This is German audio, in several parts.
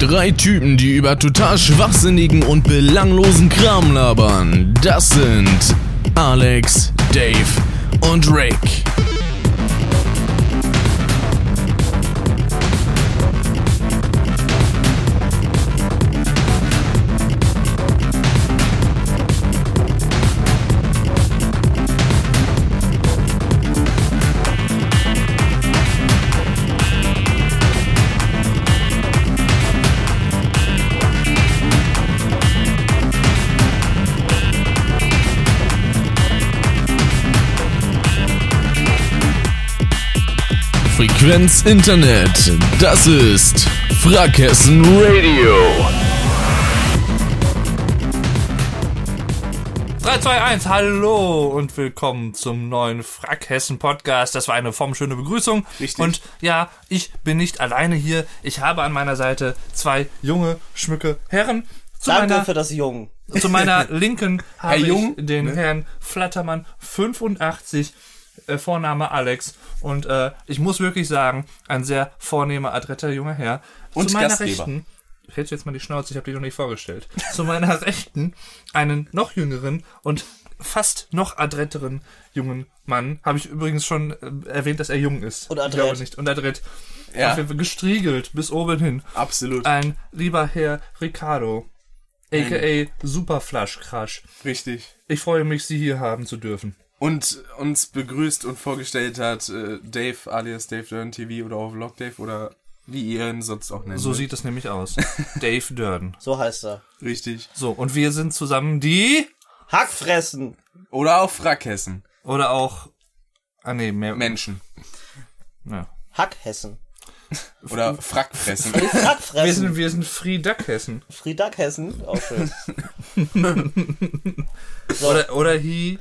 Drei Typen, die über total schwachsinnigen und belanglosen Kram labern. Das sind Alex, Dave und Rick. Frequenz Internet. Das ist Frackhessen Radio. 3, 2, 1, hallo und willkommen zum neuen Frackhessen Podcast. Das war eine formschöne Begrüßung. Richtig. Und ja, ich bin nicht alleine hier. Ich habe an meiner Seite zwei junge, schmücke Herren. Zu Danke meiner, für das Jung. zu meiner Linken habe ich Jung, den ne? Herrn Flattermann 85, äh, Vorname Alex. Und äh, ich muss wirklich sagen, ein sehr vornehmer, adretter junger Herr. Und zu meiner Gastgeber. Rechten, hältst du jetzt mal die Schnauze, ich habe dich noch nicht vorgestellt. Zu meiner Rechten einen noch jüngeren und fast noch adretteren jungen Mann. Habe ich übrigens schon äh, erwähnt, dass er jung ist. Und Ich adrett. glaube nicht. Und adrett. Ja. Fall gestriegelt bis oben hin. Absolut. Ein lieber Herr Ricardo, a.k.a. Superflash Crush. Richtig. Ich freue mich, Sie hier haben zu dürfen. Und uns begrüßt und vorgestellt hat äh, Dave alias Dave Dern TV oder auch Vlog Dave oder wie ihr ihn sonst auch nennt. So sieht es nämlich aus. Dave Durden. So heißt er. Richtig. So, und wir sind zusammen die, Hackfressen. Oder auch Frackhessen. oder auch, ah nee, mehr, Menschen. ja. Hackhessen. Oder Frackfressen. Wir Hackfressen. sind, wir sind Friedackhessen. Friedakhessen. Auch schön. Oder, oder hi,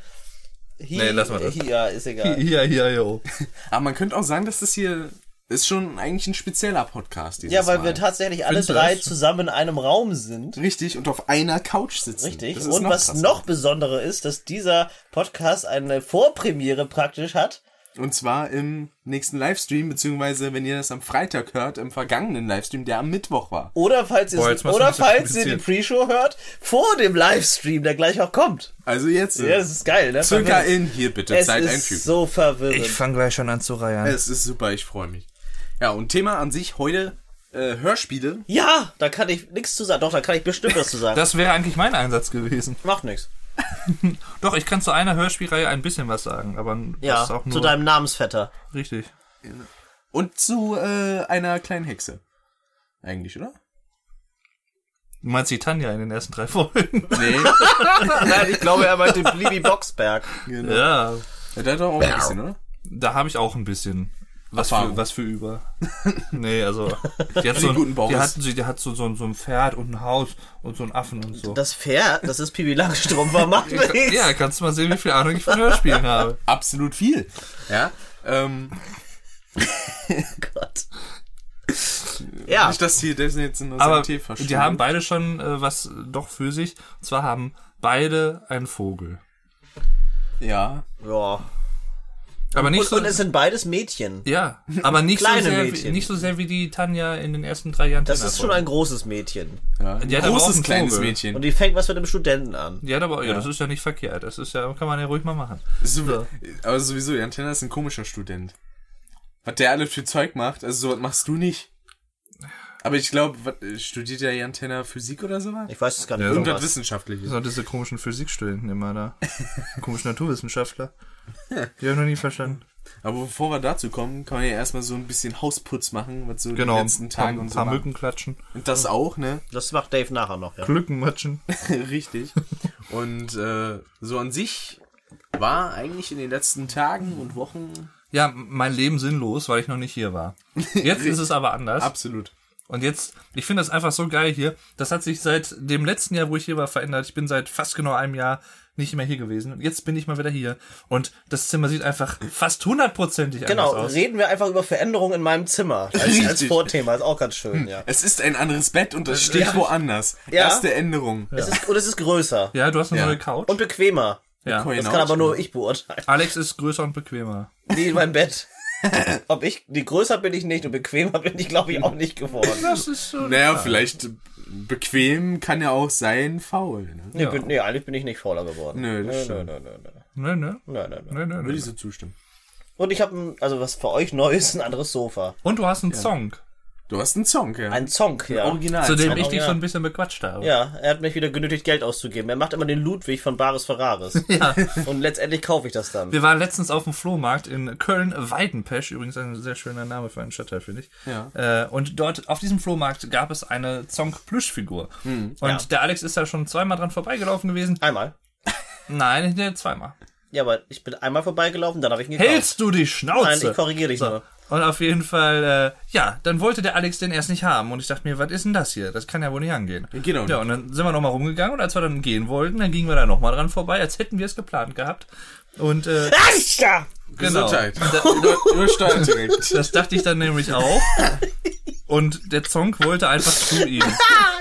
Hi, Nee, lass mal das. hi- Ja, ist egal. hier, hier, jo. Aber man könnte auch sagen, dass das hier ist schon eigentlich ein spezieller Podcast. Dieses Ja, weil Mal. wir tatsächlich alle Findest drei zusammen in einem Raum sind. Richtig und auf einer Couch sitzen. Richtig. Und was krasser. noch besonderer ist, dass dieser Podcast eine Vorpremiere praktisch hat. Und zwar im nächsten Livestream, beziehungsweise wenn ihr das am Freitag hört, im vergangenen Livestream, der am Mittwoch war. Oder falls ihr, Boah, oder falls ihr die. Pre-Show hört, vor dem Livestream, der gleich auch kommt. Also jetzt Ja, das ist geil, ne? circa in hier bitte Es Zeit ist einfügen. so verwirrend. Ich fange gleich schon an zu reiern. Es ist super, ich freue mich. Ja, und Thema an sich heute äh, Hörspiele. ja, da kann ich nichts zu sagen. Doch, da kann ich bestimmt was zu sagen. Das wäre eigentlich mein Einsatz gewesen. Macht nichts. Doch, ich kann zu einer Hörspielreihe ein bisschen was sagen, aber Ja, das ist auch nur zu deinem Namensvetter. richtig. Und zu äh, einer kleinen Hexe. Eigentlich, oder? Du meinst die Tanja in den ersten drei Folgen? Nee. Nein, ich glaube, er meinte Blibi Boxberg. genau. ja, Ja, der hat doch auch ein bisschen, oder? da habe ich auch ein bisschen was Erfahrung. für, was für über. nee, also die hat so den guten ein, Bauch die ist- hat, so- die hat so, so, so ein Pferd und ein Haus und so einen Affen und so. Das Pferd, das ist Pibi Langstrumpfer, macht nichts. ja, kannst du mal sehen, wie viel Ahnung ich von Hörspielen habe. Absolut viel. Ja. Ähm, Gott. Ja, Nicht, dass hier das jetzt in Aber unserem Tee verschwindet. die haben beide schon äh, was doch für sich. Und zwar haben beide einen Vogel. Ja. ja. Aber nicht Und, so. und es sind beides Mädchen. ja, aber nicht so, Kleine sehr, wie, Mädchen. nicht so sehr wie die Tanja in den ersten drei Jahren. Das ist schon ein großes Mädchen. ja. Ein Die hat aber auch großes einen kleines Vogel. Mädchen. Und die fängt was mit dem Studenten an. Die hat aber, ja, das ist ja nicht verkehrt. Das ist ja, kann man ja ruhig mal machen. So, So. Aber sowieso, die Antenna ist ein komischer Student. Was der alles für Zeug macht, also so was machst du nicht. Aber ich glaube, studiert ja Antenna Physik oder sowas? Ich weiß es gar nicht. Ja, Irgendwas was. Wissenschaftliches. So diese komischen Physikstudenten immer da. Komischen Naturwissenschaftler. Die habe ich noch nie verstanden. Aber bevor wir dazu kommen, kann man ja erstmal so ein bisschen Hausputz machen, was so Genau, die ein letzten paar, Tage und ein so paar war. Mücken klatschen. Und das auch, ne? Das macht Dave nachher noch, ja. Glücken matschen. Richtig. Und äh, so an sich war eigentlich in den letzten Tagen und Wochen Ja, mein Leben sinnlos, weil ich noch nicht hier war. Jetzt ist es aber anders. absolut. Und jetzt, ich finde das einfach so geil hier. Das hat sich seit dem letzten Jahr, wo ich hier war, verändert. Ich bin seit fast genau einem Jahr nicht mehr hier gewesen. Und jetzt bin ich mal wieder hier. Und das Zimmer sieht einfach fast hundertprozentig Genau, anders aus. reden wir einfach über Veränderungen in meinem Zimmer. Als, als. Vorthema, ist auch ganz schön, ja. Es ist ein anderes Bett und das steht Ja. woanders. Ja. Erste Änderung. Es ist, und es ist größer. Ja, du hast eine Ja. neue Couch. Und bequemer. ja. Cool. Das Genau. kann aber nur ich beurteilen. Alex ist größer und bequemer. Wie mein Bett. Ob ich, die größer bin ich nicht und bequemer bin ich, glaube ich, auch nicht geworden. Das ist so. Naja, vielleicht bequem kann ja auch sein, faul. Ne? Nee, bin, nee, eigentlich bin ich nicht fauler geworden. Nö, das nö, stimmt. nö, nö, nö. Nö, nö. Nö, nö, nö. Nö, Würde ich so zustimmen. Und ich habe, also was für euch Neues, ein anderes Sofa. Und du hast einen Song, Du hast einen Song, ja. Ein Song, ja. Original. zu dem ich dich schon ein bisschen bequatscht habe. Ja, er hat mich wieder genötigt, Geld auszugeben. Er macht immer den Ludwig von Bares Ferraris. Ja. Und letztendlich kaufe ich das dann. Wir waren letztens auf dem Flohmarkt in Köln-Weidenpesch, übrigens ein sehr schöner Name für einen Stadtteil, finde ich. Ja. Äh, und dort auf diesem Flohmarkt gab es eine Zonk-Plüschfigur. Und Ja. der Alex ist da schon zweimal dran vorbeigelaufen gewesen. Einmal. Nein, nee, zweimal. Ja, aber ich bin einmal vorbeigelaufen, dann habe ich ihn gekauft. Hältst du die Schnauze? Nein, ich korrigiere dich nur. Und auf jeden Fall, äh, ja, dann wollte der Alex den erst nicht haben. Und ich dachte mir, was ist denn das hier? Das kann ja wohl nicht angehen. nicht. Ja, und dann sind wir nochmal rumgegangen und als wir dann gehen wollten, dann gingen wir da nochmal dran vorbei, als hätten wir es geplant gehabt. Und äh, Ah, genau. Gesundheit. Übersteuert direkt. das dachte ich dann nämlich auch. Und der Zonk wollte einfach zu ihm.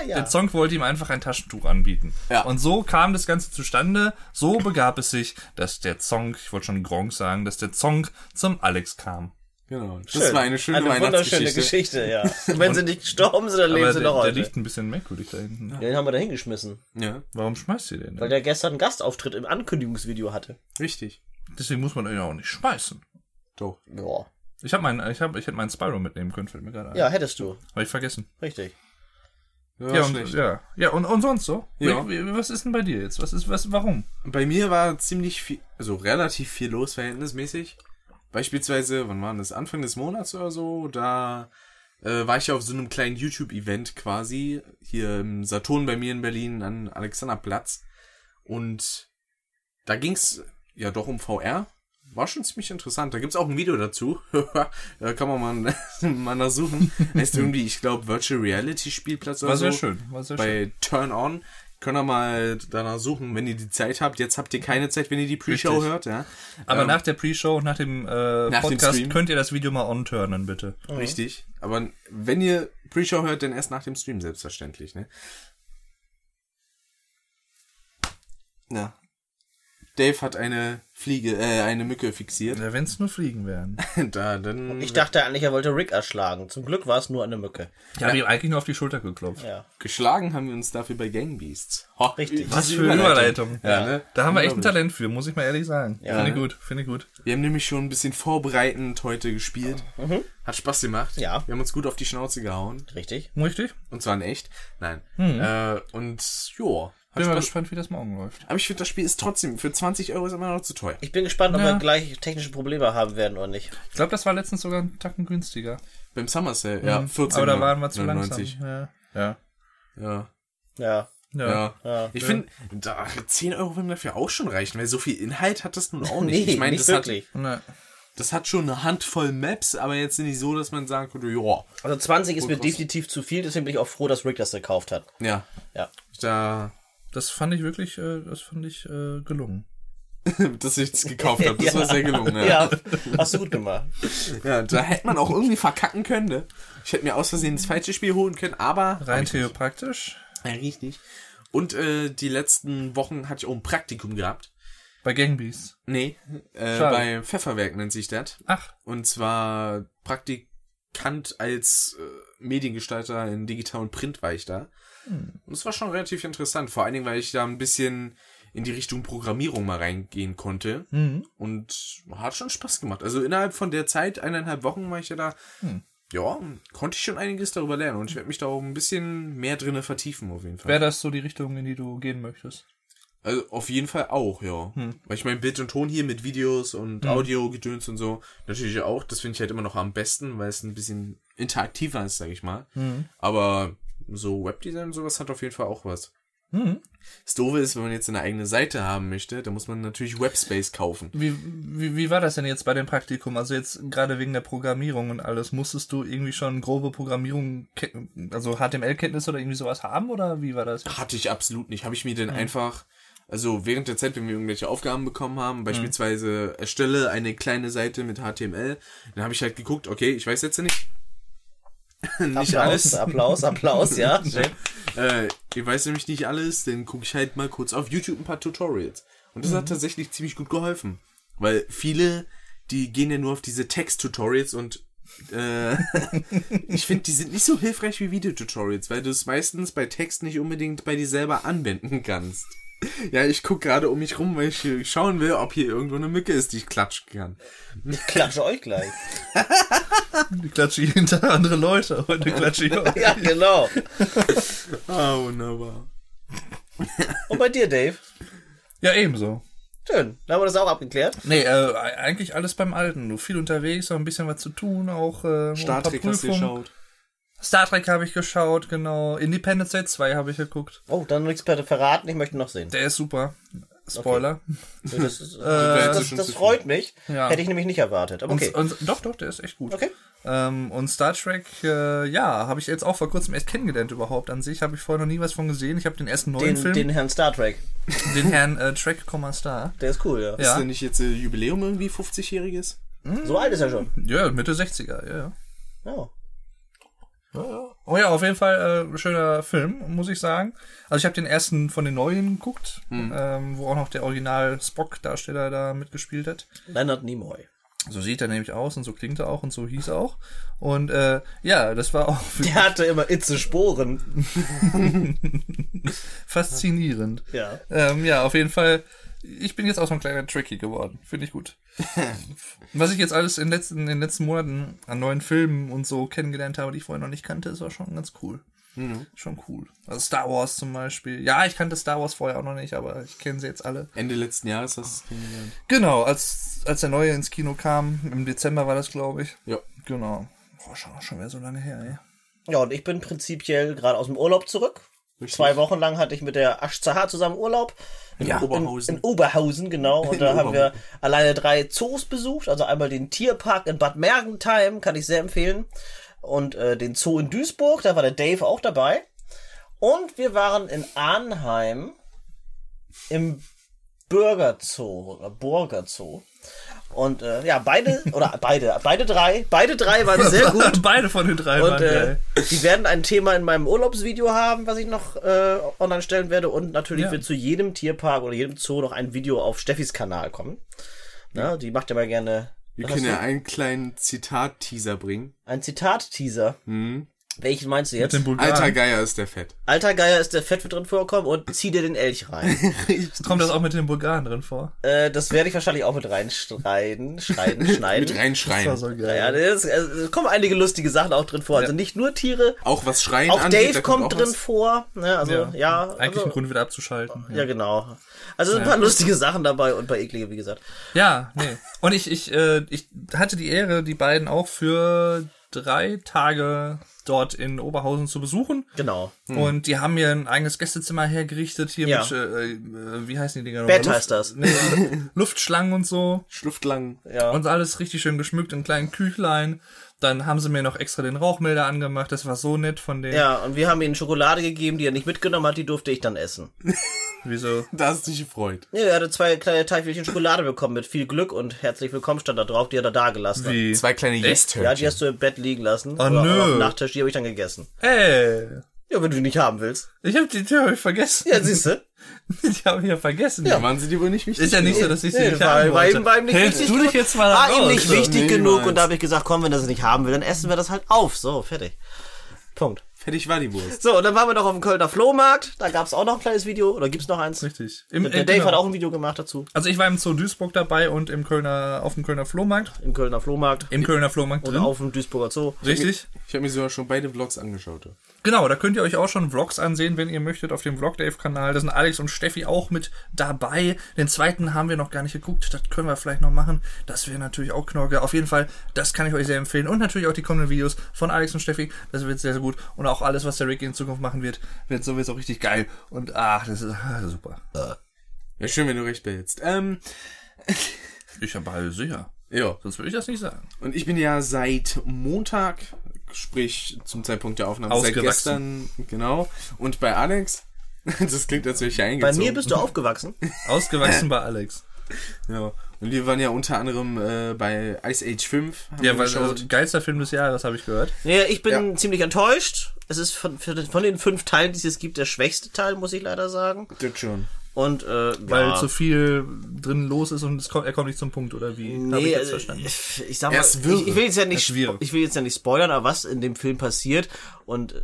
Der Zonk wollte ihm einfach ein Taschentuch anbieten. Ja. Und so kam das Ganze zustande. So begab es sich, dass der Zonk, ich wollte schon Gronk sagen, dass der Zonk zum Alex kam. Genau. Das war eine schöne Eine wunderschöne Weihnachtsgeschichte. Geschichte, ja. Und wenn sie nicht gestorben sind, dann leben sie der, noch der heute. liegt ein bisschen merkwürdig da hinten. Den haben wir da hingeschmissen, Ja, Warum schmeißt ihr den weil denn? der gestern einen Gastauftritt im Ankündigungsvideo hatte. richtig. Deswegen muss man ihn ja auch nicht schmeißen. Doch. Ja, Ich habe meinen, ich habe, ich hätte meinen Spyro mitnehmen können, fällt mir gerade ein. ja hättest du. Habe ich vergessen. Richtig. Ja, Ja, und, ja, ja, und, und sonst so? Ja. Was ist denn bei dir jetzt? Was ist, was, warum? Bei mir war ziemlich viel, also relativ viel los, verhältnismäßig. Beispielsweise, wann war das? Anfang des Monats oder so, da äh, war ich ja auf so einem kleinen YouTube-Event quasi, hier im Saturn bei mir in Berlin an Alexanderplatz. Und da ging's ja doch um VR. War schon ziemlich interessant. Da gibt's auch ein Video dazu. da kann man mal, mal nachsuchen. Heißt irgendwie, ich glaube, Virtual Reality Spielplatz oder War so sehr schön. War sehr schön. bei Turn On. Könnt ihr mal danach suchen, wenn ihr die Zeit habt. Jetzt habt ihr keine Zeit, wenn ihr die Pre-Show Richtig. hört, ja. Aber Ähm, nach der Pre-Show und nach dem äh, Nach dem Podcast Stream. könnt ihr das Video mal on-turnen, bitte. Richtig. Aber wenn ihr Pre-Show hört, dann erst nach dem Stream, selbstverständlich, ne? Ja. Dave hat eine Fliege, äh, eine Mücke fixiert. Ja, wenn es nur Fliegen wären. da, dann Ich dachte eigentlich, er wollte Rick erschlagen. Zum Glück war es nur eine Mücke. Ich habe ihm eigentlich nur auf die Schulter geklopft. Ja. geschlagen haben wir uns dafür bei Gangbeasts. Ho, Richtig. Was für eine Überleitung. Ja, ne? Da haben wir echt ein. Talent für, muss ich mal ehrlich sagen. Ja. Finde ich gut, finde ich gut. Wir haben nämlich schon ein bisschen vorbereitend heute gespielt. Hat Spaß gemacht. Mhm. Ja. Wir haben uns gut auf die Schnauze gehauen. Richtig. Richtig? Und zwar in echt. Nein. Äh, und joa. Hat Bin mal Spaß. gespannt, wie das morgen läuft. Aber ich finde, das Spiel ist trotzdem, für 20 Euro ist immer noch zu teuer. Ich bin gespannt, ob Ja. wir gleich technische Probleme haben werden oder nicht. Ich glaube, das war letztens sogar einen Tacken günstiger. Beim Summer Sale, ja, 14 Aber da waren wir zu 99. langsam. Ja. Ja. Ja. Ja. Ja. Ja. Ja. Ich finde, da 10 Euro würden dafür auch schon reichen, weil so viel Inhalt hat das nun auch nicht. Nee, ich meine, das hat, wirklich. Na, das hat schon eine Handvoll Maps, aber jetzt nicht so, dass man sagen könnte, ja, Also 20 ist mir definitiv zu viel, deswegen bin ich auch froh, dass Rick das gekauft hat. ja, Ja. da, das fand ich wirklich, äh, das fand ich äh, gelungen. dass ich es gekauft habe, das Ja. war sehr gelungen. Ja. Ja, hast du gut gemacht. ja, da hätte man auch irgendwie verkacken können, ne? Ich hätte mir aus Versehen das falsche Spiel holen können, aber Rein theopraktisch. Ja, richtig. Und äh, die letzten Wochen hatte ich auch ein Praktikum gehabt. Bei Gangbeasts. Nee, äh, Schade. bei Pfefferwerk nennt sich das. Ach, Und zwar Praktikant als äh, Mediengestalter in Digital und Print war ich da. Und es war schon relativ interessant, vor allen Dingen, weil ich da ein bisschen in die Richtung Programmierung mal reingehen konnte. Und hat schon Spaß gemacht. Also innerhalb von der Zeit, eineinhalb Wochen war ich ja da, ja, konnte ich schon einiges darüber lernen. Und ich werde mich da auch ein bisschen mehr drinne vertiefen, auf jeden Fall. wäre das so die Richtung, in die du gehen möchtest? Also auf jeden Fall auch, ja. Weil ich mein Bild und Ton hier mit Videos und Audio, Gedöns und so, natürlich auch, das finde ich halt immer noch am besten, weil es ein bisschen interaktiver ist, sag ich mal. Aber so Webdesign und sowas hat auf jeden Fall auch was. Das Doofe ist, wenn man jetzt eine eigene Seite haben möchte, dann muss man natürlich Webspace kaufen. Wie, wie, wie war das denn jetzt bei dem Praktikum? Also jetzt gerade wegen der Programmierung und alles, musstest du irgendwie schon grobe Programmierung, also HTML-Kenntnisse oder irgendwie sowas haben oder wie war das? jetzt? Hatte ich absolut nicht. Habe ich mir denn einfach, also während der Zeit, wenn wir irgendwelche Aufgaben bekommen haben, beispielsweise erstelle eine kleine Seite mit HTML, dann habe ich halt geguckt, okay, ich weiß jetzt ja nicht, nicht Applaus, alles. Applaus, Applaus, ja. Äh, ich weiß nämlich nicht alles, dann gucke ich halt mal kurz auf YouTube ein paar Tutorials. Und das hat tatsächlich ziemlich gut geholfen. Weil viele die gehen ja nur auf diese Text-Tutorials und äh, ich finde, die sind nicht so hilfreich wie Videotutorials, weil du es meistens bei Text nicht unbedingt bei dir selber anwenden kannst. Ja, ich guck gerade um mich rum, weil ich schauen will, ob hier irgendwo eine Mücke ist, die ich klatschen kann. Ich klatsche euch gleich. Ich klatsche Tag andere Leute. Heute klatsche ich euch. Ja, genau. Ah, wunderbar. Und bei dir, Dave? Ja, ebenso. Schön. Dann haben wir das auch abgeklärt. Nee, äh, eigentlich alles beim Alten. Nur viel unterwegs, noch ein bisschen was zu tun, auch äh, Star ein paar Trek hast du Prüfungen. Star Trek habe ich geschaut, genau. Independence Day 2 habe ich geguckt. Oh, dann nichts mehr verraten. Ich möchte noch sehen. Der ist super. Spoiler. Das, ist, jetzt das, schon das zu freut mich. Ja. Hätte ich nämlich nicht erwartet. Aber okay. Und, und, doch, doch, der ist echt gut. Okay. Ähm, und Star Trek, äh, ja, habe ich jetzt auch vor kurzem erst kennengelernt überhaupt an sich. Habe ich vorher noch nie was von gesehen. Ich habe den ersten neuen Den, Film, den den, Herrn Star Trek. Herrn äh, Trek, Star. Der ist cool, ja. Ja. Ist denn nicht jetzt äh, Jubiläum irgendwie 50-jähriges? So alt ist er schon. Ja, Mitte 60er, ja, ja. Ja. Oh ja, auf jeden Fall äh, schöner Film, muss ich sagen. Also ich habe den ersten von den neuen geguckt, ähm, wo auch noch der Original Spock-Darsteller da mitgespielt hat. Leonard Nimoy. So sieht er nämlich aus und so klingt er auch und so hieß er auch. Und äh, ja, das war auch Der hatte immer Itze Sporen. faszinierend. Ja. Ähm, ja, auf jeden Fall. Ich bin jetzt auch so ein kleiner Tricky geworden. Finde ich gut. Was ich jetzt alles in, letzten, in den letzten Monaten an neuen Filmen und so kennengelernt habe, die ich vorher noch nicht kannte, ist auch schon ganz cool. Schon cool. Also Star Wars zum Beispiel. Ja, ich kannte Star Wars vorher auch noch nicht, aber ich kenne sie jetzt alle. Ende letzten Jahres hast du es kennengelernt. Genau, als, als der neue ins Kino kam, im Dezember war das, glaube ich. Ja. Genau. Boah, schon, schon wieder so lange her, ey. Ja, und ich bin prinzipiell gerade aus dem Urlaub zurück. Richtig. Zwei Wochen lang hatte ich mit der Asch Zahar zusammen Urlaub. In, Ja, in, Oberhausen. in Oberhausen, genau. Und da In haben wir alleine drei Zoos besucht. Also einmal den Tierpark in Bad Mergentheim, kann ich sehr empfehlen. Und äh, den Zoo in Duisburg, da war der Dave auch dabei. Und wir waren in Arnheim im Bürgerzoo oder Burger Zoo. Und äh, ja, beide, oder beide, beide drei, beide drei waren sehr gut. Beide von den drei Und waren äh, geil. die werden ein Thema in meinem Urlaubsvideo haben, was ich noch äh, online stellen werde. Und natürlich Ja. wird zu jedem Tierpark oder jedem Zoo noch ein Video auf Steffis Kanal kommen. Na, die macht ja mal gerne Wir können ja einen kleinen Zitat-Teaser bringen. ein Zitat-Teaser. Mhm. Welchen meinst du jetzt? Den Bulgaren. Alter Geier ist der Fett. Alter Geier ist der Fett wird drin vorkommen und zieh dir den Elch rein. Kommt das auch mit den Bulgaren drin vor? äh, das werde ich wahrscheinlich auch mit reinschneiden, schneiden, schneiden. Mit reinschreien. Das war so geil. Ja, das, also, es kommen einige lustige Sachen auch drin vor. Also Ja. nicht nur Tiere, Auch was Schreien auch angeht, Dave da kommt auch drin was. vor. Ne, also ja, Eigentlich also, ein Grund wieder abzuschalten. Ja, genau. Also sind ein paar lustige Sachen dabei und ein paar eklige, wie gesagt. Ja, nee. Und ich, ich, äh, ich hatte die Ehre, die beiden auch für drei Tage dort in Oberhausen zu besuchen. Genau. Und die haben mir ein eigenes Gästezimmer hergerichtet hier Ja. mit, äh, äh, wie heißen die Dinger? Bett heißt das. Nee, Luftschlangen und so. Schluftlang. Ja. Und alles richtig schön geschmückt in kleinen Küchlein. Dann haben sie mir noch extra den Rauchmelder angemacht. Das war so nett von denen. Ja, und wir haben ihnen Schokolade gegeben, die er nicht mitgenommen hat, die durfte ich dann essen. Wieso? Da hast du dich gefreut. Ja, er hatte zwei kleine Teilchen Schokolade bekommen mit viel Glück und herzlich willkommen stand da drauf, die hat er da gelassen. hat. Wie? Zwei kleine yes Ja, die hast du im Bett liegen lassen. Oh, oder nö. auf dem Nachttisch, die habe ich dann gegessen. Ey, Ja, wenn du die nicht haben willst. ich hab die, die hab ich vergessen. Ja, siehst du? Die habe ich ja vergessen. Da waren sie dir wohl nicht wichtig. Ist ja nicht so, dass ich sie Nee, nicht war- haben war wollte. ihm- war ihm nicht Hältst wichtig du dich jetzt mal War raus? ihm nicht so? wichtig niemals. genug und da habe ich gesagt, komm, wenn er es nicht haben will, dann essen wir das halt auf. So, fertig. Punkt. Fertig war die Wurst. So, und dann waren wir noch auf dem Kölner Flohmarkt. Da gab's auch noch ein kleines Video. Oder gibt's noch eins? Richtig. Im, Der äh, Dave genau. hat auch ein Video gemacht dazu. Also ich war im Zoo Duisburg dabei und im Kölner, auf dem Kölner Flohmarkt. Im Kölner Flohmarkt. Im Kölner Flohmarkt Und drin. auf dem Duisburger Zoo. Richtig. Ich habe mir sogar schon beide Vlogs angeschaut. Genau, da könnt ihr euch auch schon Vlogs ansehen, wenn ihr möchtet, auf dem Vlog-Dave-Kanal. Da sind Alex und Steffi auch mit dabei. Den zweiten haben wir noch gar nicht geguckt. Das können wir vielleicht noch machen. Das wäre natürlich auch Knorke. Auf jeden Fall, das kann ich euch sehr empfehlen. Und natürlich auch die kommenden Videos von Alex und Steffi. Das wird sehr, sehr gut. Und auch alles, was der Rick in Zukunft machen wird, wird sowieso richtig geil. Und ach, das ist ah, super. Ja, schön, wenn du recht behältst. Ähm, Ich habe halt sicher. ja. Sonst würde ich das nicht sagen. Und ich bin ja seit Montag, sprich zum Zeitpunkt der Aufnahme, seit gestern, genau. Und bei Alex, das klingt, als wäre ich hier Bei eingezogen. mir bist du aufgewachsen. Ausgewachsen bei Alex. Ja. Und wir waren ja unter anderem äh, bei Ice Age 5. Haben Ja, weil also, geilster Film des Jahres, habe ich gehört. Ja, ich bin ziemlich enttäuscht. Es ist von, von den fünf Teilen, die es gibt, der schwächste Teil, muss ich leider sagen. Das schon. Und äh, Weil ja. zu viel drin los ist und es kommt, er kommt nicht zum Punkt, oder wie? Hab ich Nee, jetzt also, verstanden. ich sag mal, ich, ich will jetzt ja nicht, ich will jetzt ja nicht spoilern, aber was in dem Film passiert und äh,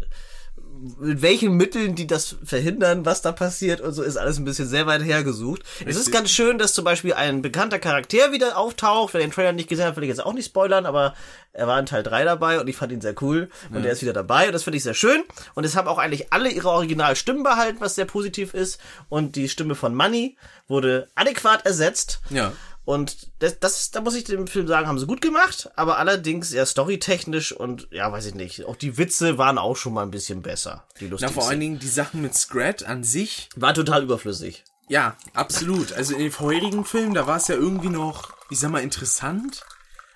mit welchen Mitteln die das verhindern, was da passiert und so, ist alles ein bisschen sehr weit hergesucht. Es ist ganz schön, dass zum Beispiel ein bekannter Charakter wieder auftaucht. Wer den Trailer nicht gesehen hat, will ich jetzt auch nicht spoilern, aber er war in Teil 3 dabei und ich fand ihn sehr cool und er ist wieder dabei und das finde ich sehr schön. Und es haben auch eigentlich alle ihre Originalstimmen behalten, was sehr positiv ist. Und die Stimme von Money wurde adäquat ersetzt. Ja. Und das, das, da muss ich dem Film sagen, haben sie gut gemacht, aber allerdings eher storytechnisch und ja, weiß ich nicht. Auch die Witze waren auch schon mal ein bisschen besser. Die Na, vor allen Dingen die Sachen mit Scrat an sich. War total überflüssig. Ja, absolut. Also in den vorherigen Filmen, da war es ja irgendwie noch, ich sag mal, interessant.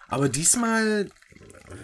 Aber diesmal,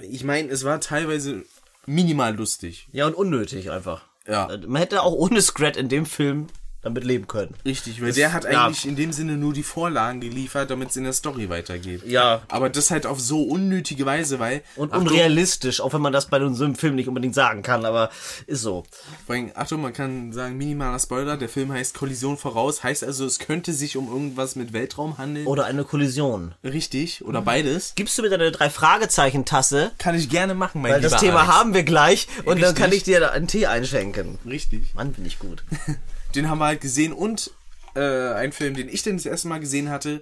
ich meine, es war teilweise minimal lustig. Ja, und unnötig einfach. Ja. Man hätte auch ohne Scrat in dem Film damit leben können. Richtig, weil der hat ja. eigentlich in dem Sinne nur die Vorlagen geliefert, damit es in der Story weitergeht. Ja. Aber das halt auf so unnötige Weise, weil. Und Achtung, unrealistisch, auch wenn man das bei so einem Film nicht unbedingt sagen kann, aber ist so. Vor allem, Achtung, man kann sagen, minimaler Spoiler, der Film heißt Kollision voraus, heißt also, es könnte sich um irgendwas mit Weltraum handeln. Oder eine Kollision. Richtig, oder beides. Gibst du mir deine drei Fragezeichen-Tasse? Kann ich gerne machen, mein Weil das Thema Alex. haben wir gleich und dann Richtig. kann ich dir einen Tee einschenken. Richtig. Mann, bin ich gut. Den haben wir halt gesehen und äh, ein Film, den ich dann das erste Mal gesehen hatte,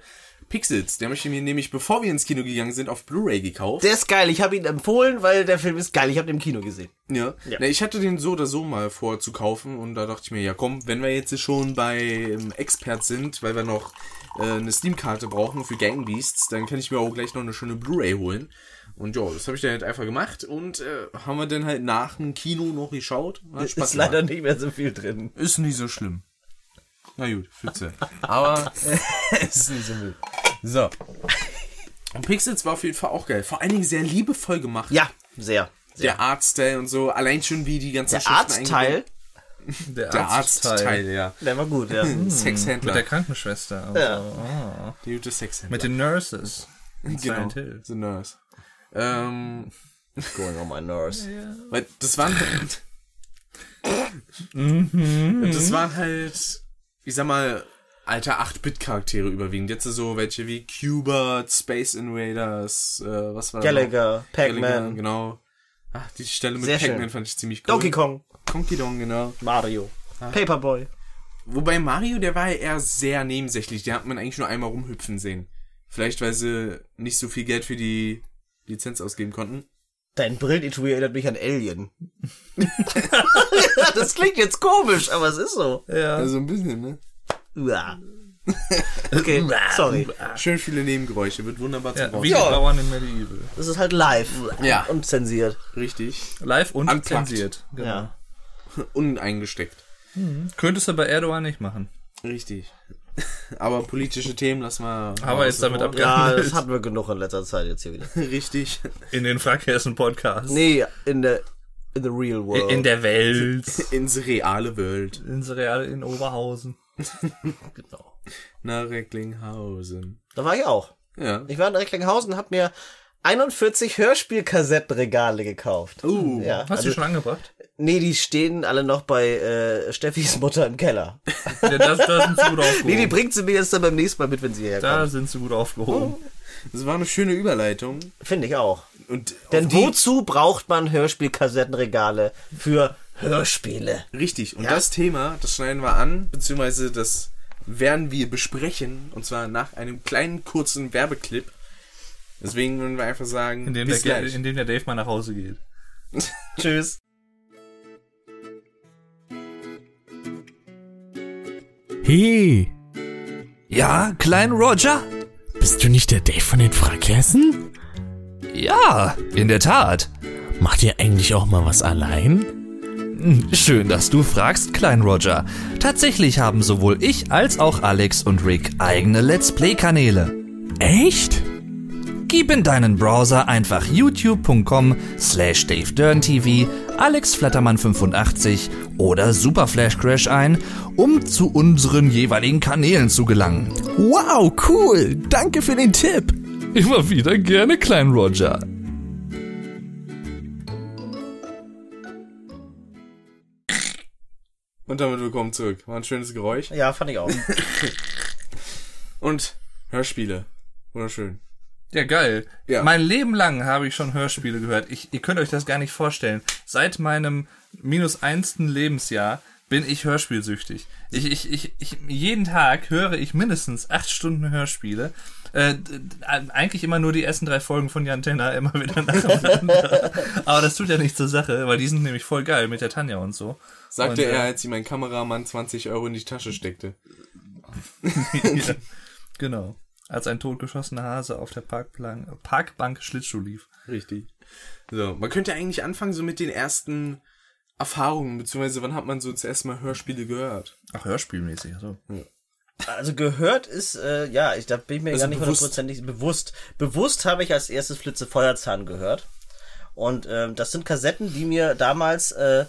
Pixels. Der habe ich mir nämlich, bevor wir ins Kino gegangen sind, auf Blu-ray gekauft. Der ist geil. Ich habe ihn empfohlen, weil der Film ist geil. Ich habe den im Kino gesehen. Ja. Ja. Na, ich hatte den so oder so mal vor zu kaufen und da dachte ich mir, ja komm, wenn wir jetzt schon bei ähm, Expert sind, weil wir noch äh, eine Steam-Karte brauchen für Gang Beasts, dann kann ich mir auch gleich noch eine schöne Blu-ray holen. Und ja, das habe ich dann halt einfach gemacht und äh, haben wir dann halt nach dem Kino noch geschaut. Hat Spaß ist leider gemacht. nicht mehr so viel drin. Ist nie so schlimm. Na gut, Pfütze. Aber ist nicht so wild. So. Und Pixels war auf jeden Fall auch geil. Vor allen Dingen sehr liebevoll gemacht. Ja, sehr. sehr. Der Artstyle und so. Allein schon wie die ganzen Der Arztteil, eingebaut- Der Arztteil, ja. der war gut, ja. Mit Sexhändler. der Krankenschwester. Also. Ja. Die gute Sexhändler. Mit den Nurses. Genau. The Nurse. Ähm, Going on my nurse. weil das waren halt, Mhm. das waren halt, ich sag mal, alter 8-Bit-Charaktere überwiegend. Jetzt so welche wie Cubert, Space Invaders, äh, was war da noch? Gallagher, Pac-Man, genau. Ach, die Stelle mit Pac-Man fand ich ziemlich cool. Donkey Kong, Donkey Kong, genau. Mario, Paperboy. Wobei Mario, der war ja eher sehr nebensächlich. Den hat man eigentlich nur einmal rumhüpfen sehen. Vielleicht, weil sie nicht so viel Geld für die Lizenz ausgeben konnten. Dein Brillenetui erinnert mich an Alien. das klingt jetzt komisch, aber es ist so. Ja. Also ein bisschen, ne? Uah. Okay, sorry. Schön viele Nebengeräusche, wird wunderbar zum ja wie die Bauern in Medieval. Das ist halt live. Ja. Und zensiert. Richtig. Live und Unplugged. zensiert. Genau. Ja. Uneingesteckt. Könntest du bei Erdogan nicht machen. Richtig. Aber politische Themen lassen wir. Haben wir jetzt damit ab. Ja, abgehandelt. das hatten wir genug in letzter Zeit jetzt hier wieder. Richtig. In den Frackhessen-Podcast. Nee, in der in the real world. In der Welt. Ins reale Welt. In Real in Oberhausen. genau. Nach Recklinghausen. Da war ich auch. Ja. Ich war in Recklinghausen und hab mir 41 Hörspielkassettenregale gekauft. Uh. Ja, Hast also, du schon angebracht? Nee, die stehen alle noch bei äh, Steffis Mutter im Keller. Ja, das, da sind sie gut aufgehoben. Nee, die bringt sie mir jetzt dann beim nächsten Mal mit, wenn sie hierher da sind sie gut aufgehoben. Das war eine schöne Überleitung. Finde ich auch. Und Denn wozu braucht man Hörspielkassettenregale für Hörspiele? Richtig. Und Ja. das Thema, das schneiden wir an, beziehungsweise das werden wir besprechen. Und zwar nach einem kleinen, kurzen Werbeclip. Deswegen würden wir einfach sagen, In dem, bis der, gleich. in dem der Dave mal nach Hause geht. Tschüss. Hey, Ja, Klein Roger? bist du nicht der Dave von den Frackhessen? Ja, in der Tat. Macht ihr eigentlich auch mal was allein? Schön, dass du fragst, Klein Roger. Tatsächlich haben sowohl ich als auch Alex und Rick eigene Let's Play-Kanäle. Echt? Gib in deinen Browser einfach youtube.com slash davedurntv, alexflattermann85 oder Superflash ein, um zu unseren jeweiligen Kanälen zu gelangen. Wow, cool. Danke für den Tipp. Immer wieder gerne, Klein Roger. Und damit willkommen zurück. War ein schönes Geräusch. Ja, fand ich auch. Und Hörspiele. Wunderschön. Ja, geil. Ja. Mein Leben lang habe ich schon Hörspiele gehört. Ich, ihr könnt euch das gar nicht vorstellen. Seit meinem minus einsten Lebensjahr bin ich hörspielsüchtig. Ich, ich, ich, ich, jeden Tag höre ich mindestens acht Stunden Hörspiele. Äh, eigentlich immer nur die ersten drei Folgen von Jan Tenner, immer wieder nacheinander. Aber das tut ja nichts zur Sache, weil die sind nämlich voll geil mit der Tanja und so. Sagte Und, äh, er, als ihm mein Kameramann 20 Euro in die Tasche steckte. ja, genau. Als ein totgeschossener Hase auf der Parkplan Parkbank Schlittschuh lief. Richtig. So, man könnte eigentlich anfangen so mit den ersten Erfahrungen, beziehungsweise wann hat man so zuerst mal Hörspiele gehört? Ach, hörspielmäßig, so. Also gehört ist, äh, ja, ich, da bin ich mir Also gar nicht hundertprozentig bewusst. Bewusst habe ich als erstes Flitze Feuerzahn gehört. Und ähm, das sind Kassetten, die mir damals äh,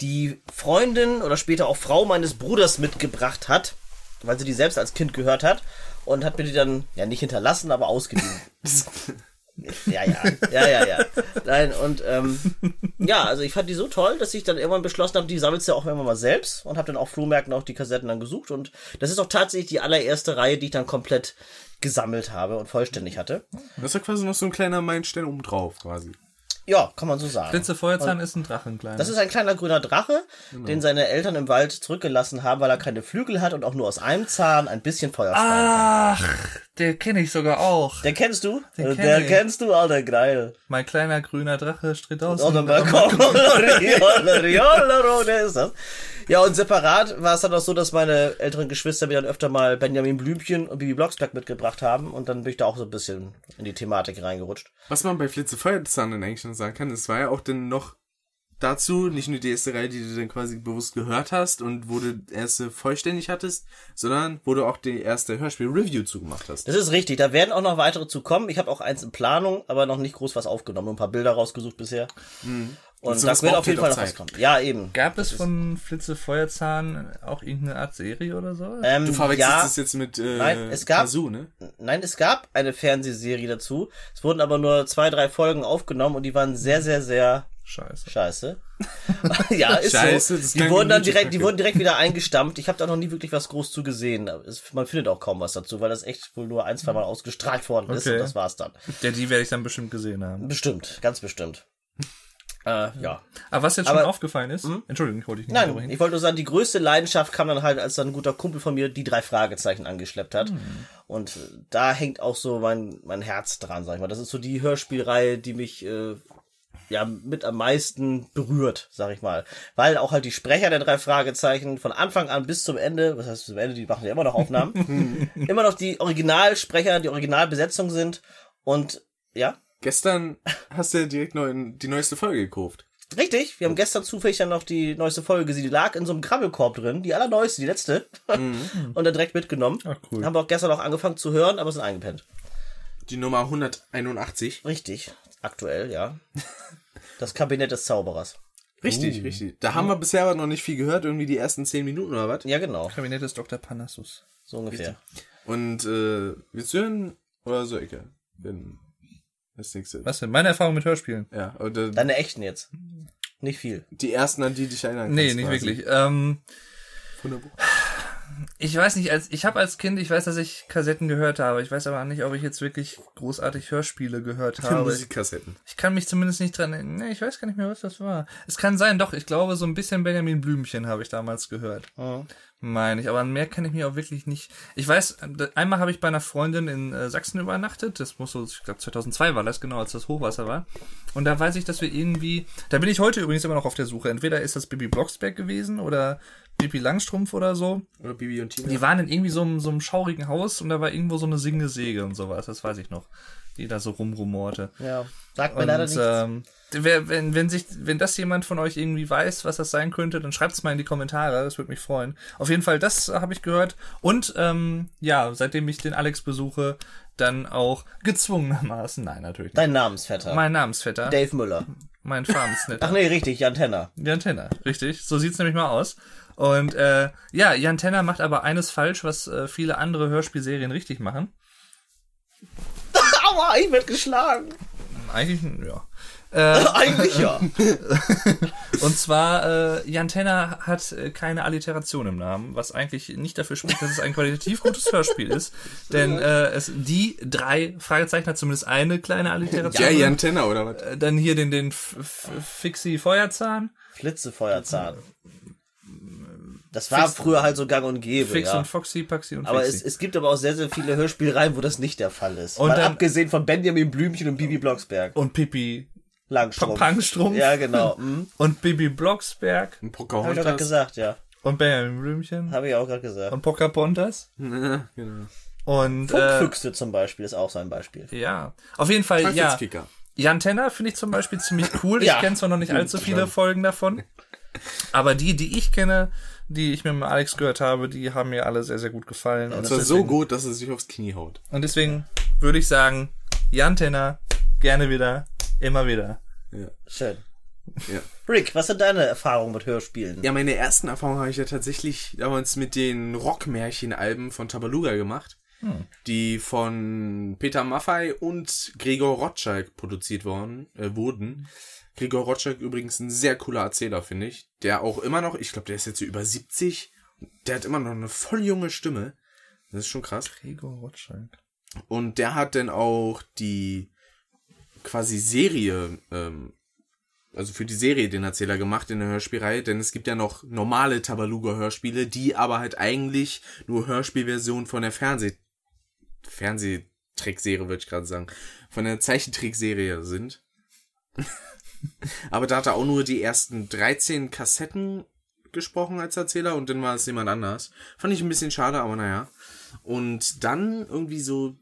die Freundin oder später auch Frau meines Bruders mitgebracht hat, weil sie die selbst als Kind gehört hat und hat mir die dann ja nicht hinterlassen, aber ausgeliehen. ja, ja, ja, ja, ja. Nein, und ähm, ja, also ich fand die so toll, dass ich dann irgendwann beschlossen habe, die sammelst du ja auch irgendwann mal selbst und habe dann auf Flohmärkten auch die Kassetten dann gesucht und das ist auch tatsächlich die allererste Reihe, die ich dann komplett gesammelt habe und vollständig hatte. Das ist ja quasi noch so ein kleiner Meilenstein oben drauf, quasi. Ja, kann man so sagen. Blitze Feuerzahn ist ein Drachen, kleiner. Das ist ein kleiner grüner Drache, den seine Eltern im Wald zurückgelassen haben, weil er keine Flügel hat und auch nur aus einem Zahn ein bisschen Feuer. Ach, der kenne ich sogar auch. Den kennst du? Den Den kenn der ich. kennst du, alter Geil. Mein kleiner grüner Drache steht aus. Oh, der der ist das. Ja, und separat war es dann auch so, dass meine älteren Geschwister mir dann öfter mal Benjamin Blümchen und Bibi Blocksberg mitgebracht haben und dann bin ich da auch so ein bisschen in die Thematik reingerutscht. Was man bei Flitze Feuerzahn dann eigentlich sagen kann, es war ja auch dann noch dazu nicht nur die erste Reihe, die du dann quasi bewusst gehört hast und wo du erste vollständig hattest, sondern wo du auch die erste Hörspiel-Review zugemacht hast. Das ist richtig, da werden auch noch weitere zu kommen. Ich habe auch eins in Planung, aber noch nicht groß was aufgenommen. Ein paar Bilder rausgesucht bisher. Und Und da sowas wird auf jeden Fall noch was Zeit. kommen. Ja, eben. Gab es von Flitze Feuerzahn auch irgendeine Art Serie oder so? Ähm, Du verwechselst ja, es jetzt mit äh, Nein, es gab- Kazoo, ne? Nein, es gab eine Fernsehserie dazu. Es wurden aber nur zwei, drei Folgen aufgenommen und die waren sehr, sehr, sehr Scheiße. scheiße. ja, ist Scheiße, so. das Die wurden dann direkt, die wurden direkt wieder eingestampft. Ich habe da noch nie wirklich was groß zu gesehen. Aber Es, man findet auch kaum was dazu, weil das echt wohl nur ein, zwei Mal ausgestrahlt worden ist Okay. und das war's dann. Ja, die werde ich dann bestimmt gesehen haben. Bestimmt, ganz bestimmt. Äh, ja. Aber was jetzt schon Aber- aufgefallen ist, Entschuldigung, ich wollte dich nicht Nein, ich wollte nur sagen, die größte Leidenschaft kam dann halt, als dann ein guter Kumpel von mir die drei Fragezeichen angeschleppt hat. Und äh, da hängt auch so mein, mein Herz dran, sag ich mal. Das ist so die Hörspielreihe, die mich äh, ja mit am meisten berührt, sag ich mal. Weil auch halt die Sprecher der drei Fragezeichen von Anfang an bis zum Ende, was heißt zum Ende, die machen ja immer noch Aufnahmen, immer noch die Originalsprecher, die Originalbesetzung sind. Und ja, Gestern hast du ja direkt neu, die neueste Folge gekauft. Richtig, wir haben gestern zufällig dann noch die neueste Folge gesehen. Die lag in so einem Krabbelkorb drin, die allerneueste, die letzte. Und dann direkt mitgenommen. Ach, cool. Haben wir auch gestern auch angefangen zu hören, aber sind eingepennt. Die Nummer 181. Richtig, aktuell, ja. Das Kabinett des Zauberers. Richtig, richtig. Da haben wir bisher aber noch nicht viel gehört, irgendwie die ersten 10 Minuten oder was. Ja, genau, Kabinett des Dr. Panassus. so ungefähr. Und äh, willst du hören oder soll ich? Wenn das nächste. Was denn? Meine Erfahrung mit Hörspielen? Ja, oder Deine echten jetzt. Nicht viel. die ersten, an die dich erinnern Nee, kannst, nicht quasi. wirklich. Ähm, Wunderbar. ich weiß nicht, als ich habe als Kind, ich weiß, dass ich Kassetten gehört habe. Ich weiß aber nicht, ob ich jetzt wirklich großartig Hörspiele gehört habe. Musikkassetten. Ich kann mich zumindest nicht dran erinnern. Nee, ich weiß gar nicht mehr, was das war. Es kann sein, doch, ich glaube, so ein bisschen Benjamin Blümchen habe ich damals gehört. Meine ich, aber an mehr kann ich mich auch wirklich nicht. Ich weiß, einmal habe ich bei einer Freundin in äh, Sachsen übernachtet. Das muss so, ich glaube 2002 war das, genau, als das Hochwasser war. Und da weiß ich, dass wir irgendwie, da bin ich heute übrigens immer noch auf der Suche. Entweder ist das Bibi Blocksberg gewesen oder Bibi Langstrumpf oder so. Oder Bibi und Tina. Die waren in irgendwie so einem, so einem schaurigen Haus und da war irgendwo so eine singende Säge und sowas. Das weiß ich noch. Die da so rumrumorte. Ja, sagt mir Und leider nichts. ähm, wer, wenn, wenn sich, wenn das jemand von euch irgendwie weiß, was das sein könnte, dann schreibt es mal in die Kommentare, das würde mich freuen. Auf jeden Fall, das habe ich gehört. Und ähm, ja, seitdem ich den Alex besuche, dann auch gezwungenermaßen, nein, natürlich nicht. Dein Namensvetter. Mein Namensvetter, Dave Müller. mein Farmsnitter. Ach nee, richtig, Jan Tenner. Jan Tenner, richtig. So sieht's nämlich mal aus. Und äh, ja, Jan Tenner macht aber eines falsch, was äh, viele andere Hörspielserien richtig machen. Aua, ich werd geschlagen. eigentlich, ja. Äh, Eigentlich ja. und zwar, äh, Jan Tenner hat äh, keine Alliteration im Namen, was eigentlich nicht dafür spricht, dass es ein qualitativ gutes Hörspiel ist. Denn äh, es, die drei Fragezeichen hat zumindest eine kleine Alliteration. Ja, Jan Tenner oder was? Äh, Dann hier den, den F F Fixi Feuerzahn. Flitzefeuerzahn. Das war früher halt so gang und gäbe, Fix ja. und Foxy, Paxi und aber es, Fixi. es gibt aber auch sehr, sehr viele Hörspielreihen, wo das nicht der Fall ist. Und Mal dann- abgesehen von Benjamin Blümchen und Bibi Blocksberg. und Pipi Langstrumpf. Pangstrumpf. Ja, genau. Hm. Und Bibi Blocksberg. Ein Hab ich gerade Pocahontas. gesagt, ja. Und Benjamin Blümchen. Habe ich auch gerade gesagt. Und Pocahontas. Ja, genau. Und äh, Funkfüchse zum Beispiel ist auch so ein Beispiel. ja, auf jeden Fall, ja. Jan Tenner finde ich zum Beispiel ziemlich cool. Ja. Ich kenne zwar noch nicht allzu viele Folgen davon, aber die, die ich kenne, die ich mit dem Alex gehört habe, die haben mir alle sehr, sehr gut gefallen. Und Das war so deswegen, gut, dass er sich aufs Knie haut. und deswegen würde ich sagen, Jan Tenner, gerne wieder, immer wieder. Schön. Ja. Rick, was sind deine Erfahrungen mit Hörspielen? Ja, meine ersten Erfahrungen habe ich ja tatsächlich damals mit den Rockmärchenalben von Tabaluga gemacht, die von Peter Maffei und Gregor Rotschalk produziert worden, äh, wurden. Gregor Rotschalk übrigens ein sehr cooler Erzähler, finde ich, der auch immer noch, ich glaube, der ist jetzt über 70, der hat immer noch eine voll junge Stimme. Das ist schon krass. Gregor Rotschalk. Und der hat dann auch die quasi Serie, ähm, also für die Serie den Erzähler gemacht in der Hörspielreihe, denn es gibt ja noch normale Tabaluga-Hörspiele, die aber halt eigentlich nur Hörspielversion von der Fernseh Fernsehtrickserie, würde ich gerade sagen, von der Zeichentrickserie sind. aber da hat er auch nur die ersten 13 Kassetten gesprochen als Erzähler und dann war es jemand anders. Fand ich ein bisschen schade, aber naja. Und dann irgendwie so,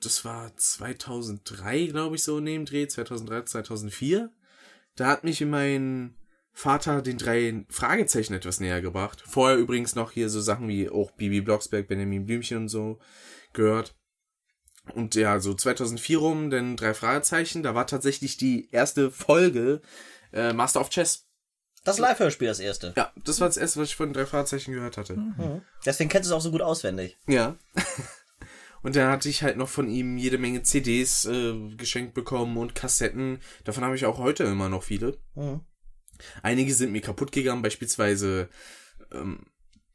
das war 2003, glaube ich, so in dem Dreh, 2003, 2004. Da hat mich mein Vater den drei Fragezeichen etwas näher gebracht. Vorher übrigens noch hier so Sachen wie auch Bibi Blocksberg, Benjamin Blümchen und so gehört. Und ja, so 2004 rum, denn drei Fragezeichen, da war tatsächlich die erste Folge äh, Master of Chess. Das Live-Hörspiel, das erste. Ja, das war das erste, was ich von drei Fragezeichen gehört hatte. Deswegen kennst du es auch so gut auswendig. Ja. Und dann hatte ich halt noch von ihm jede Menge CDs äh, geschenkt bekommen und Kassetten. Davon habe ich auch heute immer noch viele. Mhm. Einige sind mir kaputt gegangen, beispielsweise, ähm,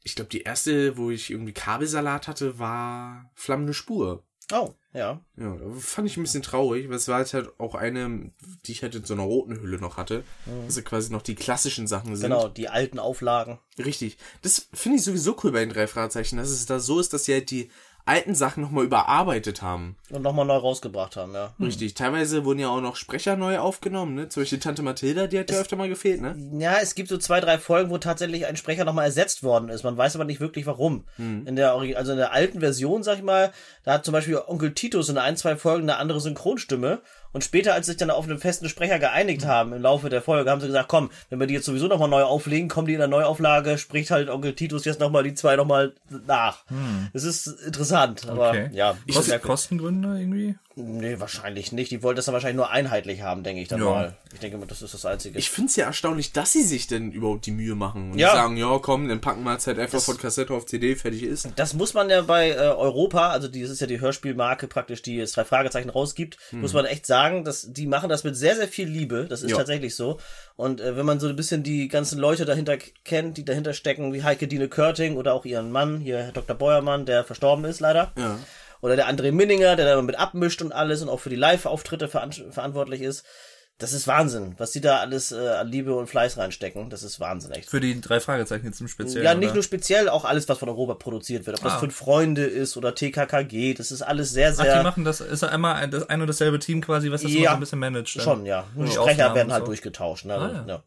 ich glaube, die erste, wo ich irgendwie Kabelsalat hatte, war Flammende Spur. Oh, ja. Ja, fand ich ein bisschen traurig, weil es war halt, halt auch eine, die ich halt in so einer roten Hülle noch hatte. Also quasi noch die klassischen Sachen sind. Genau, die alten Auflagen. Richtig. Das finde ich sowieso cool bei den drei Fragezeichen, dass es da so ist, dass sie halt die alten Sachen nochmal überarbeitet haben. Und nochmal neu rausgebracht haben, ja. Richtig. Teilweise wurden ja auch noch Sprecher neu aufgenommen, ne? Zum Beispiel Tante Mathilda, die hat ja öfter mal gefehlt, ne? Ja, es gibt so zwei, drei Folgen, wo tatsächlich ein Sprecher nochmal ersetzt worden ist. Man weiß aber nicht wirklich warum. In der, also in der alten Version, sag ich mal, da hat zum Beispiel Onkel Titus in ein, zwei Folgen eine andere Synchronstimme. Und später, als sich dann auf einen festen Sprecher geeinigt haben im Laufe der Folge, haben sie gesagt, komm, wenn wir die jetzt sowieso nochmal neu auflegen, kommen die in der Neuauflage, spricht halt Onkel Titus jetzt nochmal die zwei nochmal nach. Das ist interessant, aber Okay. ja. Kost, sehr- Kostengründe irgendwie? Nee, wahrscheinlich nicht. Die wollten das dann wahrscheinlich nur einheitlich haben, denke ich dann Ja. mal. Ich denke mal, das ist das Einzige. Ich find's ja erstaunlich, dass sie sich denn überhaupt die Mühe machen und Ja. sagen, ja, komm, dann packen wir es halt einfach von Kassette auf CD, fertig ist. Das muss man ja bei äh, Europa, also die, das ist ja die Hörspielmarke praktisch, die jetzt drei Fragezeichen rausgibt, muss man echt sagen, dass die machen das mit sehr, sehr viel Liebe. Das ist Ja. tatsächlich so. Und äh, wenn man so ein bisschen die ganzen Leute dahinter kennt, die dahinter stecken, wie Heike Dine Körting oder auch ihren Mann, hier Herr Dr. Beuermann, der verstorben ist leider. Ja. Oder der André Minninger, der da mit abmischt und alles und auch für die Live-Auftritte veran verantwortlich ist. Das ist Wahnsinn, was die da alles äh, an Liebe und Fleiß reinstecken. Das ist Wahnsinn, echt. Für die drei Fragezeichen jetzt im Speziellen. Ja, nicht oder? nur speziell, auch alles, was von Europa produziert wird. Ob das Ah. Fünf Freunde ist oder TKKG, das ist alles sehr, Ach, sehr. die machen das, ist ja immer ein, das ein und dasselbe Team quasi, was das immer Ja. so ein bisschen managt. dann. schon, ja. Nur die Sprecher Aufnahmen werden halt so. durchgetauscht. Ne? Ah, ja. ja.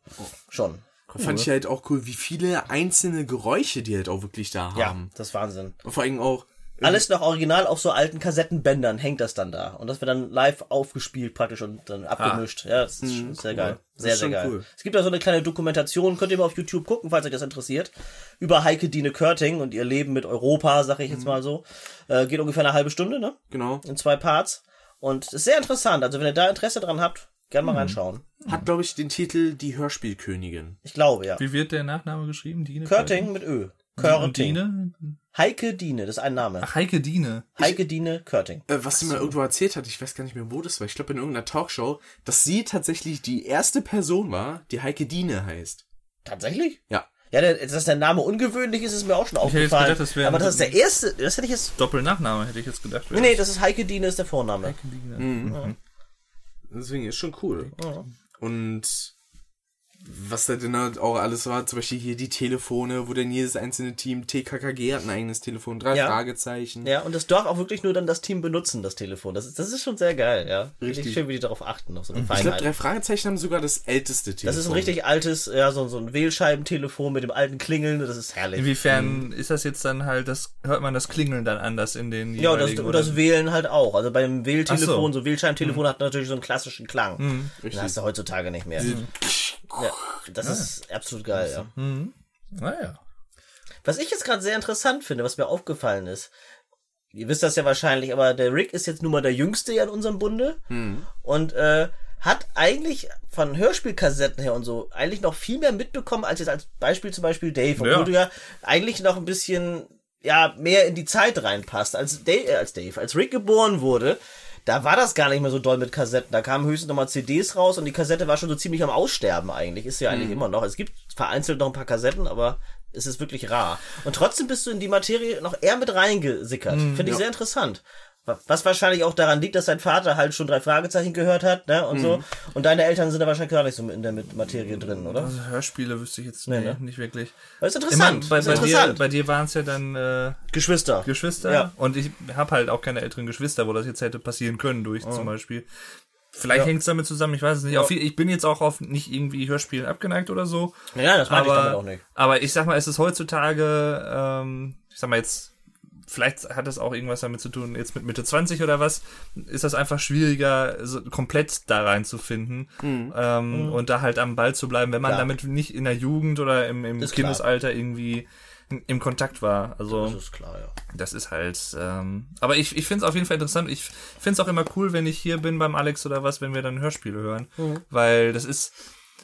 Schon. Fand ich halt auch cool, wie viele einzelne Geräusche die halt auch wirklich da Ja, haben. das ist Wahnsinn. Und vor allem auch, Alles noch original auf so alten Kassettenbändern hängt das dann da. Und das wird dann live aufgespielt praktisch und dann abgemischt. Ja, das ist schon sehr geil. Ah. Mhm, Das Sehr, sehr geil. cool. Es gibt da so eine kleine Dokumentation, könnt ihr mal auf YouTube gucken, falls euch das interessiert. Über Heike Dine Körting und ihr Leben mit Europa, sag ich Mhm. jetzt mal so. Äh, geht ungefähr eine halbe Stunde, ne? genau, in zwei Parts. Und ist sehr interessant. Also wenn ihr da Interesse dran habt, gerne mal reinschauen. hat glaube ich den Titel Die Hörspielkönigin. Ich glaube, ja. Wie wird der Nachname geschrieben? Dine Körting mit Ö. Körting. Diene? Heike Diene, das ist ein Name. Ach, Heike Diene. Heike Diene Körting. Äh, was sie mal irgendwo erzählt hat, ich weiß gar nicht mehr, wo das war, ich glaube in irgendeiner Talkshow, dass sie tatsächlich die erste Person war, die Heike Diene heißt. Tatsächlich? Ja. Ja, dass der Name ungewöhnlich ist, ist mir auch schon hätte jetzt aufgefallen. gedacht, das wäre aber das ist der erste, das hätte ich jetzt. Doppelnachname hätte ich jetzt gedacht. Nee, nee, das ist Heike Diene, ist der Vorname. Heike Diene. Mhm. Deswegen ist schon cool. Und was da denn halt auch alles war, zum Beispiel hier die Telefone, wo dann jedes einzelne Team, TKKG hat ein eigenes Telefon, drei Ja. Fragezeichen. Ja, und das darf auch wirklich nur dann das Team benutzen, das Telefon. Das ist, das ist schon sehr geil, ja. Richtig Richtig. schön, wie die darauf achten, auf so eine Ich glaube, drei Fragezeichen haben sogar das älteste Telefon. Das ist ein richtig altes, ja, so, so ein Wählscheibentelefon mit dem alten Klingeln, das ist herrlich. Inwiefern ist das jetzt dann halt, das hört man das Klingeln dann anders in den Ja, und das, und das Wählen halt auch. Also beim Wähltelefon, so. Mhm. so, Wählscheibentelefon hat natürlich so einen klassischen Klang. Den Richtig. hast du heutzutage nicht mehr. Ja, das ist absolut geil, ja. Naja. Was ich jetzt gerade sehr interessant finde, was mir aufgefallen ist, ihr wisst das ja wahrscheinlich, aber der Rick ist jetzt nun mal der Jüngste ja in unserem Bunde und äh, hat eigentlich von Hörspielkassetten her und so eigentlich noch viel mehr mitbekommen, als jetzt als Beispiel zum Beispiel Dave, obwohl Ja. du ja eigentlich noch ein bisschen ja mehr in die Zeit reinpasst. Als Dave, äh, als Dave, als Rick geboren wurde, da war das gar nicht mehr so doll mit Kassetten. Da kamen höchstens noch mal CDs raus und die Kassette war schon so ziemlich am Aussterben eigentlich. Ist ja eigentlich immer noch. Es gibt vereinzelt noch ein paar Kassetten, aber es ist wirklich rar. Und trotzdem bist du in die Materie noch eher mit reingesickert. Finde ich sehr interessant. Wa- Was wahrscheinlich auch daran liegt, dass dein Vater halt schon drei Fragezeichen gehört hat, ne, und so. Und deine Eltern sind da wahrscheinlich gar nicht so in der Materie drin, oder? Also Hörspiele wüsste ich jetzt Nee, nee, ne? nicht wirklich. Das ist interessant. mein, bei, ist bei, dir, interessant. bei dir waren es ja dann äh, Geschwister. Geschwister Ja. und ich habe halt auch keine älteren Geschwister, wo das jetzt hätte passieren können durch zum Beispiel. Vielleicht hängt's damit zusammen, ich weiß es nicht. Auf, ich bin jetzt auch auf nicht irgendwie Hörspielen abgeneigt oder so. ja, das meine ich damit auch nicht. aber ich sag mal, es ist heutzutage, ähm, ich sag mal jetzt, vielleicht hat es auch irgendwas damit zu tun, jetzt mit Mitte 20 oder was, ist das einfach schwieriger, so komplett da reinzufinden ähm, und da halt am Ball zu bleiben, wenn man Klar. damit nicht in der Jugend oder im, im Ist klar. Kindesalter irgendwie im Kontakt war. Also Das ist klar, ja. das ist halt, ähm, aber ich, ich finde es auf jeden Fall interessant. Ich finde es auch immer cool, wenn ich hier bin beim Alex oder was, wenn wir dann Hörspiele hören. Weil das ist,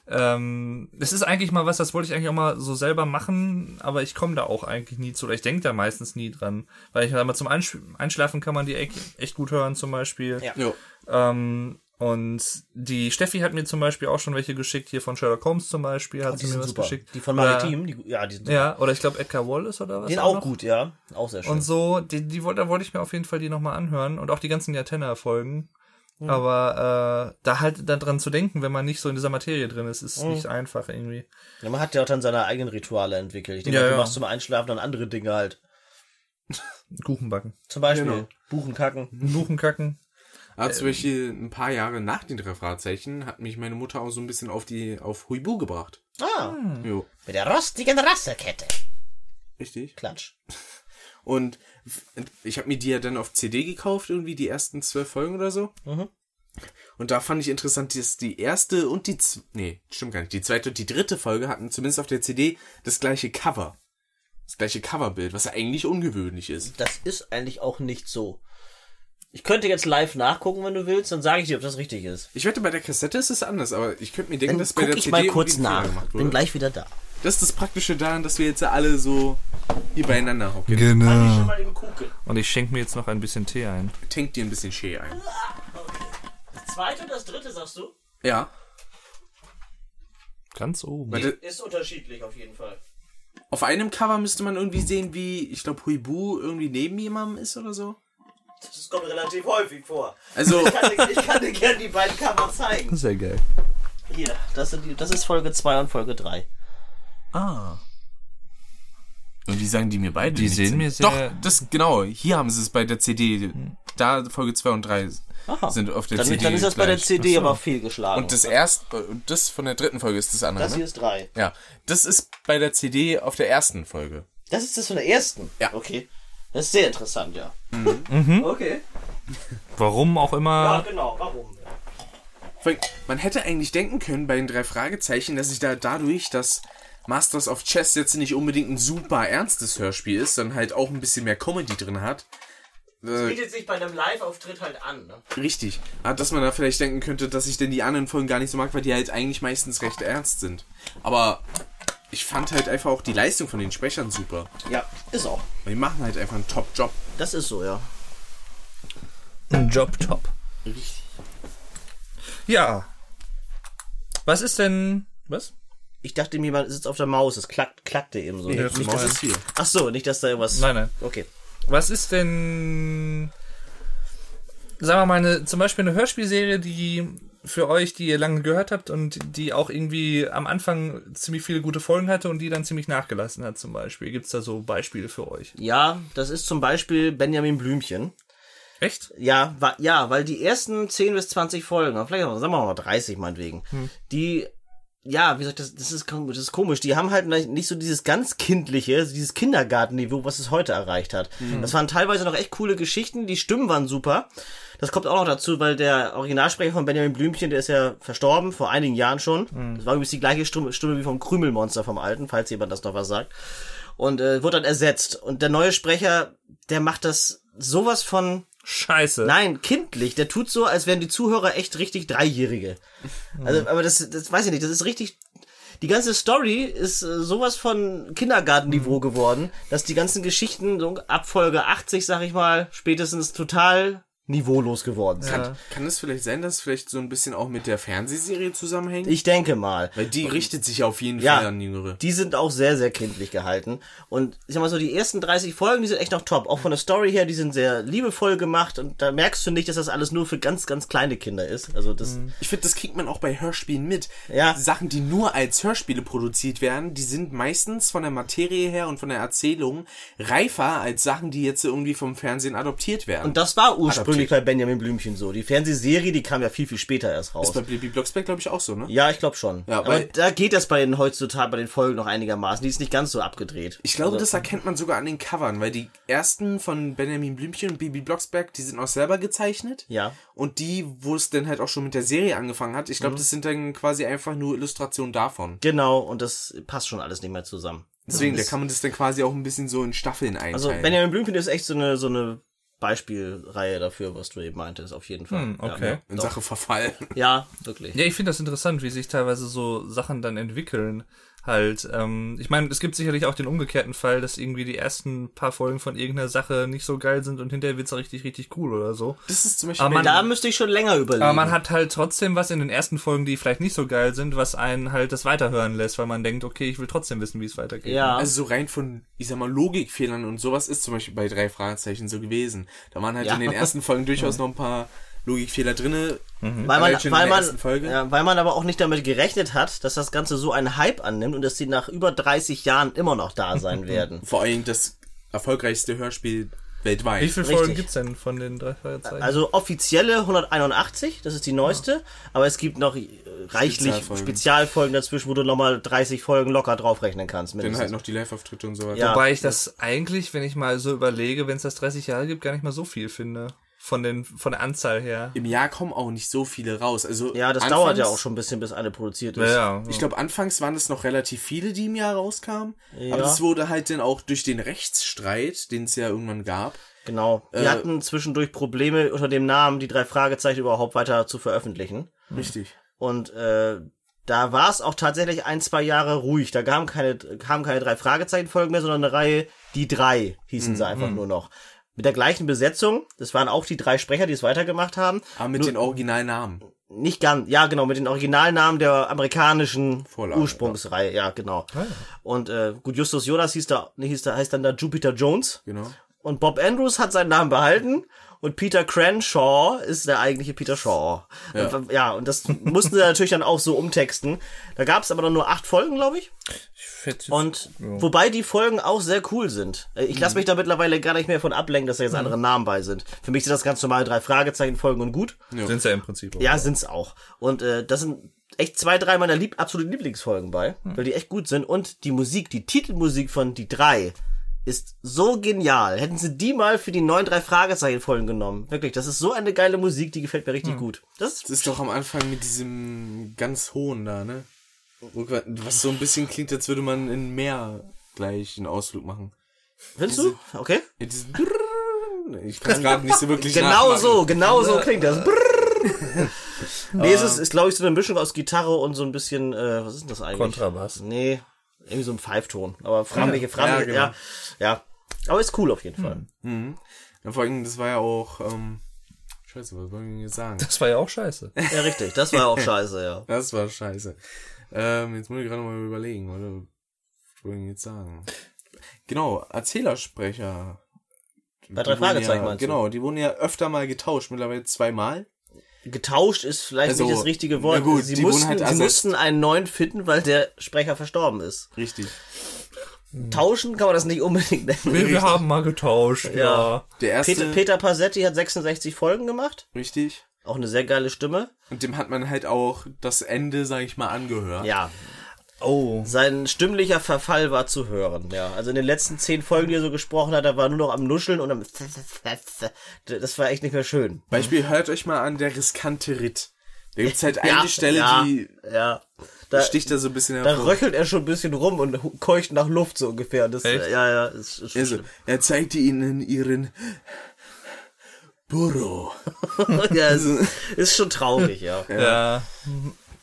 ähm, das ist eigentlich mal was, das wollte ich eigentlich auch mal so selber machen, aber ich komme da auch eigentlich nie zu. Oder ich denke da meistens nie dran. Weil ich aber zum Einsch Einschlafen kann man die echt, echt gut hören zum Beispiel. Ja. Ähm, und die Steffi hat mir zum Beispiel auch schon welche geschickt, hier von Sherlock Holmes zum Beispiel, hat Die sie mir sind was super. geschickt. Die von Maritim, die, ja, die sind super. Ja, oder ich glaube Edgar Wallace oder was? Die sind auch noch? gut, ja. Auch sehr schön. Und so, die, die, da wollte ich mir auf jeden Fall die nochmal anhören und auch die ganzen Yatenna-Folgen. Aber äh, da halt daran zu denken, wenn man nicht so in dieser Materie drin ist, ist nicht einfach irgendwie. Ja, man hat ja auch dann seine eigenen Rituale entwickelt. Ich denke, Ja, du ja. machst zum Einschlafen dann andere Dinge halt. Kuchen backen. Zum Beispiel Genau. Buchen kacken. Buchen kacken. Aber zum Beispiel ein paar Jahre nach den drei Fragezeichen hat mich meine Mutter auch so ein bisschen auf die, auf Huibu gebracht. Ah, Jo. mit der rostigen Rassekette. Richtig. Klatsch. Und ich habe mir die ja dann auf CD gekauft, irgendwie die ersten zwölf Folgen oder so. Und da fand ich interessant, dass die erste und die, nee, stimmt gar nicht, die zweite und die dritte Folge hatten zumindest auf der CD das gleiche Cover. Das gleiche Coverbild, was ja eigentlich ungewöhnlich ist. Das ist eigentlich auch nicht so. Ich könnte jetzt live nachgucken, wenn du willst, dann sage ich dir, ob das richtig ist. Ich wette, bei der Kassette ist es anders, aber ich könnte mir denken, Dann dass bei der ich CD mal kurz nach. Bin gleich wieder da. Das ist das Praktische daran, dass wir jetzt alle so hier beieinander hocken. Genau. Und ich schenke mir jetzt noch ein bisschen Tee ein. Tankt dir ein bisschen Schee ein. Das zweite und das dritte, sagst du? Ja. Ganz oben. Warte, Ist unterschiedlich auf jeden Fall. auf einem Cover müsste man irgendwie sehen, wie, ich glaube, Huibu irgendwie neben jemandem ist oder so. Das kommt relativ häufig vor. Also, Ich kann, dir, ich kann dir gerne die beiden Cover zeigen. Sehr geil. Hier, das, sind die, das ist Folge 2 und Folge 3. Ah. und wie sagen die mir beide? Die sehen mir sehr- Doch, das, genau, hier haben sie es bei der CD. Da Folge 2 und 3 Aha. sind auf der Dann, CD. dann ist das bei der gleich. CD aber fehlgeschlagen. Und das erste, und das von der dritten Folge ist das andere, das hier ne? ist 3. Ja, das ist bei der CD auf der ersten Folge. Das ist das von der ersten? Ja. Okay. Das ist sehr interessant, ja. Okay. Warum auch Ja, immer. genau. Warum? Man hätte eigentlich denken können bei den drei Fragezeichen, dass sich da dadurch, dass Masters of Chess jetzt nicht unbedingt ein super ernstes Hörspiel ist, sondern halt auch ein bisschen mehr Comedy drin hat. Äh, Bietet sich bei einem Live-Auftritt halt an, ne? richtig. Ah, Dass man da vielleicht denken könnte, dass ich denn die anderen Folgen gar nicht so mag, weil die halt eigentlich meistens recht ernst sind. Aber ich fand halt einfach auch die Leistung von den Sprechern super. Ja, ist auch. Weil die machen halt einfach einen Top-Job. Das ist so, ja. Ein Job top. Richtig. Ja. Was ist denn. Was? Ich dachte, jemand sitzt auf der Maus. Es klackt, klackte eben so. Ja, nicht, zum dass Das es, hier. ach so, nicht, dass da irgendwas. Nein, nein. Okay. Was ist denn. Sagen wir mal, eine, zum Beispiel eine Hörspielserie, die für euch, die ihr lange gehört habt und die auch irgendwie am Anfang ziemlich viele gute Folgen hatte und die dann ziemlich nachgelassen hat, zum Beispiel. Gibt's da so Beispiele für euch? Ja, das ist zum Beispiel Benjamin Blümchen. Echt? Ja, wa ja, weil die ersten 10 bis 20 Folgen, vielleicht auch, sagen wir mal 30 meinetwegen, die, ja, wie ich das, das ist, das ist komisch, die haben halt nicht so dieses ganz kindliche, dieses Kindergartenniveau, was es heute erreicht hat. Das waren teilweise noch echt coole Geschichten, die Stimmen waren super. Das kommt auch noch dazu, weil der Originalsprecher von Benjamin Blümchen, der ist ja verstorben, vor einigen Jahren schon. Das war übrigens die gleiche Stimme, Stimme wie vom Krümelmonster vom Alten, falls jemand das noch was sagt. Und äh, wurde dann ersetzt. Und der neue Sprecher, der macht das sowas von Scheiße. Nein, kindlich. Der tut so, als wären die Zuhörer echt richtig Dreijährige. Also, aber das, das weiß ich nicht. Das ist richtig. Die ganze Story ist äh, sowas von Kindergartenniveau geworden, dass die ganzen Geschichten so ab Folge 80, sag ich mal, spätestens total niveaulos geworden sind. Kann, kann es vielleicht sein, dass vielleicht so ein bisschen auch mit der Fernsehserie zusammenhängt? Ich denke mal. Weil die richtet sich auf jeden Ja. Fall an Jüngere. Die sind auch sehr, sehr kindlich gehalten. Und ich sag mal so, die ersten 30 Folgen, die sind echt noch top. Auch von der Story her, die sind sehr liebevoll gemacht. Und da merkst du nicht, dass das alles nur für ganz, ganz kleine Kinder ist. Also das, Ich finde, das kriegt man auch bei Hörspielen mit. Ja. Sachen, die nur als Hörspiele produziert werden, die sind meistens von der Materie her und von der Erzählung reifer als Sachen, die jetzt irgendwie vom Fernsehen adoptiert werden. Und das war ursprünglich Adaptiert. bei Benjamin Blümchen so. Die Fernsehserie, die kam ja viel, viel später erst raus. ist bei Bibi Blocksberg, glaube ich, auch so, ne? Ja, ich glaube schon. Ja, Aber da geht das bei den heutzutage, bei den Folgen noch einigermaßen. Die ist nicht ganz so abgedreht. Ich glaube, das erkennt man sogar an den Covern, weil die ersten von Benjamin Blümchen und Bibi Blocksberg, die sind auch selber gezeichnet. Ja. Und die, wo es dann halt auch schon mit der Serie angefangen hat, ich glaube, das sind dann quasi einfach nur Illustrationen davon. Genau, und das passt schon alles nicht mehr zusammen. Deswegen, da Das- kann man das dann quasi auch ein bisschen so in Staffeln einteilen. Also Benjamin Blümchen ist echt so eine, so eine Beispielreihe dafür, was du eben meintest, auf jeden Fall. Hm, okay. in Ja, Sache Verfall. ja wirklich. Ja, ich finde das interessant, wie sich teilweise so Sachen dann entwickeln. Halt, ähm, ich meine, es gibt sicherlich auch den umgekehrten Fall, dass irgendwie die ersten paar Folgen von irgendeiner Sache nicht so geil sind und hinterher wird's richtig, richtig cool oder so. Das ist zum Beispiel. Aber man- da müsste ich schon länger überlegen. Aber man hat halt trotzdem was in den ersten Folgen, die vielleicht nicht so geil sind, was einen halt das weiterhören lässt, weil man denkt, okay, ich will trotzdem wissen, wie es weitergeht. ja. also so rein von, ich sag mal, Logikfehlern und sowas ist zum Beispiel bei drei Fragezeichen so gewesen. Da waren halt Ja. in den ersten Folgen durchaus noch ein paar Logikfehler drinne. weil man, weil man, ja, weil man aber auch nicht damit gerechnet hat, dass das Ganze so einen Hype annimmt und dass die nach über 30 Jahren immer noch da sein werden. Vor allem das erfolgreichste Hörspiel weltweit. Wie viele Richtig. Folgen gibt's denn von den drei Fragezeichen? Also offizielle 181, das ist die neueste, aber es gibt noch äh, reichlich Spezialfolgen. Spezialfolgen dazwischen, wo du nochmal 30 Folgen locker draufrechnen kannst. Dann mindestens. halt noch die Live-Auftritte und so weiter. Ja. Wobei ich das eigentlich, wenn ich mal so überlege, wenn es das 30 Jahre gibt, gar nicht mal so viel finde. Von den, von der Anzahl her. Im Jahr kommen auch nicht so viele raus. Also Ja, das anfangs- dauert ja auch schon ein bisschen, bis eine produziert ist. Ja, ja. Ich glaube, anfangs waren es noch relativ viele, die im Jahr rauskamen. Ja. Aber das wurde halt dann auch durch den Rechtsstreit, den es ja irgendwann gab. Genau. Wir Äh, hatten zwischendurch Probleme unter dem Namen, die drei Fragezeichen überhaupt weiter zu veröffentlichen. Richtig. Und äh, da war es auch tatsächlich ein, zwei Jahre ruhig. Da kamen keine, kamen keine drei Fragezeichen-Folgen mehr, sondern eine Reihe, die drei hießen sie einfach nur noch. Mit der gleichen Besetzung. Das waren auch die drei Sprecher, die es weitergemacht haben. Aber mit Nur- den Originalnamen. Nicht ganz, ja genau, mit den Originalnamen der amerikanischen Vorlage, Ursprungsreihe, ja, genau. Und äh, gut, Justus Jonas hieß da, nee, hieß da, heißt dann da Jupiter Jones. Genau. Und Bob Andrews hat seinen Namen behalten und Peter Cranshaw ist der eigentliche Peter Shaw. Ja, und, ja, und das mussten sie natürlich dann auch so umtexten. Da gab es aber dann nur acht Folgen, glaube ich. Und wobei die Folgen auch sehr cool sind. Äh, Ich lasse mich da mittlerweile gar nicht mehr von ablenken, dass da jetzt andere Namen bei sind. Für mich sind das ganz normal drei Fragezeichen-Folgen und gut. Sind's ja im Prinzip. auch. Ja, sind's auch. Und äh, das sind echt zwei, drei meiner lieb absoluten Lieblingsfolgen bei, weil die echt gut sind. Und die Musik, die Titelmusik von die drei ist so genial. Hätten sie die mal für die neuen drei Fragezeichen-Folgen genommen. Wirklich, das ist so eine geile Musik, die gefällt mir richtig gut. Das Das ist doch am Anfang mit diesem ganz hohen da, ne? Was so ein bisschen klingt, als würde man in Meer gleich einen Ausflug machen. findest du? Okay. Ja, ich kann es gerade nicht so wirklich Genau so, genau so klingt das. Nee, es ist, ist glaube ich, so eine Mischung aus Gitarre und so ein bisschen, äh, was ist denn das eigentlich? Kontrabass. Nee, Irgendwie so ein Pfeifton. Aber fragliche, fragliche, Ja, ja, ja. Aber ist cool auf jeden Fall. Ja, vor allem, das war ja auch, ähm, scheiße, was wollen wir jetzt sagen? Das war ja auch scheiße. Ja, richtig. Das war auch scheiße, ja. Das war scheiße. Ähm, jetzt muss ich gerade mal überlegen, oder? Was wollen wir jetzt sagen? Genau, Erzählersprecher. Bei drei Die wurden Fragezeichen ja, meinst du? Genau, die wurden ja öfter mal getauscht, mittlerweile zweimal. Getauscht ist vielleicht Also, nicht das richtige Wort. gut, sie mussten, halt sie mussten einen neuen finden, weil der Sprecher verstorben ist. Richtig. Tauschen kann man das nicht unbedingt nennen. Wir, wir haben mal getauscht, ja. Ja. Der erste, Peter, Peter Passetti hat 66 Folgen gemacht. richtig. Auch eine sehr geile Stimme. Und dem hat man halt auch das Ende, sag ich mal, angehört. Ja. Oh. Sein stimmlicher Verfall war zu hören, ja. Also in den letzten zehn Folgen, die er so gesprochen hat, da war nur noch am Nuscheln und am Das war echt nicht mehr schön. Beispiel, hört euch mal an, der riskante Ritt. Da gibt's halt eine Stelle, ja, die Ja. Da, sticht da so ein bisschen da hervor. röchelt er schon ein bisschen rum und keucht nach Luft so ungefähr. Das, Echt? Ja, ja, ist, ist Also, er zeigte ihnen ihren Burro. ja, ist, ist schon traurig, ja. Ja.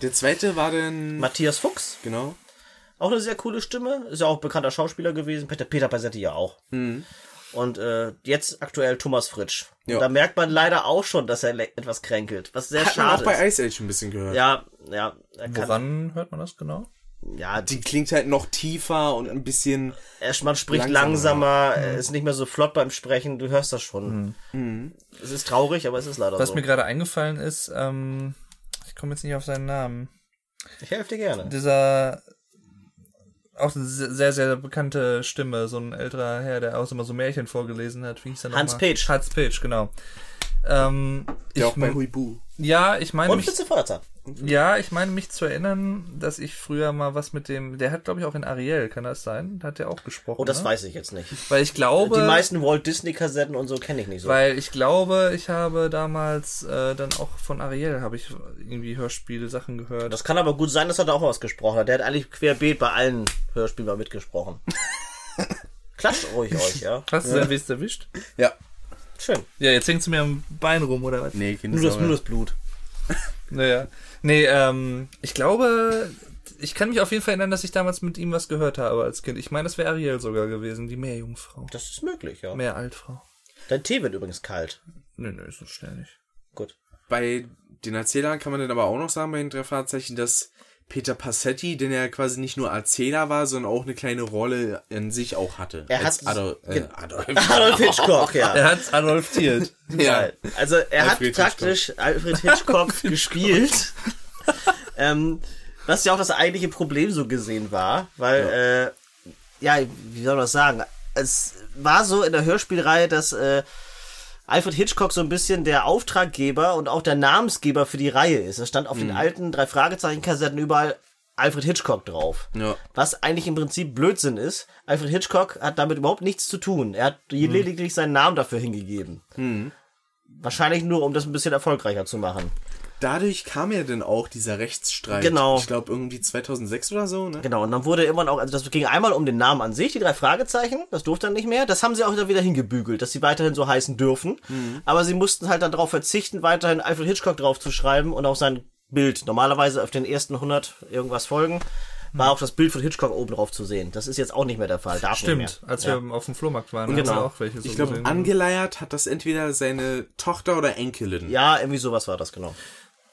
Der zweite war dann, Matthias Fuchs, genau, auch eine sehr coole Stimme. Ist ja auch bekannter Schauspieler gewesen. Peter, Peter Passetti ja auch. Und äh, jetzt aktuell Thomas Fritsch. Ja. da merkt man leider auch schon, dass er etwas kränkelt. Was sehr hat man schade auch bei ist. Ice Age ein bisschen gehört. Ja, ja. Er kann, Woran hört man das genau? Ja, Die klingt halt noch tiefer und ein bisschen, er, man spricht Langsamer. langsamer, er ist nicht mehr so flott beim Sprechen, du hörst das schon. Es ist traurig, aber es ist leider Was so. mir gerade eingefallen ist, ähm, ich komme jetzt nicht auf seinen Namen. ich helfe dir gerne. Dieser auch eine se- sehr, sehr bekannte Stimme, so ein älterer Herr, der auch immer so Märchen vorgelesen hat. Wie hieß er Hans nochmal? Page. Hans Page, genau. Ähm, der ich, auch bei Huibu. ja, ich meine Und Spitze Feuerzahn. Ja, ich meine mich zu erinnern, dass ich früher mal was mit dem, der hat glaube ich auch in Ariel, kann das sein? Hat der auch gesprochen? Oh, das ne? weiß ich jetzt nicht. Weil ich glaube, Die meisten Walt Disney Kassetten und so kenne ich nicht so. weil ich glaube, ich habe damals äh, dann auch von Ariel habe ich irgendwie Hörspiel-Sachen gehört. das kann aber gut sein, dass er da auch was gesprochen hat. Der hat eigentlich querbeet bei allen Hörspielen mal mitgesprochen. Klatscht ruhig euch, ja. Hast du dein Wist erwischt? Ja. Schön. Ja, jetzt hängst du mir am Bein rum, oder was? Nee, Kind Nur das, nur das Blut. Naja. Nee, ähm, ich glaube, ich kann mich auf jeden Fall erinnern, dass ich damals mit ihm was gehört habe als Kind. Ich meine, das wäre Ariel sogar gewesen, die Meerjungfrau. Das ist möglich, ja. Meeraltfrau. Dein Tee wird übrigens kalt. Nö, nö, so schnell nicht. Gut. Bei den Erzählern kann man dann aber auch noch sagen, bei den drei Fahrzeichen, dass Peter Passetti, denn er quasi nicht nur Erzähler war, sondern auch eine kleine Rolle in sich auch hatte. Er hat- Adolf, äh, Adolf. Adolf Hitchcock, ja. Er hat's adolftiert. ja. Also er Alfred hat praktisch Alfred Hitchcock gespielt. ähm, was ja auch das eigentliche Problem so gesehen war, weil, äh, ja, wie soll man das sagen? Es war so in der Hörspielreihe, dass äh, Alfred Hitchcock so ein bisschen der Auftraggeber und auch der Namensgeber für die Reihe ist. Es stand auf den alten drei Fragezeichen-Kassetten überall Alfred Hitchcock drauf. Ja. Was eigentlich im Prinzip Blödsinn ist. Alfred Hitchcock hat damit überhaupt nichts zu tun. Er hat lediglich seinen Namen dafür hingegeben. Wahrscheinlich nur, um das ein bisschen erfolgreicher zu machen. Dadurch kam ja dann auch dieser Rechtsstreit. Genau. Ich glaube irgendwie 2006 oder so, ne? Genau, und dann wurde immer auch, also das ging einmal um den Namen an sich, die drei Fragezeichen, das durfte dann nicht mehr. Das haben sie auch wieder hingebügelt, dass sie weiterhin so heißen dürfen. Aber sie mussten halt dann darauf verzichten, weiterhin Alfred Hitchcock drauf zu schreiben und auch sein Bild. Normalerweise auf den ersten 100 irgendwas Folgen war auch das Bild von Hitchcock oben drauf zu sehen. Das ist jetzt auch nicht mehr der Fall. Darf Stimmt, als ja. wir auf dem Flohmarkt waren, Genau. haben wir auch welche so Ich glaube, angeleiert hat das entweder seine Tochter oder Enkelin. ja, irgendwie sowas war das, genau.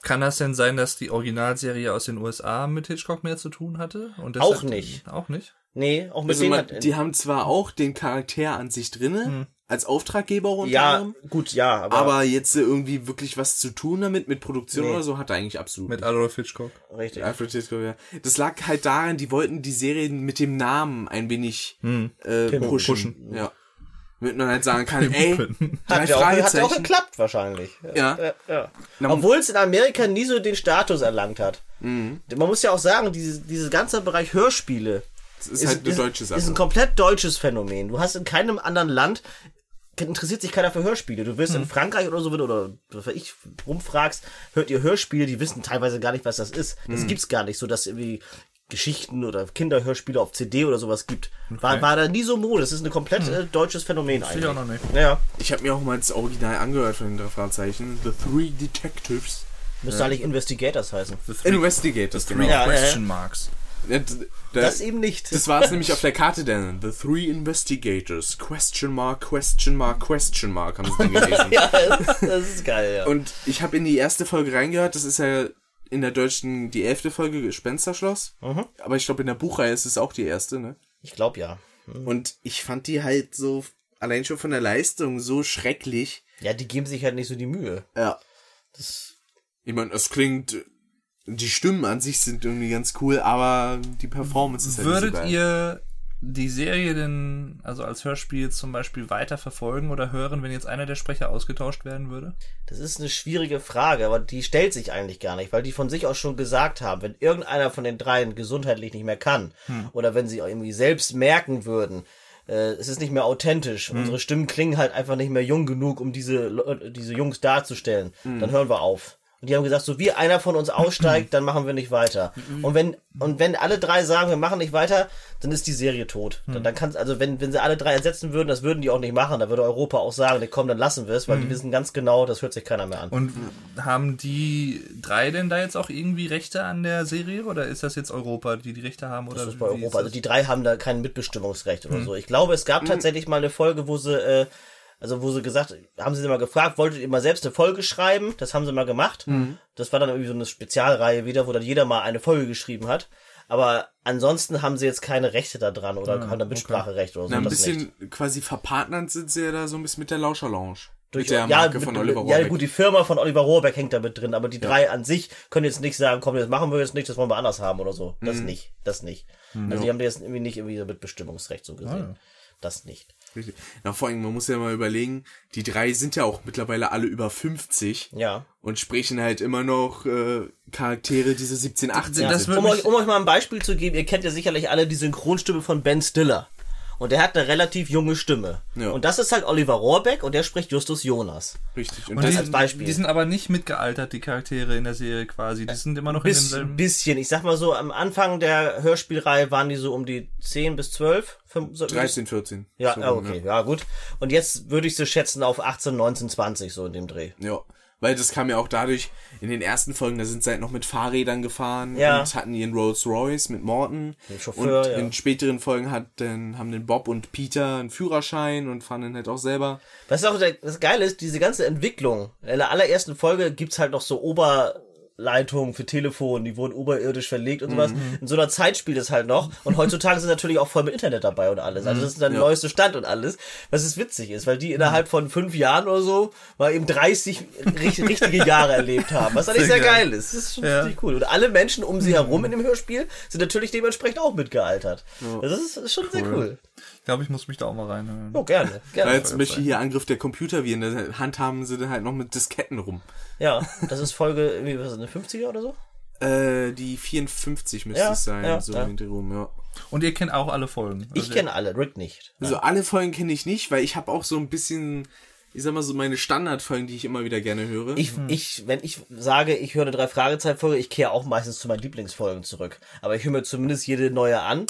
Kann das denn sein, dass die Originalserie aus den USA mit Hitchcock mehr zu tun hatte? Und Auch nicht. Auch nicht? Nee, auch mit Also denen man, hat, die haben zwar auch den Charakter an sich drinne, als Auftraggeber unter ja, anderem, gut, ja, aber, aber jetzt irgendwie wirklich was zu tun damit, mit Produktion Nee. oder so, hat er eigentlich absolut Mit. Adolf Hitchcock. richtig. Alfred Hitchcock, ja. Das lag halt daran, die wollten die Serie mit dem Namen ein wenig äh, pushen. Ja. Damit man halt sagen kann, ey, drei Hat ja, auch, hat ja auch geklappt wahrscheinlich. Ja. Ja, ja. Obwohl es in Amerika nie so den Status erlangt hat. Mhm. Man muss ja auch sagen, diese, dieses ganze Bereich Hörspiele Das ist, halt eine deutsche Sache. ist ein komplett deutsches Phänomen. Du hast in keinem anderen Land interessiert sich keiner für Hörspiele. Du wirst in Frankreich oder so, wenn du- oder was ich rumfragst, hört ihr Hörspiele, die wissen teilweise gar nicht, was das ist. Das Mhm. gibt's gar nicht, so dass irgendwie Geschichten oder Kinderhörspiele auf CD oder sowas gibt. War, war da nie so Mode. Das ist ein komplett äh, deutsches Phänomen eigentlich. ich auch noch nicht. Ja. ich habe mir auch mal das Original angehört von den drei Fragezeichen. The Three Detectives. Müsste eigentlich Investigators heißen. Investigators, genau. Ja, ja, Question Marks. Ja, Das eben nicht. Das war es nämlich auf der Karte dann. The Three Investigators. Question mark, question mark, question mark haben sie dann gelesen. ja, das, das ist geil, ja. Und ich habe in die erste Folge reingehört. Das ist ja in der deutschen die elfte Folge Gespensterschloss. Mhm. Aber ich glaube, in der Buchreihe ist es auch die erste, ne? Ich glaube ja. Und ich fand die halt so, allein schon von der Leistung, so schrecklich. Ja, die geben sich halt nicht so die Mühe. Ja. Das, Ich meine, es klingt, die Stimmen an sich sind irgendwie ganz cool, aber die Performance ist halt Würdet nicht so geil. ihr die Serie denn, also als Hörspiel zum Beispiel weiter verfolgen oder hören, wenn jetzt einer der Sprecher ausgetauscht werden würde? das ist eine schwierige Frage, aber die stellt sich eigentlich gar nicht, weil die von sich aus schon gesagt haben, wenn irgendeiner von den dreien gesundheitlich nicht mehr kann oder wenn sie auch irgendwie selbst merken würden, äh, es ist nicht mehr authentisch, unsere Stimmen klingen halt einfach nicht mehr jung genug, um diese, diese Jungs darzustellen, dann hören wir auf. Und die haben gesagt, so wie einer von uns aussteigt, dann machen wir nicht weiter. Und wenn, und wenn alle drei sagen, wir machen nicht weiter, dann ist die Serie tot. Dann, dann kann's, also wenn, wenn sie alle drei ersetzen würden, das würden die auch nicht machen, dann würde Europa auch sagen, nee, komm, dann lassen wir es, weil die wissen ganz genau, das hört sich keiner mehr an. Und haben die drei denn da jetzt auch irgendwie Rechte an der Serie oder ist das jetzt Europa, die die Rechte haben? Oder Das ist bei Europa. Also die drei haben da kein Mitbestimmungsrecht oder so. Ich glaube, es gab tatsächlich mal eine Folge, wo sie, äh, also wo sie gesagt, haben sie sie mal gefragt, wolltet ihr mal selbst eine Folge schreiben? Das haben sie mal gemacht. Das war dann irgendwie so eine Spezialreihe wieder, wo dann jeder mal eine Folge geschrieben hat. Aber ansonsten haben sie jetzt keine Rechte da dran oder haben da Mitspracherecht oder so. Na, ein bisschen nicht. quasi verpartnert sind sie ja da so ein bisschen mit der Lauscher Lounge. Durch, mit der ja, Marke mit, von Oliver ja Rohrbeck. gut, die Firma von Oliver Rohrbeck hängt da mit drin, aber die drei an sich können jetzt nicht sagen, komm, das machen wir jetzt nicht, das wollen wir anders haben oder so. Das Mhm. nicht, das nicht. Also die haben jetzt irgendwie nicht irgendwie so mit Bestimmungsrecht so Ah, gesehen. Das nicht. Richtig. Na, vor allem, man muss ja mal überlegen, die drei sind ja auch mittlerweile alle über 50 Ja. und sprechen halt immer noch äh, Charaktere, die so 17, 18 Das sind. Um euch, um euch mal ein Beispiel zu geben, ihr kennt ja sicherlich alle die Synchronstimme von Ben Stiller. Und der hat eine relativ junge Stimme. Ja. Und das ist halt Oliver Rohrbeck und der spricht Justus Jonas. Richtig. Und, Und das, die, als Beispiel. die sind aber nicht mitgealtert, die Charaktere in der Serie quasi. Die sind immer noch in Bis, demselben. bisschen. Ich sag mal so, am Anfang der Hörspielreihe waren die so um die 10 bis 12. Fünf- so- 13, 14. Ja, So ja, rum, okay, ja gut. Und jetzt würde ich sie schätzen auf 18, 19, 20 so in dem Dreh. Ja, weil das kam ja auch dadurch, in den ersten Folgen, da sind sie halt noch mit Fahrrädern gefahren Ja. und hatten ihren Rolls Royce mit Morton. Den Chauffeur, und ja. in späteren Folgen hat dann, haben den Bob und Peter einen Führerschein und fahren dann halt auch selber. Was auch das Geile ist, diese ganze Entwicklung. In der allerersten Folge gibt's halt noch so Oberleitungen für Telefon, die wurden oberirdisch verlegt und sowas. Mhm. In so einer Zeit spielt es halt noch. Und heutzutage sind natürlich auch voll mit Internet dabei und alles. Also das ist dann der Ja. neueste Stand und alles. Was ist witzig ist, weil die innerhalb von fünf Jahren oder so mal eben 30 richt- richtige Jahre erlebt haben. Was eigentlich sehr, Sehr geil. geil. ist. Das ist schon Ja. richtig cool. Und alle Menschen um sie herum in dem Hörspiel sind natürlich dementsprechend auch mitgealtert. Das ist, ist schon sehr cool. Ich glaube, ich muss mich da auch mal reinhören. Oh, gerne. gerne. Weil zum Beispiel hier Angriff der Computerviren, da handhaben sie dann halt noch mit Disketten rum. Ja, das ist Folge, irgendwie, was ist das, eine 50er oder so? Äh, die 54 müsste Ja, es sein, ja, so ja. im rum, ja. Und ihr kennt auch alle Folgen. Ich Also- kenne alle, Rick nicht. Also alle Folgen kenne ich nicht, weil ich habe auch so ein bisschen, ich sag mal so meine Standardfolgen, die ich immer wieder gerne höre. Ich, ich, wenn ich sage, ich höre eine drei Fragezeichen Folge, ich kehre auch meistens zu meinen Lieblingsfolgen zurück. Aber ich höre mir zumindest jede neue an.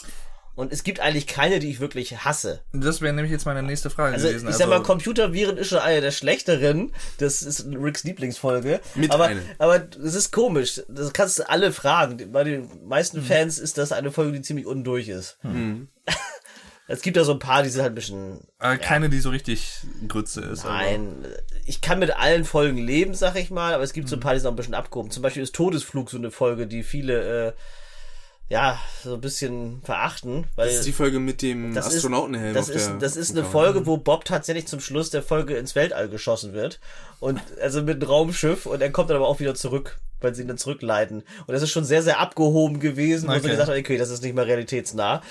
Und es gibt eigentlich keine, die ich wirklich hasse. Das wäre nämlich jetzt meine nächste Frage Also, gewesen. ich sag mal, Computerviren ist schon eine der schlechteren. Das ist Ricks Lieblingsfolge. Mit aber, einem. aber es ist komisch. Das kannst du alle fragen. Bei den meisten Fans ist das eine Folge, die ziemlich undurch ist. Es gibt ja so ein paar, die sind halt ein bisschen äh, keine, die so richtig Grütze ist. aber- Nein, ich kann mit allen Folgen leben, sag ich mal, aber es gibt so ein paar, die sind auch ein bisschen abgehoben. Zum Beispiel ist Todesflug so eine Folge, die viele, äh, ja, so ein bisschen verachten, weil das ist die Folge mit dem das ist, Astronautenhelm. das auf ist, das ist eine. Folge, wo Bob tatsächlich zum Schluss der Folge ins Weltall geschossen wird. Und also mit einem Raumschiff und er kommt dann aber auch wieder zurück, weil sie ihn dann zurückleiten. Und das ist schon sehr, sehr abgehoben gewesen, wo sie Okay. gesagt haben, okay, das ist nicht mehr realitätsnah. Äh,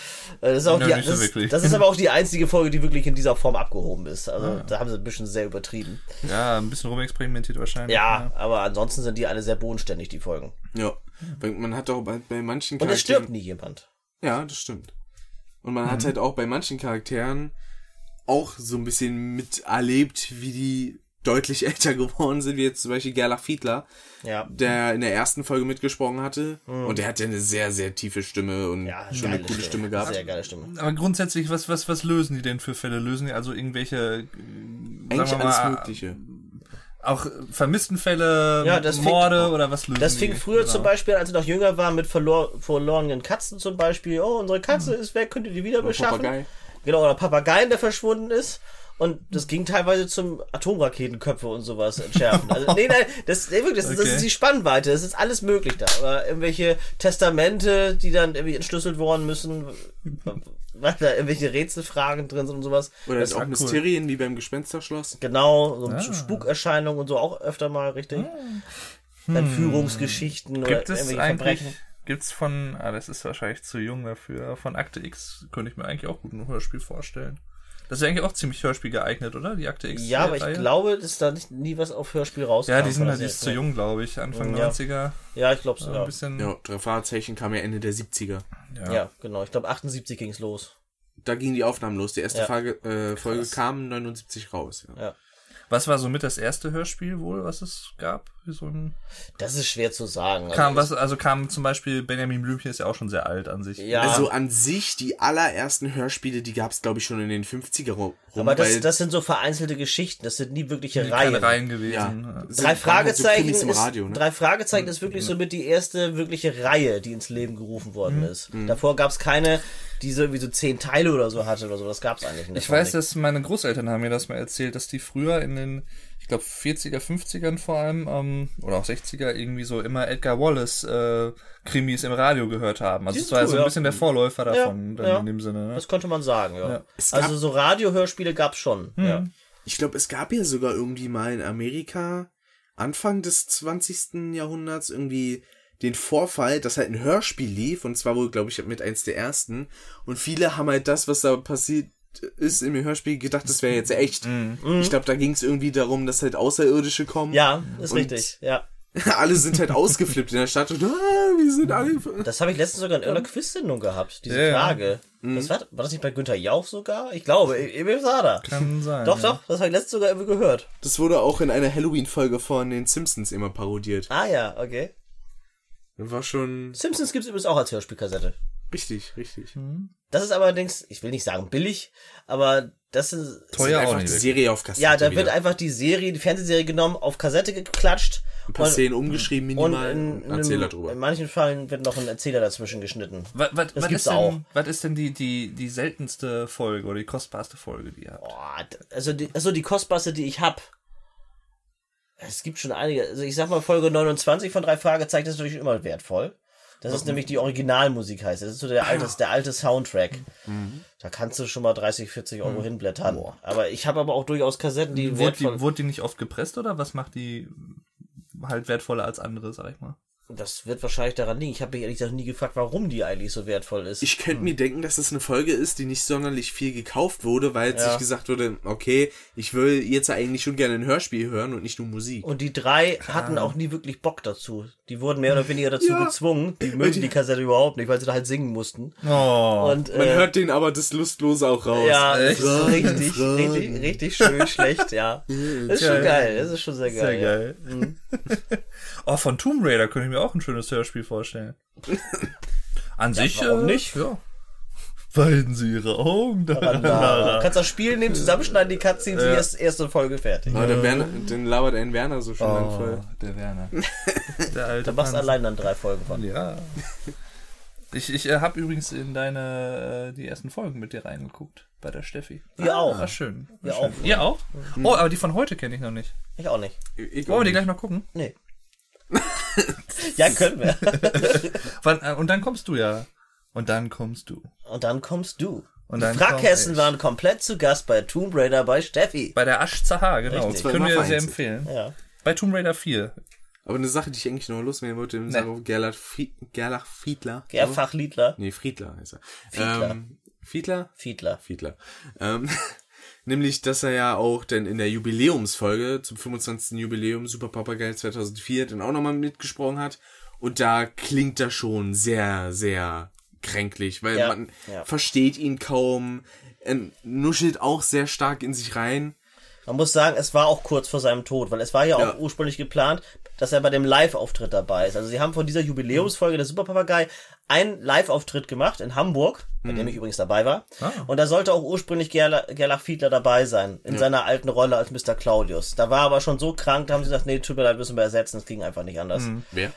Das ist, auch die, so das, ist, das ist aber auch die einzige Folge, die wirklich in dieser Form abgehoben ist. Also da haben sie ein bisschen sehr übertrieben. Ja, ein bisschen rumexperimentiert wahrscheinlich. Ja, aber ansonsten sind die alle sehr bodenständig, die Folgen. Ja, man hat auch bei, bei manchen Und es stirbt nie jemand. Ja, das stimmt. Und man Mhm. hat halt auch bei manchen Charakteren auch so ein bisschen miterlebt, wie die deutlich älter geworden sind, wie jetzt zum Beispiel Gerlach Fiedler, Ja. der in der ersten Folge mitgesprochen hatte. Und der hat ja eine sehr, sehr tiefe Stimme und Mhm. Ja, schon eine coole Stimme gehabt. Sehr geile Stimme. Aber grundsätzlich, was, was, was lösen die denn für Fälle? Lösen die also irgendwelche, äh, Eigentlich sagen wir alles mal, Mögliche. auch Vermisstenfälle, Ja, das fing- Morde oder was lösen Das fing die? früher Genau. zum Beispiel, als ich noch jünger war, mit verlor verlorenen Katzen zum Beispiel. Oh, unsere Katze ist weg, könnt ihr die wieder beschaffen? Papagei. Genau, oder Papageien, der verschwunden ist. Und das ging teilweise zum Atomraketenköpfe und sowas entschärfen. Also, nee, nein, das, nee, wirklich, das, das Okay. ist die Spannweite, das ist alles möglich da. Oder irgendwelche Testamente, die dann irgendwie entschlüsselt worden müssen, weil da irgendwelche Rätselfragen drin sind und sowas. Oder das auch cool. Mysterien wie beim Gespensterschloss. Genau, so Ah. Spukerscheinungen und so auch öfter mal, richtig? Entführungsgeschichten oder Hm. Gibt es irgendwelche eigentlich, Verbrechen. gibt's von, ah, das ist wahrscheinlich zu jung dafür, von Akte X könnte ich mir eigentlich auch gut ein Hörspiel vorstellen. Das ist ja eigentlich auch ziemlich Hörspiel geeignet, oder? Die Akte X. Ja, aber ich glaube, dass da nicht, nie was auf Hörspiel rauskam. Ja, die sind halt zu jung, glaube ich. Anfang Ja. 90er. Ja, ich glaube so, Ein ja. bisschen. Ja, drei Fahrzeichen kam ja Ende der 70er. Ja, genau. Ich glaube, 78 ging's los. Da gingen die Aufnahmen los. Die erste Ja. Folge, äh, Folge kam 79 raus. Ja. Was war so mit das erste Hörspiel wohl, was es gab? So ein Das ist schwer zu sagen. kam Also, was, also kam zum Beispiel Benjamin Blümchen ist ja auch schon sehr alt an sich. Ja, Also an sich, die allerersten Hörspiele, die gab es, glaube ich, schon in den 50er rum. aber das, das sind so vereinzelte Geschichten. Das sind nie wirkliche Keine Reihen. Reihen gewesen. ja, Drei halt so Fragezeichen, im ist, Radio, ne? drei Fragezeichen ist wirklich so mit die erste wirkliche Reihe, die ins Leben gerufen worden Mhm. ist. Davor gab's keine, die so wie so zehn Teile oder so hatte oder so. Das gab's eigentlich nicht. Ich weiß, dass meine Großeltern haben mir das mal erzählt, dass die früher in den, ich glaube 40er, 50ern vor allem, ähm, oder auch 60er irgendwie so immer Edgar Wallace äh, Krimis im Radio gehört haben. Also es war cool, so ein ja. bisschen der Vorläufer davon, dann ja. in dem Sinne. Ne? Das könnte man sagen, ja. Ja. Es gab- Also so Radiohörspiele gab's schon. Mhm. Ja. Ich glaube, es gab ja sogar irgendwie mal in Amerika Anfang des 20. Jahrhunderts irgendwie den Vorfall, dass halt ein Hörspiel lief und zwar wohl, glaube ich, mit eins der ersten und viele haben halt das, was da passiert ist im Hörspiel gedacht, das wäre jetzt echt. Ich glaube, da ging es irgendwie darum, dass halt Außerirdische kommen. Mhm. Ja, ist richtig. Ja. alle sind halt ausgeflippt in der Stadt und ah, wir sind alle. Das habe ich letztens sogar in irgendeiner Quiz-Sendung gehabt, diese Ja, ja. Frage. Das war, war das nicht bei Günther Jauch sogar? Ich glaube, Emil Sada. Kann sein. Doch, ja. doch, das habe ich letztens sogar irgendwie gehört. Das wurde auch in einer Halloween-Folge von den Simpsons immer parodiert. Ah ja, okay. War schon Simpsons gibt's übrigens auch als Hörspielkassette. richtig, richtig. Das ist allerdings, ich will nicht sagen billig, aber das ist... Teuer auch einfach nicht. die. Serie auf Kassette Ja, da wird wieder. einfach die Serie, die Fernsehserie genommen, auf Kassette geklatscht. ein paar und- Szenen umgeschrieben, Und minimal. in, und in, Erzähler in, drüber. in manchen Fällen wird noch ein Erzähler dazwischen geschnitten. Was, was, Das was, gibt's ist denn, auch. was ist denn die, die, die seltenste Folge oder die kostbarste Folge, die ihr habt? Boah, d- also die, also die kostbarste, die ich hab. Es gibt schon einige. Also ich sag mal, Folge 29 von drei Fragezeichen ist natürlich immer wertvoll. Das ist nämlich die Originalmusik heißt. Das ist so der alte, der alte Soundtrack. Da kannst du schon mal 30, 40 Euro hinblättern. Aber ich habe aber auch durchaus Kassetten, die Wurde wertvoll. die, wurde die nicht oft gepresst oder was macht die halt wertvoller als andere, sag ich mal? Das wird wahrscheinlich daran liegen. Ich habe mich ehrlich gesagt nie gefragt, warum die eigentlich so wertvoll ist. Ich könnte mir denken, dass es eine Folge ist, die nicht sonderlich viel gekauft wurde, weil Ja. sich gesagt wurde, okay, ich will jetzt eigentlich schon gerne ein Hörspiel hören und nicht nur Musik. Und die drei hatten auch nie wirklich Bock dazu. Die wurden mehr oder weniger dazu Ja. gezwungen. Die mögen die Kassette überhaupt nicht, weil sie da halt singen mussten. Oh. Und, Man äh, hört den aber das Lustlose auch raus. Ja, das Echt? ist Fragen, richtig, Fragen. richtig, richtig schön schlecht, ja. Das ist schon Geil. geil, das ist schon sehr geil. Sehr ja. geil. oh, von Tomb Raider könnte ich mir auch ein schönes Hörspiel vorstellen. An sich warum äh, nicht? Ja. Weiden Sie Ihre Augen daran. Kannst das Spiel nehmen, zusammenschneiden, die Cutscenes, die erste, erste Folge fertig. Aber der Werner, den labert ein Werner so schön lang Oh, voll. der Werner. Der alte Da machst du allein dann drei Folgen von. Ja. Ich, ich äh, habe übrigens in deine äh, die ersten Folgen mit dir reingeguckt bei der Steffi. Wir auch. War schön. War schön. auch. Ihr auch? Oh, aber die von heute kenne ich noch nicht. Ich auch nicht. Ich Wollen wir die gleich noch gucken? Nee. ja, können wir. Äh, und dann kommst du ja. Und dann kommst du. Und dann kommst du. Und dann Frackhessen waren komplett zu Gast bei Tomb Raider bei Steffi. Bei der Asch Zahar, genau. Richtig. Können wir sehr empfehlen. Ja. Bei Tomb Raider 4. Aber eine Sache, die ich eigentlich noch loswerden wollte, im nee. Gerlach, Fried, Gerlach Friedler. Gerfach Liedler. Nee, Friedler heißt er. Fiedler. Ähm, Fiedler? Fiedler. Fiedler. Ähm, nämlich, dass er ja auch denn in der Jubiläumsfolge zum 25. Jubiläum Super Papagei 2004 dann auch nochmal mitgesprochen hat. Und da klingt er schon sehr, sehr kränklich, weil Ja, man ja. versteht ihn kaum. Er nuschelt auch sehr stark in sich rein. Man muss sagen, es war auch kurz vor seinem Tod, weil es war ja, Ja. auch ursprünglich geplant, dass er bei dem Live-Auftritt dabei ist. Also sie haben von dieser Jubiläumsfolge der Superpapagei einen Live-Auftritt gemacht in Hamburg, bei dem ich übrigens dabei war. Und da sollte auch ursprünglich Gerlach, Gerlach Fiedler dabei sein, in seiner alten Rolle als Mr. Claudius. Da war er aber schon so krank, da haben sie gesagt, nee, tut mir leid, müssen wir ersetzen, das ging einfach nicht anders. Wer?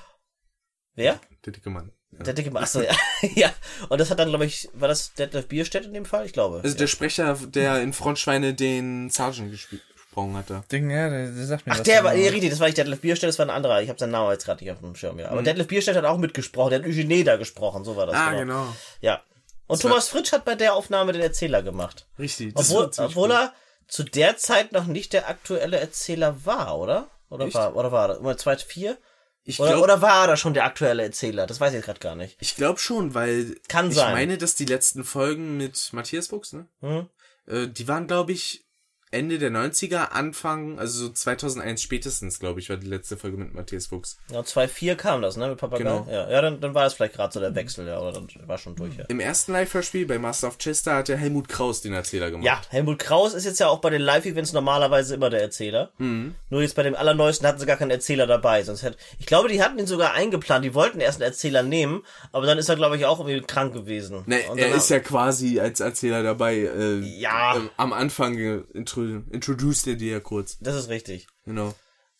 Wer? Der dicke Mann. Der dicke Mann. Achso, ja. ja. Und das hat dann, glaube ich, war das Detlef Bierstedt in dem Fall? Ich glaube. Also der Sprecher, der in Frontschweine den Sergeant gespielt- gesprochen hatte. Ding, ja, der, der sagt mir Ach, was. der war, nee, richtig, das war nicht Detlef Bierstedt, das war ein anderer. Ich habe seinen Namen jetzt gerade nicht auf dem Schirm, ja. Aber Detlef Bierstedt hat auch mitgesprochen, der hat Eugene da gesprochen, so war das. Ah, genau. Ja. Und Thomas Fritsch hat bei der Aufnahme den Erzähler gemacht. Richtig. Das Obwohl, obwohl er zu der Zeit noch nicht der aktuelle Erzähler war, oder? Oder Echt? war, oder war er? Immer 2004? Ich Oder, glaube oder war er da schon der aktuelle Erzähler? Das weiß ich gerade gar nicht. ich glaub schon, weil Kann ich sein. meine, dass die letzten Folgen mit Matthias Fuchs, ne? Hm? Äh, die waren, glaube ich, Ende der 90er, Anfang, also so 2001 spätestens, glaube ich, war die letzte Folge mit Matthias Fuchs. Ja, 2.4 kam das, ne, mit Papagei? Genau. Ja, ja dann, dann war das vielleicht gerade so der Wechsel, ja, oder dann war schon durch, ja. Im ersten Live-Hörspiel bei Master of Chester hat der Helmut Kraus den Erzähler gemacht. Ja, Helmut Kraus ist jetzt ja auch bei den Live-Events normalerweise immer der Erzähler. Mhm. Nur jetzt bei dem allerneuesten hatten sie gar keinen Erzähler dabei. Sonst hätte, ich glaube, die hatten ihn sogar eingeplant. Die wollten erst einen Erzähler nehmen, aber dann ist er, glaube ich, auch irgendwie krank gewesen. Ne, er ist ja quasi als Erzähler dabei. Äh, Ja. ähm, am Anfang äh, intro introduced er dir ja kurz. Das ist richtig. Genau.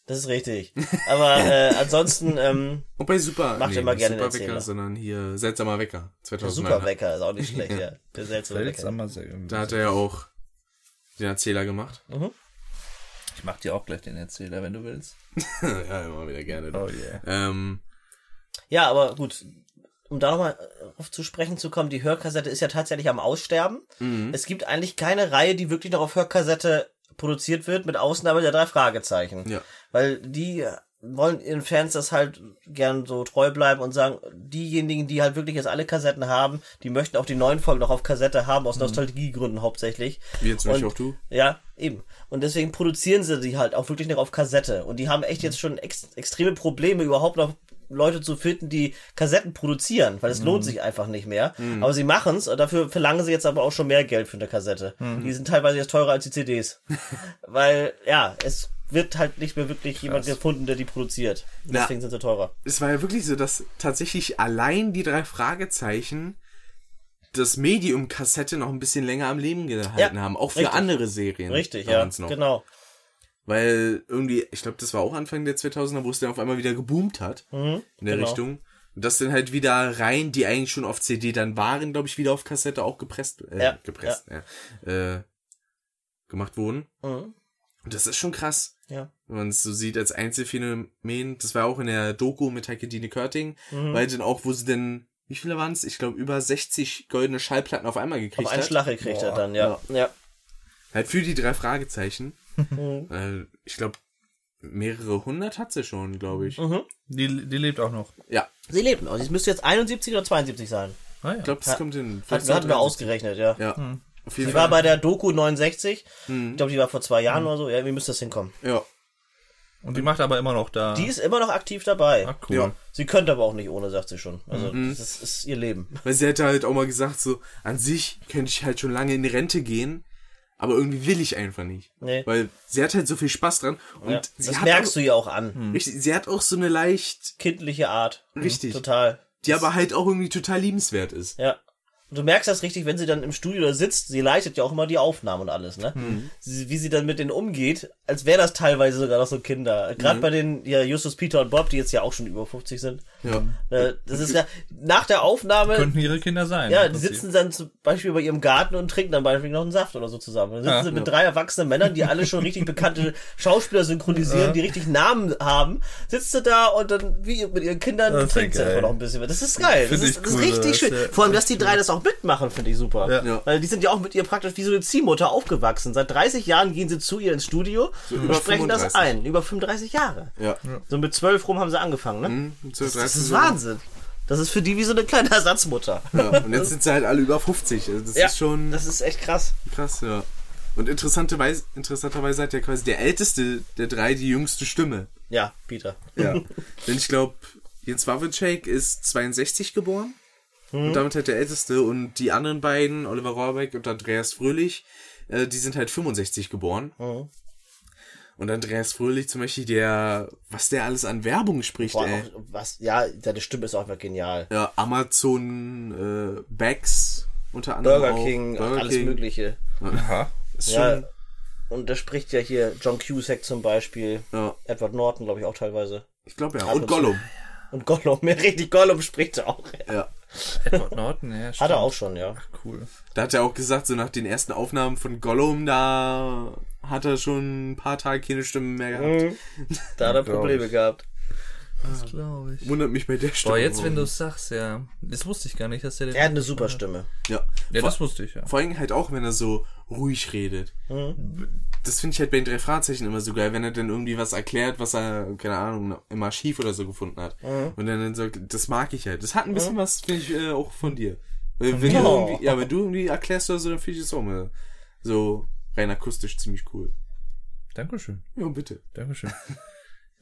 Das ist richtig. Aber äh, ansonsten, ähm, Und bei Super, Macht immer nicht gerne Super Wecker, Erzähler. sondern hier Seltsamer Wecker, 2009. Super Wecker ist auch nicht schlecht, ja. Der seltsame Wecker. Da hat er ja auch den Erzähler gemacht. Ich mach dir auch gleich den Erzähler, wenn du willst. ja, immer wieder gerne. Oh yeah. Ähm, Ja, aber gut. Um da nochmal auf zu sprechen zu kommen, die Hörkassette ist ja tatsächlich am Aussterben. Mhm. Es gibt eigentlich keine Reihe, die wirklich noch auf Hörkassette produziert wird, mit Ausnahme der drei Fragezeichen. Ja. Weil die wollen ihren Fans das halt gern so treu bleiben und sagen, diejenigen, die halt wirklich jetzt alle Kassetten haben, die möchten auch die neuen Folgen noch auf Kassette haben, aus Nostalgiegründen hauptsächlich. wie jetzt Und- auch du. Ja, eben. Und deswegen produzieren sie die halt auch wirklich noch auf Kassette. Und die haben echt jetzt schon ex extreme Probleme, überhaupt noch Leute zu finden, die Kassetten produzieren, weil es lohnt sich einfach nicht mehr. Aber sie machen's und dafür verlangen sie jetzt aber auch schon mehr Geld für eine Kassette. Die sind teilweise jetzt teurer als die CDs. weil, ja, es wird halt nicht mehr wirklich jemand gefunden, der die produziert. Ja. Deswegen sind sie teurer. Es war ja wirklich so, dass tatsächlich allein die drei Fragezeichen das Medium Kassette noch ein bisschen länger am Leben gehalten Ja, haben. Auch für richtig. andere Serien. Richtig, ja. Genau. Weil irgendwie, ich glaube, das war auch Anfang der 2000er, wo es dann auf einmal wieder geboomt hat. in der genau. Richtung. Und das dann halt wieder rein, die eigentlich schon auf CD dann waren, glaube ich, wieder auf Kassette auch gepresst, äh, Ja, gepresst, ja. äh, gemacht wurden. Mhm. Und das ist schon krass. Ja. Wenn man es so sieht als Einzelfenomen, das war auch in der Doku mit Heike Dine Körting, Mhm. weil dann auch, wo sie denn, wie viele waren es? Ich glaube, über 60 goldene Schallplatten auf einmal gekriegt Auf einen hat. Schlag gekriegt er dann, ja. Ja. Halt für die drei Fragezeichen. Mhm. ich glaube, mehrere hundert hat sie schon, glaube ich. Mhm. Die, die lebt auch noch. Ja, Sie lebt noch. Sie müsste jetzt 71 oder 72 sein. Ah, ja. ich glaube, das Ja. kommt hin. Hatten, hatten wir ausgerechnet, ja. Ja, auf jeden Sie Fall. war bei der Doku 69. Mhm. Ich glaube, die war vor zwei Jahren oder so. Ja, wie müsste das hinkommen? ja. Und die macht aber immer noch da. Die ist immer noch aktiv dabei. ah, cool. Ja. Sie könnte aber auch nicht ohne, sagt sie schon. Also, Mhm. das ist, ihr Leben. Weil sie hätte halt auch mal gesagt, so, an sich könnte ich halt schon lange in die Rente gehen, aber irgendwie will ich einfach nicht. Nee. Weil sie hat halt so viel Spaß dran und Ja, sie das hat merkst auch, du ihr auch an. richtig, sie hat auch so eine leicht, Kindliche Art. Richtig. Total. die aber halt auch irgendwie total liebenswert ist. Ja. Du merkst das richtig, wenn sie dann im Studio da sitzt. Sie leitet ja auch immer die Aufnahmen und alles, ne? Mhm. Sie, wie sie dann mit denen umgeht, als wäre das teilweise sogar noch so Kinder. Mhm. Gerade bei den, ja, Justus, Peter und Bob, die jetzt ja auch schon über 50 sind. Ja. Äh, Das ist ja, nach der Aufnahme, Könnten ihre Kinder sein. Ja, die sitzen dann zum Beispiel bei ihrem Garten und trinken dann beispielsweise noch einen Saft oder so zusammen. Dann sitzen Ja, sie mit drei erwachsenen Männern, die alle schon richtig bekannte Schauspieler synchronisieren, die richtig Namen haben. Sitzt sie da und dann wie mit ihren Kindern Das trinkt sie einfach noch ein bisschen. Das ist geil. Das ist, das ist richtig schön. ja. Vor allem, dass die drei das auch mitmachen, finde ich super. Ja. Ja. Weil die sind ja auch mit ihr praktisch wie so eine Ziehmutter aufgewachsen. Seit 30 Jahren gehen sie zu ihr ins Studio und über sprechen das 35. ein. Über 35 Jahre. Ja. So mit 12 rum haben sie angefangen, ne? Mhm, so Das, das 13 ist so. Wahnsinn. Das ist für die wie so eine kleine Ersatzmutter. Ja. Und jetzt sind sie halt alle über 50. Also das Ja, ist schon Das ist echt krass. krass, ja. Und interessanterweise, interessanterweise hat ja quasi der älteste der drei die jüngste Stimme. Ja, Peter. Ja. Denn ich glaube, Jens Wawitschek ist 62 geboren. Und damit halt der älteste. Und die anderen beiden, Oliver Rohrbeck und Andreas Fröhlich, äh, die sind halt 65 geboren. Und Andreas Fröhlich zum Beispiel, der, was der alles an Werbung spricht, Boah, ey. auch, was, ja, seine Stimme ist auch einfach genial. Ja, Amazon, äh, Bags unter anderem Burger auch. King, Burger alles King. Mögliche. Aha. Ist Ja, schon, und da spricht ja hier John Cusack zum Beispiel. ja, Edward Norton, glaube ich, auch teilweise. ich glaube ja. Und. Gollum. Und Gollum, ja, richtig, Gollum spricht er auch. Ja. Edward Norton, ja, Hat er auch schon, ja. Cool. Da hat er auch gesagt, so nach den ersten Aufnahmen von Gollum, da hat er schon ein paar Tage keine Stimme mehr gehabt. Mhm. Da hat er Probleme gehabt. Das glaube ich. Wundert mich bei der Stimme. Boah, jetzt, wenn du es sagst, ja. Das wusste ich gar nicht, dass der den. Er hat eine super Stimme. Ja. ja, vor, das wusste ich, ja. vor allem halt auch, wenn er so ruhig redet. Mhm. Das finde ich halt bei den drei Fragezeichen immer so geil, wenn er dann irgendwie was erklärt, was er, keine Ahnung, im Archiv oder so gefunden hat. Mhm. Und dann, dann so, das mag ich halt. Das hat ein bisschen was, finde ich, äh, auch von dir. Wenn mir? du irgendwie, ja, wenn du irgendwie erklärst oder so, dann finde ich das auch mal so rein akustisch ziemlich cool. Dankeschön. Ja, bitte. Dankeschön.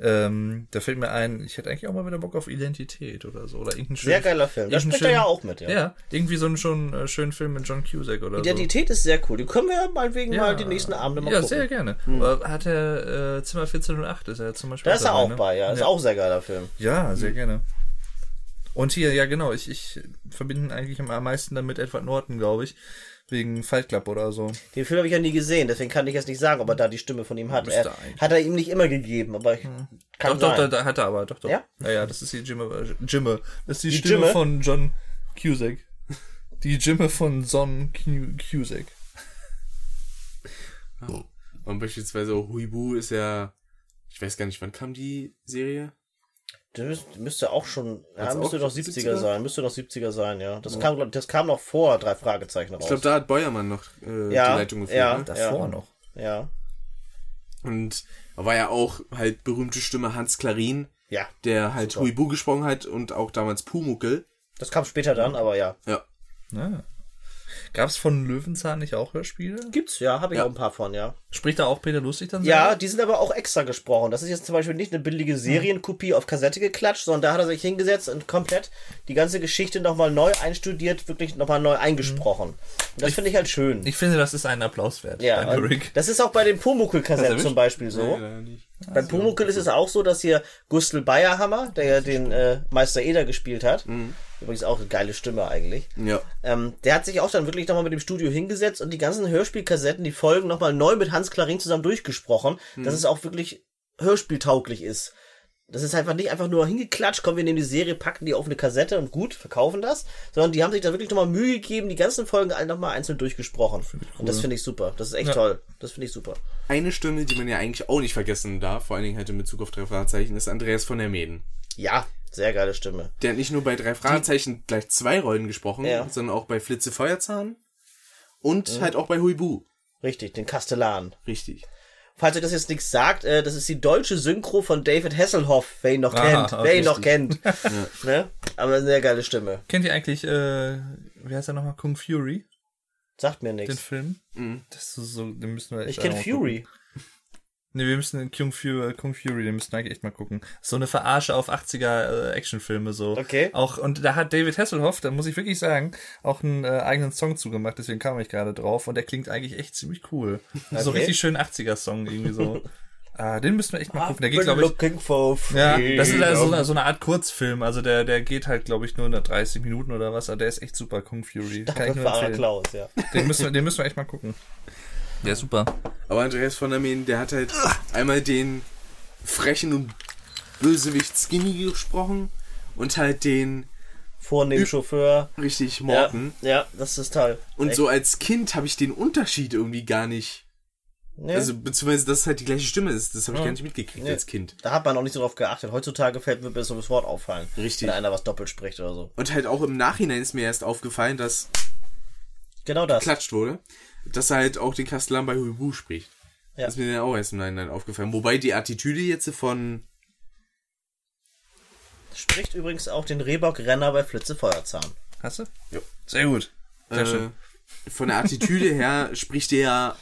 ähm, da fällt mir ein, ich hätte eigentlich auch mal wieder Bock auf Identität oder so. Oder irgendeinen Sehr geiler Film. Da irgendeinen spricht er ja auch mit, ja. Ja, irgendwie so einen schon äh, schönen Film mit John Cusack oder Identität ist sehr cool. Die können wir ja meinetwegen so. mal die nächsten Abende mal Ja, gucken. sehr gerne. Aber Hat er äh, Zimmer 1408 ist er zum Beispiel. Da ist er auch ne? bei, ja. Ist ja. auch ein sehr geiler Film. Ja, sehr gerne. Und hier, ja genau, ich, ich verbinde ihn eigentlich am meisten damit Edward Norton, glaube ich. Wegen Fight Club oder so. Den Film habe ich ja nie gesehen, deswegen kann ich jetzt nicht sagen, ob er da die Stimme von ihm hat. Er, hat er ihm nicht immer gegeben, aber ich, kann Doch, doch, sein. da, da hat er aber, doch, doch. Ja? Ja, ja, das ist die Jimme, Jimme. Das ist die, Die Stimme Jimme? von John Cusack. Die Jimme von Son Cu- Cusack. Und beispielsweise Huibu ist ja, ich weiß gar nicht, wann kam die Serie? Das müsste, müsste auch schon, ja, müsste doch 70er, 70er? sein, müsste doch 70er sein, ja. Das kam, glaub- das kam noch vor drei Fragezeichen raus. Ich glaube, da hat Beuermann noch äh, Ja, die Leitung geführt. ja. Ne? Davor Ja. noch. ja, Und da war ja auch halt berühmte Stimme Hans Klarin, ja. der halt. Huibu gesprochen hat und auch damals Pumuckel. Das kam später dann, aber ja. Ja. Ja. Gab's von Löwenzahn nicht auch Hörspiele? Gibt's, ja, habe ich Ja. auch ein paar von, ja. Spricht da auch Peter Lustig dann Ja, selber? die sind aber auch extra gesprochen. Das ist jetzt zum Beispiel nicht eine billige Serienkopie auf Kassette geklatscht, sondern da hat er sich hingesetzt und komplett die ganze Geschichte nochmal neu einstudiert, wirklich nochmal neu eingesprochen. Und das finde ich halt schön. Ich finde, das ist einen Applaus wert. ja, das ist auch bei den Pumuckl-Kassetten zum Beispiel so. Nicht. Bei Pumuckl ist es auch so, dass hier Gustl Bayerhammer, der ja den äh, Meister Eder gespielt hat, übrigens auch eine geile Stimme eigentlich, Ja. ähm, der hat sich auch dann wirklich nochmal mit dem Studio hingesetzt und die ganzen Hörspielkassetten, die Folgen nochmal neu mit Hans Klarin zusammen durchgesprochen, dass es auch wirklich hörspieltauglich ist. Das ist einfach nicht einfach nur hingeklatscht, komm, wir nehmen die Serie, packen die auf eine Kassette und gut, verkaufen das, sondern die haben sich da wirklich nochmal Mühe gegeben, die ganzen Folgen alle nochmal einzeln durchgesprochen. Und das finde ich super. Das ist echt Ja. toll. Das finde ich super. Eine Stimme, die man ja eigentlich auch nicht vergessen darf, vor allen Dingen halt in Bezug auf drei Fragezeichen, ist Andreas von der Meden. Ja, sehr geile Stimme. Der hat nicht nur bei drei Fragezeichen gleich zwei Rollen gesprochen, Ja. sondern auch bei Flitze Feuerzahn und halt auch bei Huibu. Richtig, den Kastellan. Richtig. Falls euch das jetzt nichts sagt, äh, das ist die deutsche Synchro von David Hasselhoff, wer ihn noch Aha, kennt. Wer ihn noch richtig. kennt. ne? Aber eine sehr geile Stimme. Kennt ihr eigentlich, äh, wie heißt er nochmal? Kung Fury? Sagt mir Den nichts. Film? Mhm. Das ist so, den müssen wir echt Ich kenne einmal gucken. Nee, wir müssen Kung Fury, Kung Fury, den müssen wir eigentlich echt mal gucken. So eine Verarsche auf 80er äh, Actionfilme so. Okay. Auch und da hat David Hasselhoff, da muss ich wirklich sagen, auch einen äh, eigenen Song zugemacht, deswegen kam ich gerade drauf und der klingt eigentlich echt ziemlich cool. So Okay. richtig schön 80er Song irgendwie so. ah, den müssen wir echt mal gucken. Der geht glaube ich ja, das ist also so eine, so eine Art Kurzfilm, also der der geht halt glaube ich nur 30 Minuten oder was, aber der ist echt super Kung Fury. Kann ich nur empfehlen. Klaus, ja. Den müssen wir den müssen wir echt mal gucken. Der ist super. Aber Andreas von der Meden, der hat halt einmal den frechen und Bösewicht Skinny gesprochen und halt den Vornehmen Chauffeur. richtig Ja, Morten. ja, das ist toll. Und Echt. so als Kind habe ich den Unterschied irgendwie gar nicht. Ne? Also, beziehungsweise, dass es halt die gleiche Stimme ist. Das habe ich Ja. gar nicht mitgekriegt Nee. als Kind. da hat man auch nicht so drauf geachtet. Heutzutage fällt mir bis so das Wort auffallen. Richtig. Wenn einer was doppelt spricht oder so. Und halt auch im Nachhinein ist mir erst aufgefallen, dass Genau das. klatscht wurde, dass er halt auch den Kastellan bei Huibu spricht. Ja. Das ist mir dann auch erst im Nachhinein aufgefallen. Wobei die Attitüde jetzt von, Spricht übrigens auch den Rehbock-Renner bei Flitze Feuerzahn. Hast du? Ja. Sehr gut. Sehr äh, schön. von der Attitüde her spricht der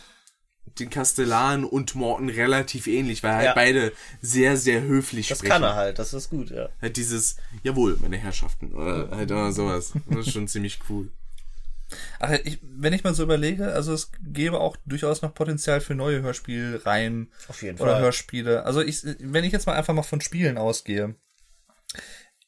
den Kastellan und Morten relativ ähnlich, weil halt Ja. beide sehr, sehr höflich Das sprechen. kann er halt, das ist gut, ja. Halt dieses, jawohl, meine Herrschaften, oder halt immer sowas. Das ist schon ziemlich cool. Ach, ich, wenn ich mal so überlege, also es gäbe auch durchaus noch Potenzial für neue Hörspielreihen Auf jeden oder Fall. Hörspiele. Also ich, wenn ich jetzt mal einfach mal von Spielen ausgehe,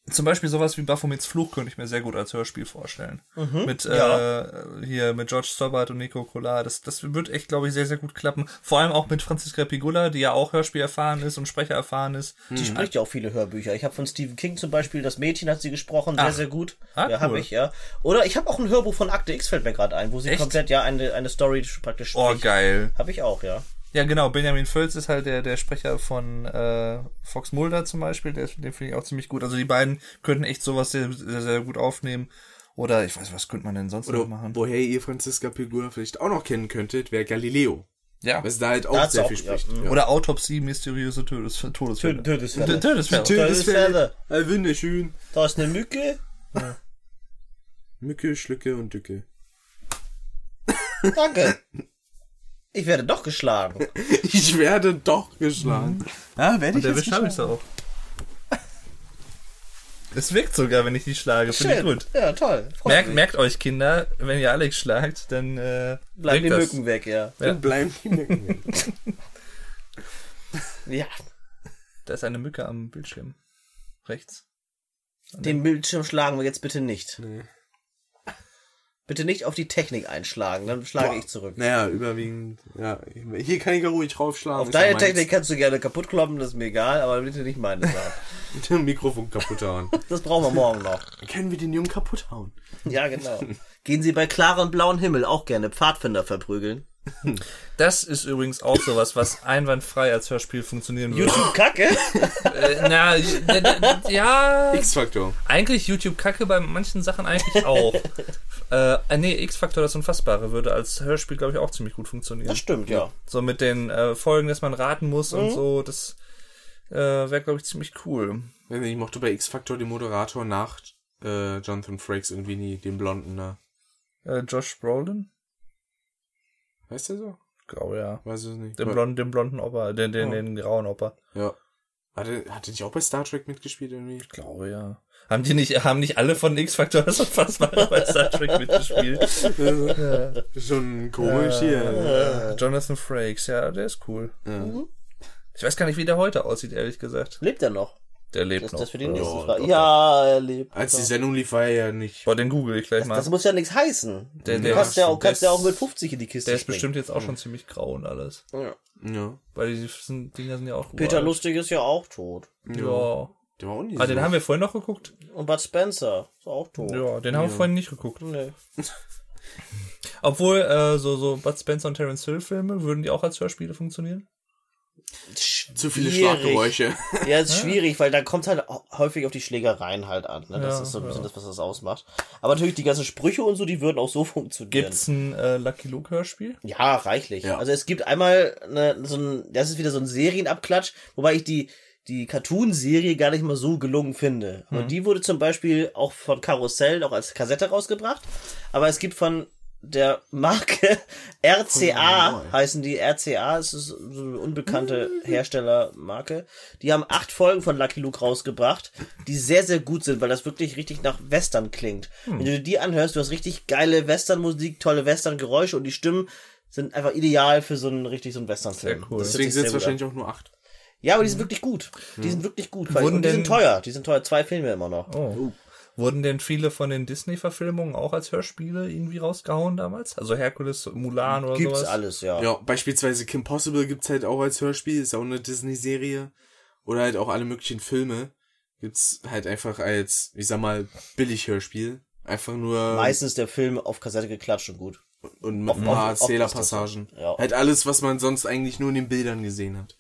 zum Beispiel sowas wie Baphomets Fluch könnte ich mir sehr gut als Hörspiel vorstellen. mit ja. äh, hier mit George Stobbart und Nico Collard. Das, das wird echt, glaube ich, sehr, sehr gut klappen. Vor allem auch mit Franziska Pigula, die ja auch Hörspiel erfahren ist und Sprecher erfahren ist. Die spricht ja auch viele Hörbücher. Ich habe von Stephen King zum Beispiel, das Mädchen hat sie gesprochen, sehr, Ach. sehr gut. Ah, ja, habe cool. ich, ja. Oder ich habe auch ein Hörbuch von Akte X, fällt mir gerade ein, wo sie Echt? komplett ja eine, eine Story praktisch Oh, spricht. geil. Habe ich auch, ja. Ja, genau. Benjamin Völz ist halt der, der Sprecher von äh, Fox Mulder zum Beispiel. Der, den finde ich auch ziemlich gut. Also die beiden könnten echt sowas sehr, sehr, sehr gut aufnehmen. Oder ich weiß, was könnte man denn sonst noch Oder machen? woher ihr Franziska Pigula vielleicht auch noch kennen könntet, wäre Galileo. Ja. Was da halt auch Da sehr auch- viel spricht. ja, Ja. Oder Autopsie, mysteriöse Todes Todesfälle. Todesfälle. Todesfälle. Todesfälle. Äh, wunderschön. Da ist eine Mücke. Mücke, Schlücke und Dücke. Danke. Ich werde doch geschlagen. Ich werde doch geschlagen. Ja, werde ich Der jetzt Wisch habe ich geschlagen? auch. Es wirkt sogar, wenn ich die schlage. Finde ich Schön. gut. Ja, toll. Merkt, merkt euch, Kinder, wenn ihr Alex schlagt, dann äh, Bleiben die das. Mücken weg, ja. Dann bleiben die Mücken. Ja. Da ist eine Mücke am Bildschirm. Rechts. Den Bildschirm schlagen wir jetzt bitte nicht. Bitte nicht auf die Technik einschlagen, dann schlage ich zurück. naja, überwiegend. Ja, hier kann ich ja ruhig raufschlagen. Auf deine. Technik kannst du gerne kaputt kloppen, das ist mir egal, aber bitte nicht meine Sache. Mikrofon kaputt hauen. Das brauchen wir morgen noch. Dann können wir den Jungen kaputt hauen. Ja, genau. Gehen Sie bei klarem blauen Himmel auch gerne Pfadfinder verprügeln. Das ist übrigens auch sowas, was einwandfrei als Hörspiel funktionieren würde. YouTube Kacke? Äh, na, ja, X-Faktor. eigentlich YouTube Kacke bei manchen Sachen eigentlich auch. äh, nee, X-Faktor das Unfassbare würde als Hörspiel, glaube ich, auch ziemlich gut funktionieren. Das stimmt, ja. So mit den äh, Folgen, dass man raten muss und so, das äh, wäre, glaube ich, ziemlich cool. Ich mochte bei X-Faktor den Moderator nach äh, Jonathan Frakes irgendwie nie, den Blonden da. Äh, Josh Brolin? Weißt du so? Glaube ja. Weiß es nicht. Den, blonden, den blonden Opa, den, den, den grauen Opa. Ja. Hatte, hatte nicht auch bei Star Trek mitgespielt irgendwie? Ich glaube ja. Haben die nicht, haben nicht alle von X-Factor das Unfassbare bei Star Trek mitgespielt? Schon komisch hier. Äh, Jonathan Frakes, ja, der ist cool. Ich weiß gar nicht, wie der heute aussieht, ehrlich gesagt. Lebt er noch? Der lebt Das, noch. das für die Ja. nächste Ja, Frage. Ja, er lebt. Als die. Sendung lief, war er ja nicht. Boah, den google ich gleich mal. Das muss ja nichts heißen. Der- du der- kannst ja auch, kannst ja ist- auch mit 50 in die Kiste der ist springen. bestimmt jetzt auch schon ziemlich grau und alles. Ja. Ja. Weil die sind, Dinger sind ja auch Peter uralt. Lustig ist ja auch tot. Ja. Der war auch nicht Ah, den haben wir vorhin noch geguckt? Und Bud Spencer ist auch tot. Ja, den haben wir vorhin nicht geguckt. Nee. Obwohl, äh, so, so Bud Spencer und Terence Hill Filme, würden die auch als Hörspiele funktionieren? Zu viele Schwierig. Schlaggeräusche. Ja, ist schwierig, weil da kommt halt häufig auf die Schlägereien halt an. Ne? Das Ja, ist so ein bisschen ja. das, was das ausmacht. Aber natürlich die ganzen Sprüche und so, die würden auch so funktionieren. Gibt's ein äh, Lucky Luke Hörspiel? Ja, reichlich. Ja. Also es gibt einmal eine, so ein, das ist wieder so ein Serienabklatsch, wobei ich die, die Cartoon-Serie gar nicht mal so gelungen finde. Mhm. Aber die wurde zum Beispiel auch von Karussell auch als Kassette rausgebracht. Aber es gibt von der Marke RCA, heißen die RCA, es ist so eine unbekannte Herstellermarke. Die haben acht Folgen von Lucky Luke rausgebracht, die sehr, sehr gut sind, weil das wirklich richtig nach Western klingt. Wenn du dir die anhörst, du hast richtig geile Western-Musik, tolle Western-Geräusche und die Stimmen sind einfach ideal für so einen richtig so einen Western-Film. Sehr cool. Deswegen sind es wahrscheinlich auch nur acht. Ja, aber die sind wirklich gut. Die sind wirklich gut. Und die sind teuer. Die sind teuer. Zwei Filme immer noch. Oh. Wurden denn viele von den Disney-Verfilmungen auch als Hörspiele irgendwie rausgehauen damals? Also Herkules, Mulan oder Gibt's sowas? alles, ja. Ja, beispielsweise Kim Possible gibt's halt auch als Hörspiel, ist auch eine Disney-Serie. Oder halt auch alle möglichen Filme. Gibt's halt einfach als, ich sag mal, Billig-Hörspiel. Einfach nur Meistens der Film auf Kassette geklatscht und gut. und mit ein oft- paar. Erzählerpassagen. Ja. Halt alles, was man sonst eigentlich nur in den Bildern gesehen hat.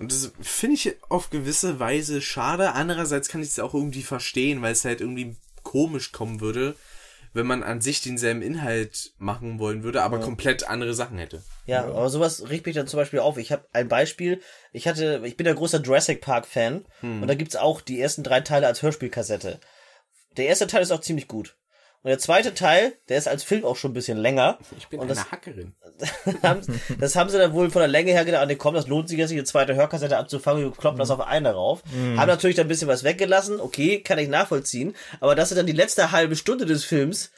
Und das finde ich auf gewisse Weise schade. Andererseits kann ich es auch irgendwie verstehen, weil es halt irgendwie komisch kommen würde, wenn man an sich denselben Inhalt machen wollen würde, aber komplett andere Sachen hätte. Ja, aber sowas regt mich dann zum Beispiel auf. Ich habe ein Beispiel. Ich hatte, ich bin ja großer Jurassic Park Fan und da gibt's auch die ersten drei Teile als Hörspielkassette. Der erste Teil ist auch ziemlich gut. Und der zweite Teil, der ist als Film auch schon ein bisschen länger. Ich bin Und eine das- Hackerin. haben, das haben sie dann wohl von der Länge her gedacht, nee, komm, das lohnt sich jetzt, eine zweite Hörkassette abzufangen, wir kloppen das auf eine rauf. Haben natürlich dann ein bisschen was weggelassen, okay, kann ich nachvollziehen, aber dass sie dann die letzte halbe Stunde des Films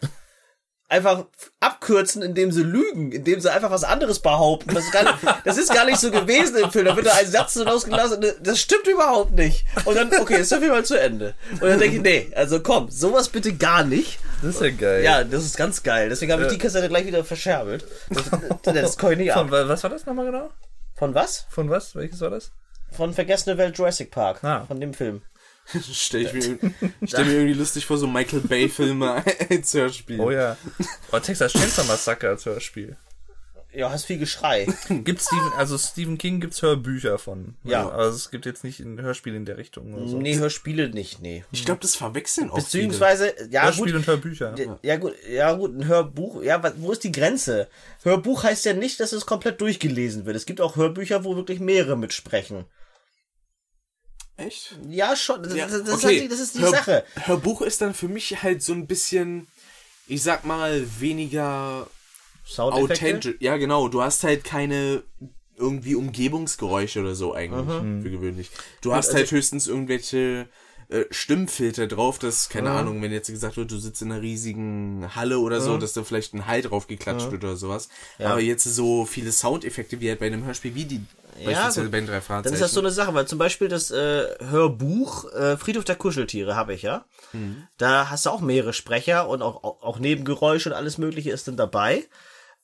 einfach abkürzen, indem sie lügen, indem sie einfach was anderes behaupten. Das ist gar nicht, das ist gar nicht so gewesen im Film. Da wird da ein Satz rausgelassen und das stimmt überhaupt nicht. Und dann, okay, ist auf jeden Fall zu Ende. Und dann denke ich, nee, also komm, sowas bitte gar nicht. Das ist ja geil. Ja, das ist ganz geil. Deswegen habe ich die Kassette gleich wieder verscherbelt. Das, das kann ich nicht Von, ab. wa- was war das nochmal genau? Von was? Von was? Welches war das? Von Vergessene Welt Jurassic Park. Ah. Von dem Film. Stell ich mir, stell mir irgendwie lustig vor, so Michael Bay-Filme als Hörspiel. Oh ja. Oh, Texas Chainsaw Massacre als Hörspiel. Ja, hast viel Geschrei. Gibt Stephen, also Stephen King gibt's Hörbücher von. Ja. Also es gibt jetzt nicht ein Hörspiel in der Richtung oder so. Nee, Hörspiele nicht, nee. Ich glaube, das verwechseln auch Beziehungsweise, ja Hörspiel gut, und Hörbücher. ja gut, ja gut, ein Hörbuch, ja, wo ist die Grenze? Hörbuch heißt ja nicht, dass es komplett durchgelesen wird. Es gibt auch Hörbücher, wo wirklich mehrere mitsprechen. viele. Echt? Ja, schon, das, Ja, das, das, okay. ist, die, das ist die Hör- Sache. Hörbuch ist dann für mich halt so ein bisschen, ich sag mal, weniger Soundeffekte? authentisch. Ja, genau. Du hast halt keine irgendwie Umgebungsgeräusche oder so eigentlich, Mhm. für gewöhnlich. Du hast halt höchstens irgendwelche äh, Stimmfilter drauf, dass, keine Ahnung, wenn jetzt gesagt wird, du sitzt in einer riesigen Halle oder so, dass da vielleicht ein Hall drauf geklatscht wird oder sowas. Aber jetzt so viele Soundeffekte wie halt bei einem Hörspiel wie die beispielsweise bei den drei Dann Fragezeichen. ist das so eine Sache, weil zum Beispiel das äh, Hörbuch äh, Friedhof der Kuscheltiere habe ich ja. Da hast du auch mehrere Sprecher und auch, auch, auch Nebengeräusche und alles Mögliche ist dann dabei.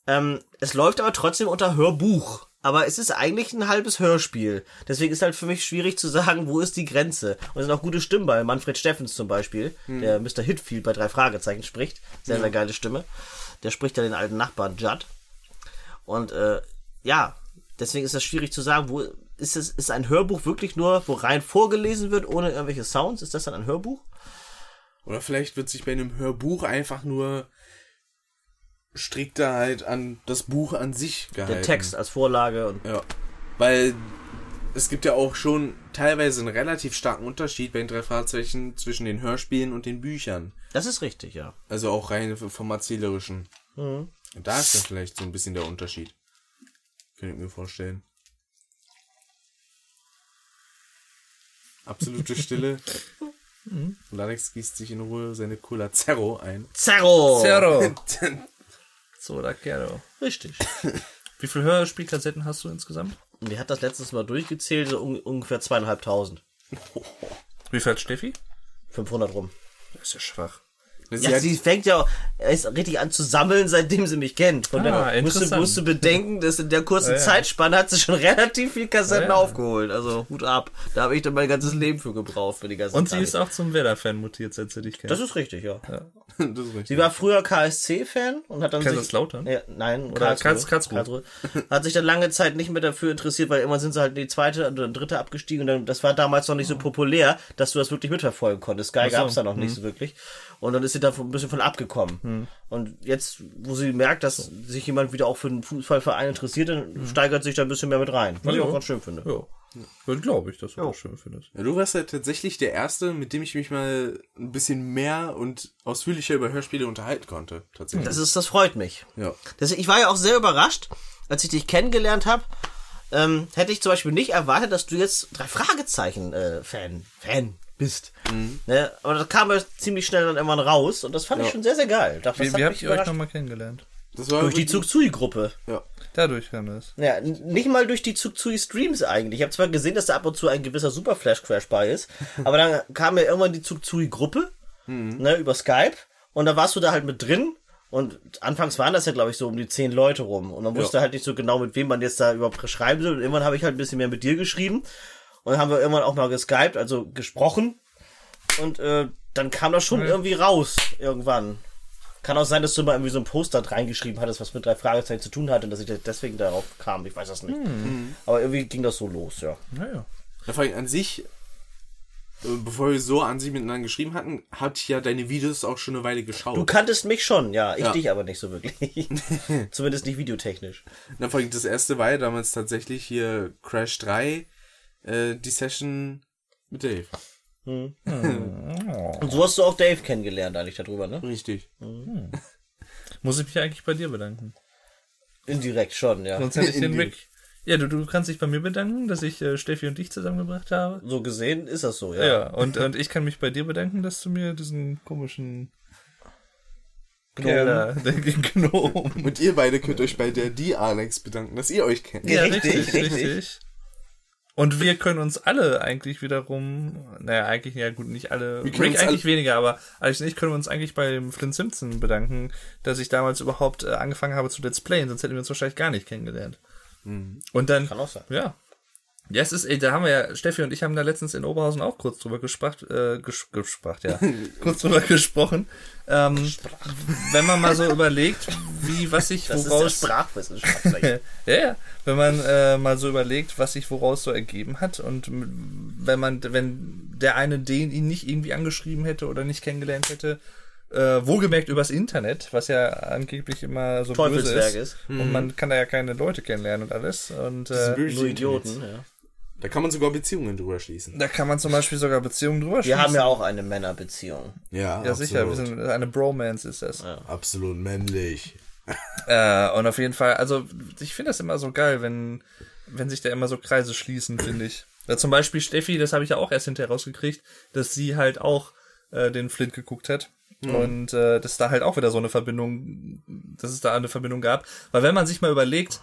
Ähm, es läuft aber trotzdem unter Hörbuch. Aber es ist eigentlich ein halbes Hörspiel. Deswegen ist halt für mich schwierig zu sagen, wo ist die Grenze. Und es sind auch gute Stimmen bei. Manfred Steffens zum Beispiel, der Mr. Hitfield bei drei Fragezeichen spricht. Sehr, sehr geile Stimme. Der spricht ja den alten Nachbarn Judd. Und äh, ja, deswegen ist das schwierig zu sagen, wo ist es ist ein Hörbuch wirklich nur, wo rein vorgelesen wird, ohne irgendwelche Sounds? Ist das dann ein Hörbuch? Oder vielleicht wird sich bei einem Hörbuch einfach nur strikter halt an das Buch an sich gehalten. Der Text als Vorlage und Ja. Weil es gibt ja auch schon teilweise einen relativ starken Unterschied bei den drei Fahrzeichen zwischen den Hörspielen und den Büchern. das ist richtig, ja. Also auch rein vom Erzählerischen. Mhm. Und da ist dann vielleicht so ein bisschen der Unterschied. Könnte ich mir vorstellen. Absolute Stille. Und Alex gießt sich in Ruhe seine Cola Zerro ein. Zerro! Zero. so, da Kero. Richtig. Wie viele Hörspielkassetten hast du insgesamt? Die hat das letztes Mal durchgezählt, so un ungefähr zweieinhalbtausend. Wie viel hat Steffi? 500 rum. Das ist ja schwach. Das Ja, sie fängt ja erst richtig an zu sammeln, seitdem sie mich kennt. Von Ah, daher musst musst du bedenken, dass in der kurzen Ja, ja. Zeitspanne hat sie schon relativ viel Kassetten Ja, ja. aufgeholt. Also Hut ab. Da habe ich dann mein ganzes Leben für gebraucht, für die ganze Und sie Zeit. ist auch zum Werder-Fan mutiert, seit sie dich kennt. Das ist richtig, ja. das ist richtig. Sie war früher KSC-Fan und hat dann Kaiserslautern? Sich, ja, nein, Oder Karlsruhe, Karls- Karlsruhe. Hat sich dann lange Zeit nicht mehr dafür interessiert, weil immer sind sie halt in die zweite oder dritte abgestiegen und dann, das war damals noch nicht so populär, dass du das wirklich mitverfolgen konntest. Sky so, gab's da noch nicht so wirklich. Und dann ist sie da ein bisschen von abgekommen. Und jetzt, wo sie merkt, dass sich jemand wieder auch für den Fußballverein interessiert, dann steigert sich da ein bisschen mehr mit rein. Was ich Ja. auch ganz schön finde. Ja. glaube ich, dass du das schön findest. Ja, du warst ja tatsächlich der Erste, mit dem ich mich mal ein bisschen mehr und ausführlicher über Hörspiele unterhalten konnte. Tatsächlich. Das ist, das freut mich. ja. Das, ich war ja auch sehr überrascht, als ich dich kennengelernt habe. Ähm, hätte ich zum Beispiel nicht erwartet, dass du jetzt drei Fragezeichen äh, Fan, Fan bist. Ne? Aber das kam ja ziemlich schnell dann irgendwann raus und das fand ich Ja. schon sehr, sehr geil. Das, Wie, wie habt ihr euch nochmal kennengelernt? Das war Durch die Zugzui-Gruppe. Ja. Dadurch kam das. Ja, nicht mal durch die Zugzui-Streams eigentlich. Ich habe zwar gesehen, dass da ab und zu ein gewisser Superflash-Crash bei ist, aber dann kam ja irgendwann die Zugzui-Gruppe ne, über Skype und da warst du da halt mit drin und anfangs waren das ja, glaube ich, so um die zehn Leute rum und man wusste halt nicht so genau, mit wem man jetzt da überhaupt schreiben soll und irgendwann habe ich halt ein bisschen mehr mit dir geschrieben und dann haben wir irgendwann auch mal geskypt, also gesprochen und äh, dann kam das schon irgendwie raus irgendwann. Kann auch sein, dass du mal irgendwie so ein Poster reingeschrieben hattest, was mit drei Fragezeichen zu tun hatte und dass ich deswegen darauf kam. Ich weiß das nicht. Aber irgendwie ging das so los, ja. Naja. Ja, vor allem an sich, äh, bevor wir so an sich miteinander geschrieben hatten, hatte ich ja deine Videos auch schon eine Weile geschaut. Du kanntest mich schon, ja. Ich Ja. dich aber nicht so wirklich. Zumindest nicht videotechnisch. Na, vor allem das erste war ja damals tatsächlich hier Crash 3, äh, die Session mit Dave. Und so hast du auch Dave kennengelernt eigentlich darüber, ne? Richtig. Muss ich mich eigentlich bei dir bedanken? Indirekt schon, ja. Sonst hätte ich den weg. Ja, du, du kannst dich bei mir bedanken, dass ich äh, Steffi und dich zusammengebracht habe. So gesehen ist das so, ja. Ja, und, und ich kann mich bei dir bedanken, dass du mir diesen komischen Gnom. Und ihr beide könnt euch bei der die Alex bedanken, dass ihr euch kennt. Ja, richtig, richtig. richtig. Und wir können uns alle eigentlich wiederum, naja, eigentlich, ja gut, nicht alle, Wir können Rick eigentlich alle- weniger, aber Alex und ich können uns eigentlich beim Flint Simpson bedanken, dass ich damals überhaupt äh, angefangen habe zu Let's Playen, sonst hätten wir uns wahrscheinlich gar nicht kennengelernt. Und dann, Kann auch sein. ja. Ja, es ist, ey, da haben wir ja, Steffi und ich haben da letztens in Oberhausen auch kurz drüber gesprochen, äh, ges gesprochen, ja, kurz drüber gesprochen. Ähm, wenn man mal so überlegt, wie, was sich Das ist woraus, der Sprachwissenschaftler. ja, ja, wenn man äh, mal so überlegt, was sich woraus so ergeben hat und wenn man, wenn der eine den ihn nicht irgendwie angeschrieben hätte oder nicht kennengelernt hätte, äh, wohlgemerkt übers Internet, was ja angeblich immer so böse ist. ist. Und man kann da ja keine Leute kennenlernen und alles. Und äh, Nur Idioten, ja. Da kann man sogar Beziehungen drüber schließen. da kann man zum Beispiel sogar Beziehungen drüber Wir haben ja auch eine Männerbeziehung. Ja, Ja, sicher, wir sind eine Bromance ist das. absolut männlich. Äh, und auf jeden Fall, also ich finde das immer so geil, wenn, wenn sich da immer so Kreise schließen, finde ich. Ja, zum Beispiel Steffi, das habe ich ja auch erst hinterher rausgekriegt, dass sie halt auch äh, den Flint geguckt hat. Und äh, dass da halt auch wieder so eine Verbindung, dass es da eine Verbindung gab. Weil wenn man sich mal überlegt,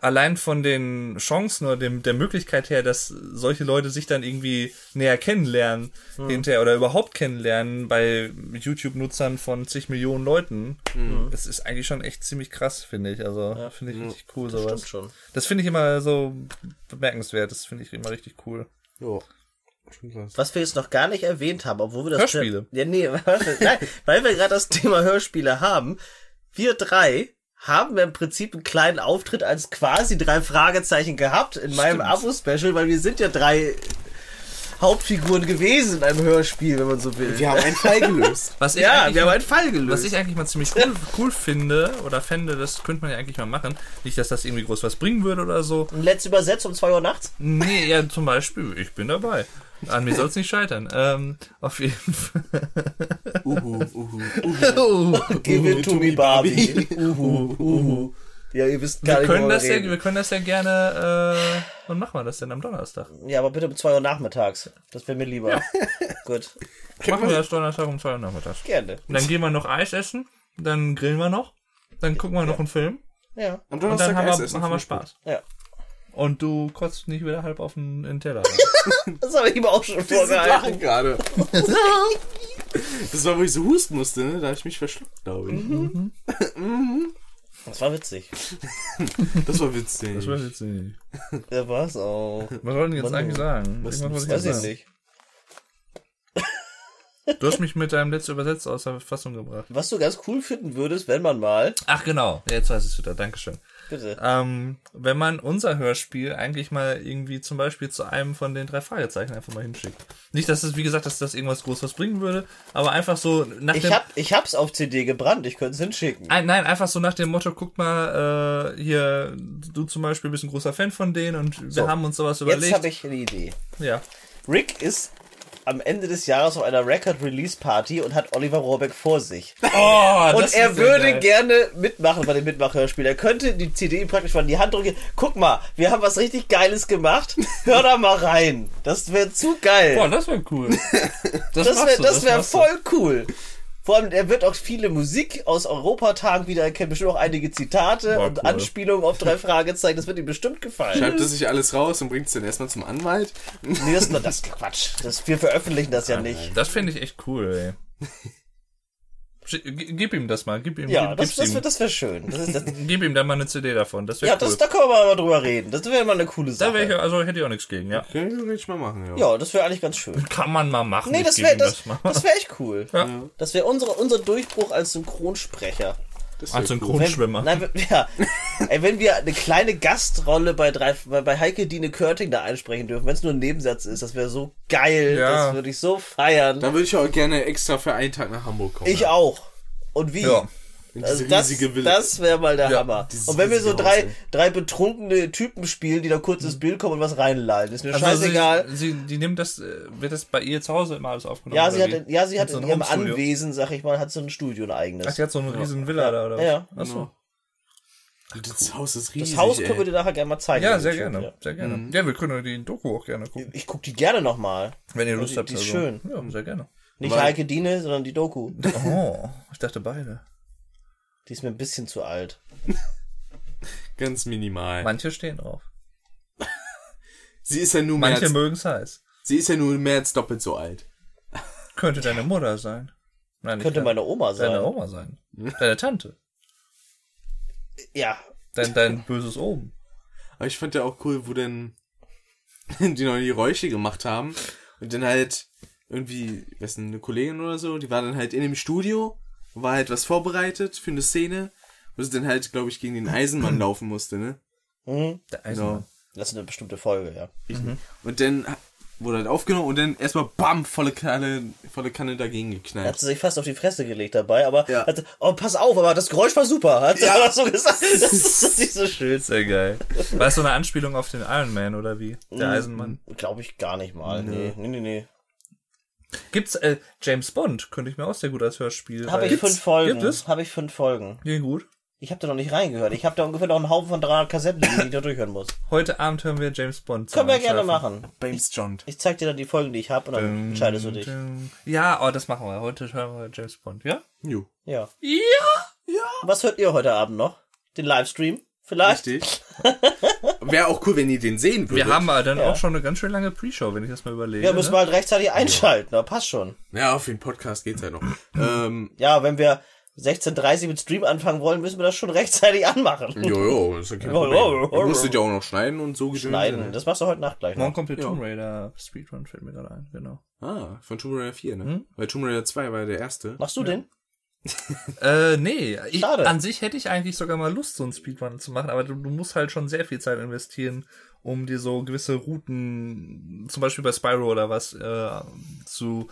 allein von den Chancen oder dem, der Möglichkeit her, dass solche Leute sich dann irgendwie näher kennenlernen hinterher oder überhaupt kennenlernen bei YouTube-Nutzern von zig Millionen Leuten, das ist eigentlich schon echt ziemlich krass, finde ich. Also finde ich richtig cool sowas. Stimmt schon. Das finde ich immer so bemerkenswert. Das finde ich immer richtig cool. Jo. Was wir jetzt noch gar nicht erwähnt haben, obwohl wir das Hörspiele. Ja, nee, nein, weil wir gerade das Thema Hörspiele haben. Wir drei haben wir im Prinzip einen kleinen Auftritt als quasi drei Fragezeichen gehabt in meinem Abo-Special, weil wir sind ja drei Hauptfiguren gewesen in einem Hörspiel, wenn man so will. Wir haben einen Fall gelöst. Was ich ja, eigentlich wir haben mal- einen Fall gelöst. Was ich eigentlich mal ziemlich cool, cool finde oder fände, das könnte man ja eigentlich mal machen. Nicht, dass das irgendwie groß was bringen würde oder so. Und let's übersetzt um zwei Uhr nachts. Nee, ja, zum Beispiel, ich bin dabei. An mir soll es nicht scheitern. Ähm, auf jeden Fall. Uhu, uhu, uhu. Give it to me, Barbie. Uhu, uhu. Ja, ihr wisst gar Wir nicht, können, das ja, reden. wir können das ja gerne. Äh, wann machen wir das denn am Donnerstag? Ja, aber bitte um zwei Uhr nachmittags. Das wäre mir lieber. Gut. Machen wir das Donnerstag um 2 Uhr nachmittags. Gerne. Und dann gehen wir noch Eis essen, dann grillen wir noch, dann gucken wir noch einen Film Ja. Am und dann Donnerstag haben Eis wir, essen, haben wir Spaß. Ja. Und du kotzt nicht wieder halb auf den, den Teller. Das habe ich ihm auch schon vorgehalten. Gerade. Das war, wo ich so husten musste, ne? Da habe ich mich verschluckt, glaube ich. Das war witzig. Das war witzig. Das war witzig. Ja, war's auch. Was wollen die jetzt eigentlich sagen? Was- Irgendwas wollte Weiß ich sagen. nicht. Du hast mich mit deinem letzten Übersetzer aus der Fassung gebracht. Was du ganz cool finden würdest, wenn man mal, Ach genau, jetzt weiß ich es wieder. Dankeschön. Bitte, Ähm, wenn man unser Hörspiel eigentlich mal irgendwie zum Beispiel zu einem von den drei Fragezeichen einfach mal hinschickt. Nicht, dass es, wie gesagt, dass das irgendwas Großes bringen würde, aber einfach so nach ich dem... hab, ich hab's auf CD gebrannt, ich könnte es hinschicken. Ein, nein, einfach so nach dem Motto, guck mal, äh, hier, du zum Beispiel bist ein großer Fan von denen und wir So, haben uns sowas Jetzt überlegt. habe ich eine Idee. ja. Rick ist am Ende des Jahres auf einer Record-Release-Party und hat Oliver Rohrbeck vor sich. Oh, Und er würde gerne mitmachen bei dem Mitmachhörspiel. Er könnte die CD praktisch mal in die Hand drücken. Guck mal, wir haben was richtig Geiles gemacht. Hör da mal rein. Das wäre zu geil. Boah, das wäre cool. Das, das wäre das wär voll cool. Vor allem, er wird auch viele Musik aus Europatagen wieder erkennen, bestimmt auch einige Zitate Boah, und cool. Anspielungen auf drei Fragezeichen. Das wird ihm bestimmt gefallen. Schreibt er sich alles raus und bringt es dann erstmal zum Anwalt. Nee, das ist nur das Quatsch. Das, wir veröffentlichen das ja nicht. Das finde ich echt cool, ey. Gib ihm das mal, gib ihm, Ja, gib, das, das ihm. wäre das wär schön. Das ist, das, Gib ihm dann mal eine CD davon, das wäre ja, cool. das, da können wir mal drüber reden. Das wäre mal eine coole da Sache. wäre ich, also hätte ich auch nichts gegen, ja. Können wir theoretisch mal machen, ja. ja, das wäre eigentlich ganz schön. Kann man mal machen. Nee, ich das wäre das, mal. das wär echt cool. Ja. Das wäre unsere, unser Durchbruch als Synchronsprecher. Als cool. Synchronschwimmer. Nein, wir- ja. Ey, wenn wir eine kleine Gastrolle bei, drei, bei, bei Heike Dine Körting da einsprechen dürfen, wenn es nur ein Nebensatz ist, das wäre so geil. Ja. Das würde ich so feiern. Dann würde ich auch gerne extra für einen Tag nach Hamburg kommen. Ich auch. Und wie? Ja. Also das, das wäre mal der Ja, Hammer. Und wenn wir so drei, Haus, drei betrunkene Typen spielen, die da kurz ins Bild kommen und was reinlallen, ist mir Also scheißegal. Sie, sie, die nimmt das, äh, wird das bei ihr zu Hause immer alles aufgenommen? Ja, sie hat, wie? ja, sie hat so in einem ihrem? Anwesen, sag ich mal, hat so ein Studio, ein eigenes. Ach, die hat so eine riesen Villa da, oder was? Ja, Ach so. Das Haus ist riesig. Das Haus können wir dir nachher gerne mal zeigen. Ja, sehr gerne, ja. sehr gerne. Ja, wir können die Doku auch gerne gucken. Ich guck die gerne nochmal. Wenn ihr Lust die- habt. die ist also. schön. Ja, sehr gerne. Nicht Weil- Heike Dine, sondern die Doku. Oh, ich dachte beide. Die ist mir ein bisschen zu alt. Ganz minimal. Manche stehen drauf. sie ist ja nur mehr Manche als, mögen es heiß. sie ist ja nur mehr als doppelt so alt. Könnte deine Mutter sein. Nein, Könnte meine Oma sein. Deine Oma sein. Deine Tante. Ja. Dein, dein böses Oben. Aber ich fand ja auch cool, wo dann die noch die Geräusche gemacht haben und dann halt irgendwie, ich weiß nicht, eine Kollegin oder so, die war dann halt in dem Studio, war halt was vorbereitet für eine Szene, wo sie dann halt, glaube ich, gegen den Eisenmann laufen musste, ne? Mhm. Der Genau. Eisenmann. Das ist eine bestimmte Folge, ja. Und dann wurde halt aufgenommen und dann erstmal bam, volle Kanne, volle Kanne dagegen Er hat geknallt. sie sich fast auf die Fresse gelegt dabei, aber Ja. hat, oh, pass auf, aber das Geräusch war super, hat er aber so gesagt. Das ist nicht so schön. Sehr geil. War es so eine Anspielung auf den Iron Man oder wie? Mhm. Der Eisenmann. Glaube ich gar nicht mal. Nee, nee, nee, nee. Gibt's äh, James Bond? Könnte ich mir auch sehr gut als Hörspiel. Habe ich Gibt's? fünf Folgen. Gibt es? Habe ich fünf Folgen. Nee, gut. Ich habe da noch nicht reingehört. Ich habe da ungefähr noch einen Haufen von 300 Kassetten, die ich da durchhören muss. Heute Abend hören wir James Bond. Können wir gerne machen. James John. Ich zeig dir dann die Folgen, die ich habe und dann entscheidest du dich. Ja, oh, das machen wir. Heute hören wir James Bond, ja? Jo. Ja. Ja! Was hört ihr heute Abend noch? Den Livestream? Vielleicht? Richtig. Wäre auch cool, wenn ihr den sehen würdet. Wir haben aber dann Ja. auch schon eine ganz schön lange Pre-Show, wenn ich das mal überlege. Ja, müssen ne? wir halt rechtzeitig einschalten. Na, passt schon. Ja, auf den Podcast geht's halt noch. ähm, Ja, wenn wir 16.30 mit Stream anfangen wollen, müssen wir das schon rechtzeitig anmachen. jojo, ist ja kein Problem. Ihr musstet ja auch noch schneiden und so gedöns. Nein, das machst du heute Nacht gleich Morgen kommt der Tomb Raider Speedrun, fällt mir gerade ein, genau. Ah, von Tomb Raider 4, ne? Hm? Weil Tomb Raider 2 war ja der erste. Machst du den? Äh, nee. Ich, an sich hätte ich eigentlich sogar mal Lust, so einen Speedrun zu machen, aber du, du musst halt schon sehr viel Zeit investieren, um dir so gewisse Routen, zum Beispiel bei Spyro oder was, äh, zu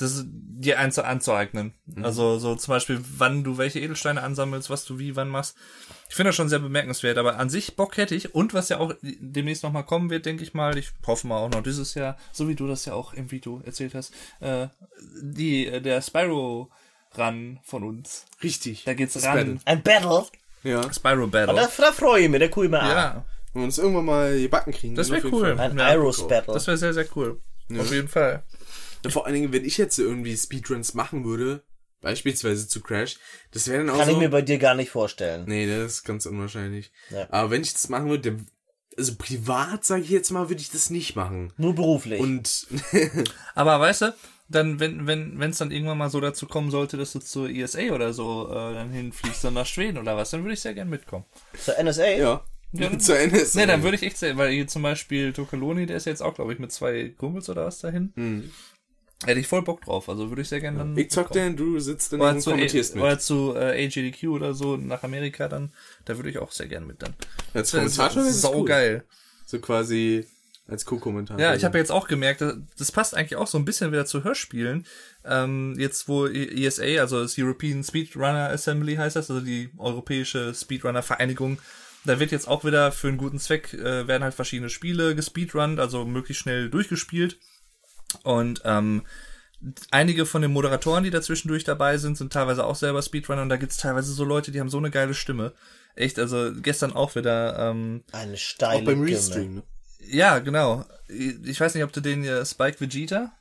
das dir einzu anzueignen. Also so zum Beispiel, wann du welche Edelsteine ansammelst, was du wie wann machst. Ich finde das schon sehr bemerkenswert, aber an sich Bock hätte ich und was ja auch demnächst nochmal kommen wird, denke ich mal, ich hoffe mal auch noch dieses Jahr, so wie du das ja auch im Video erzählt hast, äh, die, äh, der Spyro Run von uns. Richtig. Da geht's Das ran. Battle. Ein Battle? Ja. Spyro Battle. Da, da freue ich mich, der cool mir an. ja, Wenn wir uns irgendwann mal gebacken kriegen. das wäre cool. Ein Ja, Iros Battle. Das wäre sehr, sehr cool. Auf jeden Fall. Und vor allen Dingen, wenn ich jetzt irgendwie Speedruns machen würde, beispielsweise zu Crash, das wäre dann auch Kann so... ich mir bei dir gar nicht vorstellen. nee, das ist ganz unwahrscheinlich. Ja. Aber wenn ich das machen würde, dann- also privat, sage ich jetzt mal, würde ich das nicht machen. Nur beruflich. Und Aber weißt du, dann, wenn, wenn, wenn es dann irgendwann mal so dazu kommen sollte, dass du zur ESA oder so äh, dann hinfliegst, dann nach Schweden oder was, dann würde ich sehr gern mitkommen. Zur NSA? ja, Ja. zu Ende ist Nee, dann würde ich echt sehr, weil hier zum Beispiel Tokaloni, der ist jetzt auch, glaube ich, mit zwei Kumpels oder was dahin. Mhm. Hätte ich voll Bock drauf, also würde ich sehr gerne dann. Ich zock mitkommen. den, du sitzt dann und zu, kommentierst mit. oder zu äh, AGDQ oder so nach Amerika dann, da würde ich auch sehr gern mit dann. Als Das ist Kommentator ist es geil. So quasi als Co-Kommentator. Ja, ich habe jetzt auch gemerkt, das- passt eigentlich auch so ein bisschen wieder zu Hörspielen. Ähm, jetzt wo E- ESA, also das European Speedrunner Assembly heißt das, also die europäische Speedrunner Vereinigung, da wird jetzt auch wieder für einen guten Zweck, äh, werden halt verschiedene Spiele gespeedrunnt, also möglichst schnell durchgespielt. Und ähm, einige von den Moderatoren, die da zwischendurch dabei sind, sind teilweise auch selber Speedrunner und da gibt's teilweise so Leute, die haben so eine geile Stimme. Echt, also gestern auch wieder, ähm, Eine steile auch beim Stimme. Restream, ne? Ja, genau. Ich weiß nicht, ob du den äh, Spike Vegeta,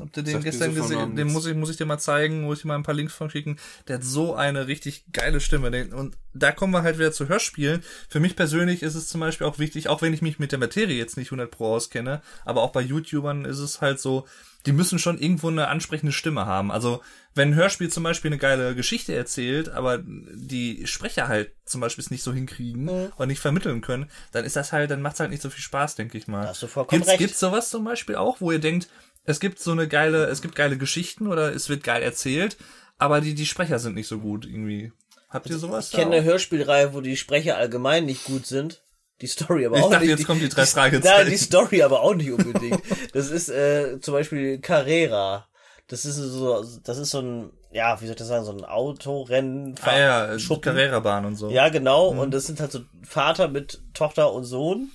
ob du den mir gestern gesehen, Namen den muss ich, muss ich dir mal zeigen, muss ich dir mal ein paar Links von schicken. Der hat so eine richtig geile Stimme. Den- Und da kommen wir halt wieder zu Hörspielen. Für mich persönlich ist es zum Beispiel auch wichtig, auch wenn ich mich mit der Materie jetzt nicht 100 pro auskenne, aber auch bei YouTubern ist es halt so, die müssen schon irgendwo eine ansprechende Stimme haben. Also, wenn ein Hörspiel zum Beispiel eine geile Geschichte erzählt, aber die Sprecher halt zum Beispiel es nicht so hinkriegen und nicht vermitteln können, dann ist das halt, dann macht's halt nicht so viel Spaß, denke ich mal. Da hast du vollkommen Gibt's, recht. gibt's sowas zum Beispiel auch, wo ihr denkt, es gibt so eine geile, es gibt geile Geschichten oder es wird geil erzählt, aber die, die Sprecher sind nicht so gut irgendwie. Habt ihr sowas? Ich kenne eine Hörspielreihe, wo die Sprecher allgemein nicht gut sind. Die Story aber Ich auch dachte, nicht. jetzt kommen die drei Fragezeichen. Nein, die Story aber auch nicht unbedingt. Das ist äh, zum Beispiel Carrera. Das ist so, das ist so ein, ja, wie soll ich das sagen, so ein Autorennen. Ah ja, Schuppen. Carrera-Bahn und so. Ja, genau. Mhm. Und das sind halt so Vater mit Tochter und Sohn.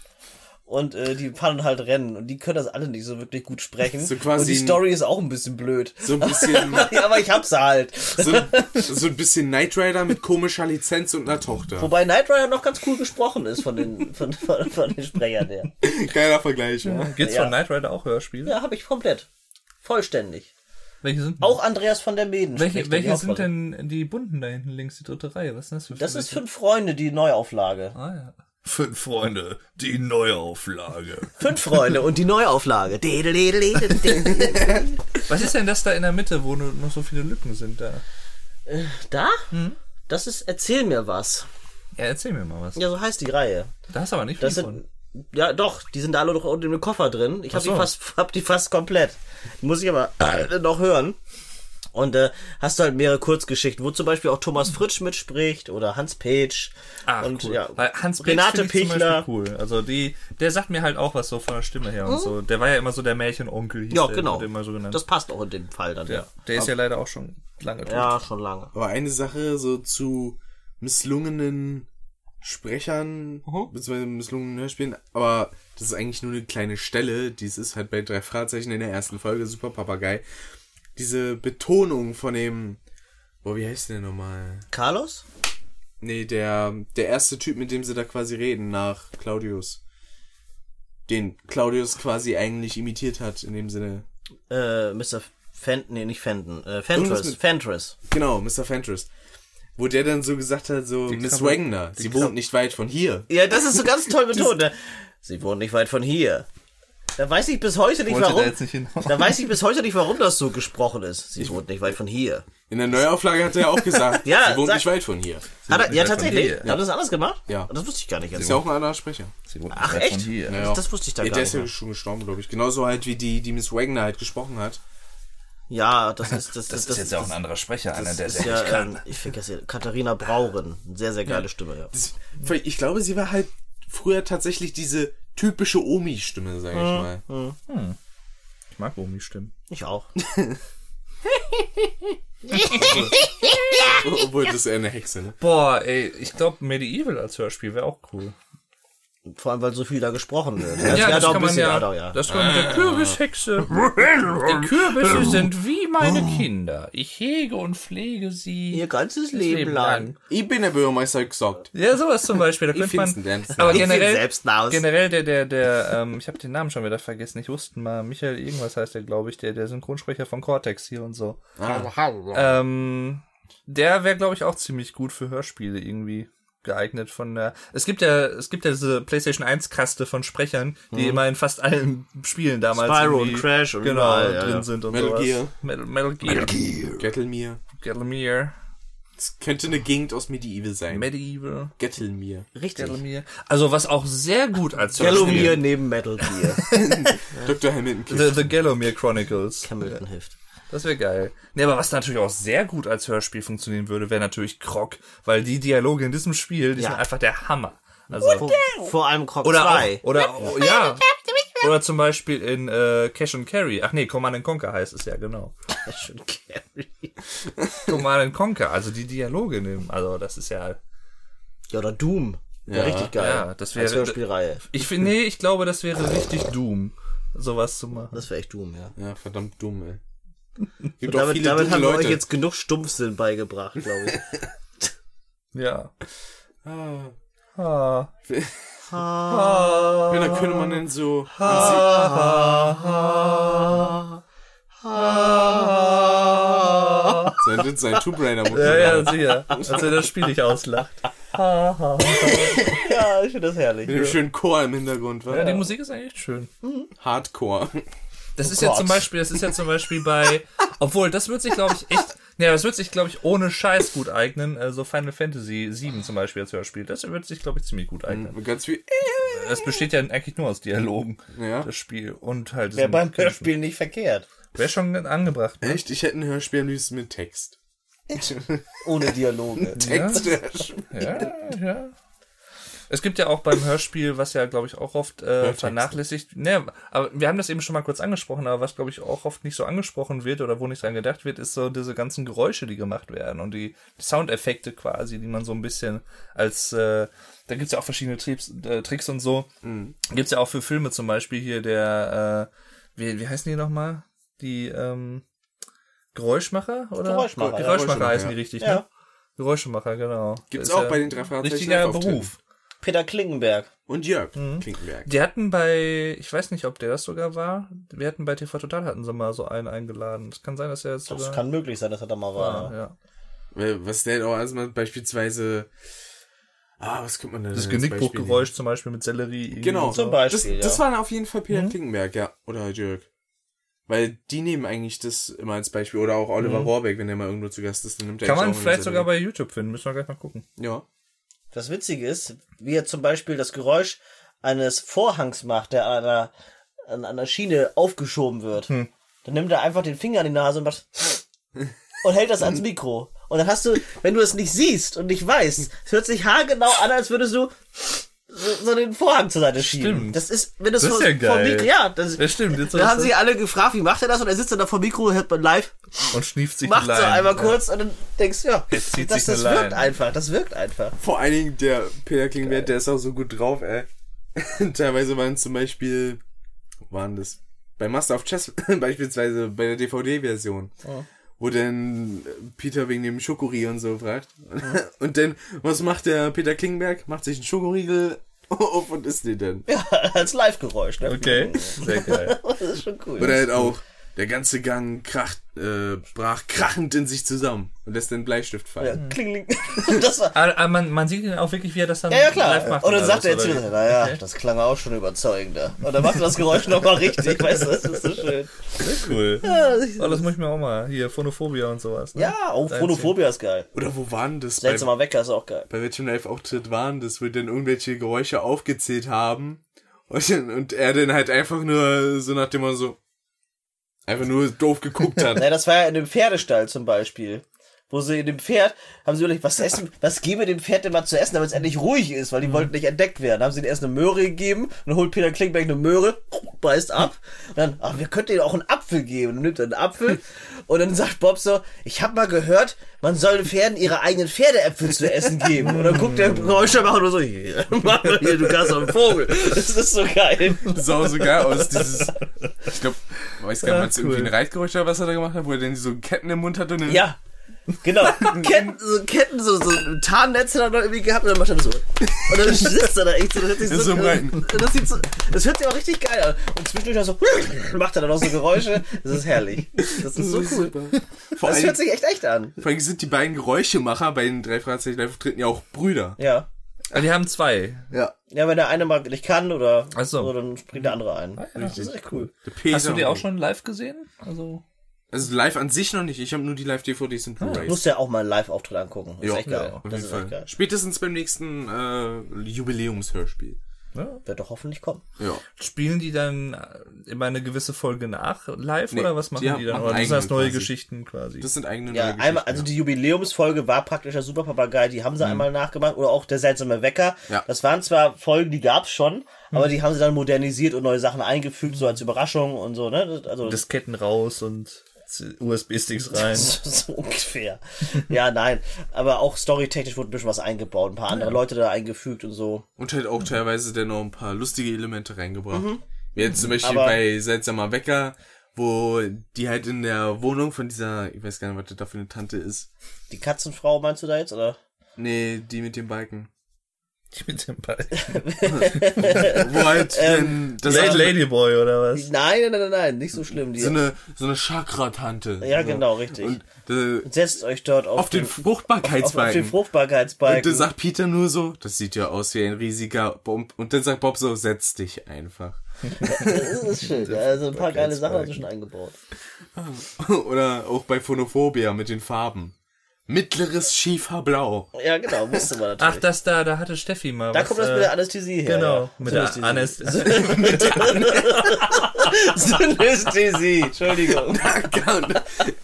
Und äh, die fahren halt Rennen. Und die können das alle nicht so wirklich gut sprechen. So quasi und die Story ist auch ein bisschen blöd. So ein bisschen, ja, aber ich hab's halt. so, so ein bisschen Knight Rider mit komischer Lizenz und einer Tochter. Wobei Knight Rider noch ganz cool gesprochen ist von den, von, von, von den Sprechern her. Geiler Vergleich, ja. Gibt's Ja. von Knight Rider auch Hörspiele? Ja, habe ich komplett. Vollständig. Welche sind Auch Andreas von der Meden. welche, welche die sind denn die bunten da hinten links, die dritte Reihe? Was ist das für Das ist welche? fünf Freunde, die Neuauflage. Ah, ja. Fünf Freunde, die Neuauflage. Fünf Freunde und die Neuauflage. Was ist denn das da in der Mitte, wo nur noch so viele Lücken sind da? Da? Das ist Erzähl mir was. Ja, erzähl mir mal was. Ja, so heißt die Reihe. Da hast du aber nicht viel Das von. sind. Ja, doch, die sind da alle noch unten im Koffer drin. Ich habe so. die fast, hab die fast komplett. Muss ich aber äh, noch hören. Und äh, hast du halt mehrere Kurzgeschichten, wo zum Beispiel auch Thomas Fritsch mitspricht oder Hans Page. Ah, und cool. ja, Weil Hans Pech Renate Pichler. Cool. Also die, der sagt mir halt auch was so von der Stimme her und so. Der war ja immer so der Märchenonkel, hieß Ja, der, genau. immer so genannt. Das passt auch in dem Fall dann. ja, der ist ja leider auch schon lange tot. Ja, schon lange. Aber eine Sache so zu misslungenen Sprechern, Mhm. beziehungsweise misslungenen Hörspielen, aber das ist eigentlich nur eine kleine Stelle. Dies ist halt bei drei Fragezeichen in der ersten Folge, super Papagei. Diese Betonung von dem, boah, wie heißt der nochmal? Carlos? Nee, der, der erste Typ, mit dem sie da quasi reden, nach Claudius. Den Claudius quasi eigentlich imitiert hat, in dem Sinne. Äh, Mr. Fenton, nee, nicht Fenton. Äh, Fentress. mit- Fentress. Genau, Mr. Fentress. Wo der dann so gesagt hat, so, Miss Krabbe- Wagner, sie wohnt nicht weit von hier. Ja, das ist so ganz toll betont. ne? Sie wohnen nicht weit von hier. Da weiß ich bis heute nicht, Wollte warum. da jetzt nicht hinaus. Da weiß ich bis heute nicht, warum das so gesprochen ist. Sie wohnt nicht weit von hier. In der Neuauflage hat er ja auch gesagt, Ja, sie wohnt sag- nicht weit von hier. Hat er, ja, tatsächlich. Hat er das anders gemacht? Ja. Das wusste ich gar nicht. Ist Jetzt. ja auch ein anderer Sprecher. Ach, echt? Hier. Ja, Das wusste ich da ja, gar der nicht ist ja schon gestorben, glaube ich. Genauso halt wie die, die Miss Wagner halt gesprochen hat. Ja, das ist, das, Das ist jetzt ja auch ein anderer Sprecher, einer, der das sehr ist ja, kann. ähm, ich vergesse, Katharina Brauren. Sehr, sehr geile Stimme, ja. Das, ich glaube, sie war halt früher tatsächlich diese typische Omi-Stimme, sag ich mal. Ich mag Omi stimmen. Ich auch. Obwohl, das ist eher eine Hexe, ne? Boah, ey, ich glaube Medieval als Hörspiel wäre auch cool. Vor allem, weil so viel da gesprochen wird. Das Ja, wäre das doch kann ein man bisschen, ja, doch, ja. Das kann mit der Kürbishexe. Die Kürbisse sind wie meine Kinder. Ich hege und pflege sie. Ihr ganzes Leben Leben lang. lang. Ich bin der Bürgermeister gesagt. Ja, sowas zum Beispiel. Da könnte man. Aber generell, find selbst aus. generell der, der, der, ähm, ich habe den Namen schon wieder vergessen. Ich wusste mal, Michael irgendwas heißt der, glaube ich, der, der Synchronsprecher von Cortex hier und so. Ähm, der wäre, glaube ich, auch ziemlich gut für Hörspiele irgendwie geeignet von der. Es gibt ja, es gibt ja diese PlayStation 1 Kaste von Sprechern, die immer in fast allen Spielen damals Mhm. Spyro irgendwie und Crash und genau überall, ja, drin ja. sind und Metal sowas. Gear. Metal, Metal Gear. Gettelmir. Gettelmere. Das könnte eine Gegend aus Medieval sein. Medieval. Gettelmir. Richtig. Gettelmere. Also was auch sehr gut als Hörspiel. neben Metal Gear. Dr. Hamilton The, The Gallomere Chronicles. Hamilton hilft. Das wäre geil. Nee, aber was natürlich auch sehr gut als Hörspiel funktionieren würde, wäre natürlich Krog, weil die Dialoge in diesem Spiel, die Ja. sind einfach der Hammer. Also, Vor, vor allem Croc oder 2. auch, oder oh, ja. Oder zum Beispiel in äh, Cash and Carry. Ach nee, Command and Conquer heißt es ja, genau. Schon Carry. Command and Conquer, also die Dialoge nehmen. Also das ist ja. Ja, oder Doom. Ja, richtig geil. Ja, das Als wäre- Hörspielreihe. Ich finde, nee, ich glaube, das wäre richtig Doom, sowas zu machen. Das wäre echt Doom, ja. Ja, verdammt dumm, ey. Gibt Und auch damit, viele damit haben wir Leute. euch jetzt genug Stumpfsinn beigebracht, glaube ich. Ja. Ah. Ah. Ja, dann könnte man denn so... Sein, sein Tomb Raider muss Ja, ja, sicher. Als er das Spiel nicht auslacht. ja, ich finde das herrlich. Mit dem schönen Chor im Hintergrund, wa? Ja, die Musik ist eigentlich schön. Hardcore. Das ist ja Gott. zum Beispiel, das ist ja zum Beispiel bei, obwohl, das wird sich, glaube ich, echt, nee, das wird sich, glaube ich, ohne Scheiß gut eignen. Also Final Fantasy 7 zum Beispiel als Hörspiel. Das wird sich, glaube ich, ziemlich gut eignen. Ganz viel... Das besteht ja eigentlich nur aus Dialogen, Ja. das Spiel. Und halt Wäre beim Kämpfen. Hörspiel nicht verkehrt. Wäre schon angebracht. ne? Echt? Ich hätte ein Hörspiel am liebsten mit Text. Ohne Dialoge. Text Ja, ja. Es gibt ja auch beim Hörspiel, was ja, glaube ich, auch oft äh, vernachlässigt. Ne, aber wir haben das eben schon mal kurz angesprochen, aber was, glaube ich, auch oft nicht so angesprochen wird oder wo nicht dran gedacht wird, ist so diese ganzen Geräusche, die gemacht werden und die Soundeffekte quasi, die man so ein bisschen als, äh, da gibt's ja auch verschiedene Tricks, äh, Tricks und so. Gibt's ja auch für Filme zum Beispiel hier der, äh, wie, wie heißen die nochmal? Die, ähm, Geräuschmacher, oder? Geräuschmacher, ja. Geräuschmacher heißen die richtig, Ja. ne? Geräuschemacher, genau. Gibt's Das ist auch bei den drei Richtiger. Beruf. Peter Klingenberg. Und Jörg Mhm. Klinkenberg. Die hatten bei, ich weiß nicht, ob der das sogar war. Wir hatten bei TV Total hatten sie mal so einen eingeladen. Es kann sein, dass er jetzt Das sogar. kann möglich sein, dass er da mal war. ja, ja. Weil, Was der auch alles mal beispielsweise. Ah, was könnte man denn Das Genickbruchgeräusch zum Beispiel mit Sellerie. Genau. So. Zum Beispiel, Das, das ja. war auf jeden Fall Peter Mhm. Klinkenberg, ja. Oder Jörg. Weil die nehmen eigentlich das immer als Beispiel. Oder auch Oliver Rohrbeck, wenn der mal irgendwo zu Gast ist, dann nimmt er Mhm. Kann man vielleicht sogar bei YouTube finden. Müssen wir gleich mal gucken. Ja. Das Witzige ist, wie er zum Beispiel das Geräusch eines Vorhangs macht, der an einer, an einer Schiene aufgeschoben wird. Hm. Dann nimmt er einfach den Finger an die Nase und macht und hält das ans Mikro. Und dann hast du, wenn du es nicht siehst und nicht weißt, es hört sich haargenau an, als würdest du so, so den Vorhang zur Seite schieben. Stimmt. Das ist, wenn du es Das ist vor, ja vor geil. Mikro, ja, das, Das stimmt. Jetzt da haben sie alle gefragt, wie macht er das? Und er sitzt dann da vor Mikro, hört man live, und schnieft sich macht die so Line. einmal kurz und dann denkst du, ja, Jetzt zieht das, sich das wirkt Line. einfach, das wirkt einfach. Vor allen Dingen der Peter Klinkenberg, der ist auch so gut drauf, ey. Teilweise waren zum Beispiel, wo waren das? Bei Master of Chess beispielsweise, bei der DVD-Version. Wo dann Peter wegen dem Schokoriegel und so fragt. Und dann, was macht der Peter Klingenberg? Macht sich einen Schokoriegel auf und isst den dann. Ja, als Live-Geräusch, ne? Okay, sehr geil. Das ist schon cool. Oder halt auch, der ganze Gang kracht, äh, brach krachend in sich zusammen und lässt den Bleistift Ja, fallen. kling, kling. Das war, Aber, aber man, man sieht ihn auch wirklich, wie er das dann ja, ja, klar. live macht. Und dann oder sagt er jetzt wieder, wie? naja, Okay. das klang auch schon überzeugender. Und dann macht er das Geräusch nochmal richtig, weißt du, das ist so schön. Cool. Ja, das- Oh, das muss ich mir auch mal. Hier, Phonophobia und sowas. Ne? ja auch Dein Phonophobia ist geil. Oder wo waren das? Bei, Seltsamer Wecker ist auch geil. bei welchem Live-Auftritt waren das, wo dann irgendwelche Geräusche aufgezählt haben und, und er dann halt einfach nur so nach dem Motto so einfach nur doof geguckt hat. Naja, das war ja in dem Pferdestall zum Beispiel. Wo sie in dem Pferd, haben sie überlegt, was essen, was geben wir dem Pferd denn mal zu essen, damit es endlich ruhig ist, weil die wollten nicht entdeckt werden. Haben sie ihnen erst eine Möhre gegeben, und dann holt Peter Klingberg eine Möhre, beißt ab, und dann, ach, wir könnten ihnen auch einen Apfel geben. Dann nimmt er einen Apfel, und dann sagt Bob so, ich habe mal gehört, man soll den Pferden ihre eigenen Pferdeäpfel zu essen geben. Und dann guckt der Geräuschemacher nur so, hier, du kannst doch einen Vogel. Das ist so geil. Das sah auch so geil aus, dieses, ich glaube, weiß gar nicht, Ja, du irgendwie cool. ein Reitgeräusch oder was er da gemacht hat, wo er dann so Ketten im Mund hatte und Ja. Genau. Ketten, so Ketten, so, so Tarnnetze da noch irgendwie gehabt und dann macht er so. Und dann sitzt er da echt so. Das, hört sich so das, sieht so, das hört sich auch richtig geil an. Und zwischendurch so, macht er dann auch so Geräusche. Das ist herrlich. Das ist so cool. super. Vor Das allem, hört sich echt echt an. vor allem sind die beiden Geräuschemacher bei den drei Fragezeichen Live-Auftritten ja auch Brüder. Ja. Ah, die haben zwei. Ja. Ja, wenn der eine mal nicht kann oder Ach so. dann springt der andere ein. Das ist echt cool. Hast du die auch schon live gesehen? Also. Also live an sich noch nicht, ich habe nur die Live-DVDs und Blu-rays. Musst du ja auch mal einen Live-Auftritt angucken. Das ist Ja, echt geil. auf Das jeden ist Fall. echt geil. Spätestens beim nächsten äh, Jubiläumshörspiel. Wird doch hoffentlich kommen. Ja. Spielen die dann äh, immer eine gewisse Folge nach live Nee, oder was machen die die, dann? machen Oder das neue quasi. Geschichten quasi? Das sind eigene Ja, neue einmal, Geschichten, also ja. die Jubiläumsfolge war praktisch der Superpapagei, die haben sie einmal nachgemacht, oder auch der seltsame Wecker. Ja. Das waren zwar Folgen, die gab's schon, aber die haben sie dann modernisiert und neue Sachen eingefügt, so als Überraschung und so, ne? Das- Also Disketten raus und USB-Sticks rein. so ungefähr. ja, nein. Aber auch storytechnisch wurde ein bisschen was eingebaut, ein paar andere Leute da eingefügt und so. Und halt auch teilweise dann noch ein paar lustige Elemente reingebracht. Wie jetzt zum Beispiel Mhm. Aber- bei Seltsamer Wecker, wo die halt in der Wohnung von dieser, ich weiß gar nicht, was das da für eine Tante ist. Die Katzenfrau meinst du da jetzt, oder? Nee, die mit dem Balken. Mit dem Ball. Wo halt Ähm, das Late ist Ladyboy oder was? Nein, nein, nein, nein, nicht so schlimm. Die, so eine, so eine Chakra-Tante. ja, so. genau, richtig. Und äh, Setzt euch dort auf, auf den auf, auf den Fruchtbarkeitsbalken. Und Fruchtbarkeitsbalken. dann sagt Peter nur so, das sieht ja aus wie ein riesiger Bomb. Und dann sagt Bob so, setz dich einfach. das ist schön. Also ein paar geile Sachen haben sie schon eingebaut. Oder auch bei Phonophobia mit den Farben. Mittleres Schieferblau. Ja, genau, musste man natürlich. Ach, das da, da hatte Steffi mal Da was, kommt das äh, mit der Anästhesie her. Genau, ja. mit der Synästhesie. Anästhesie. Synästhesie, Entschuldigung.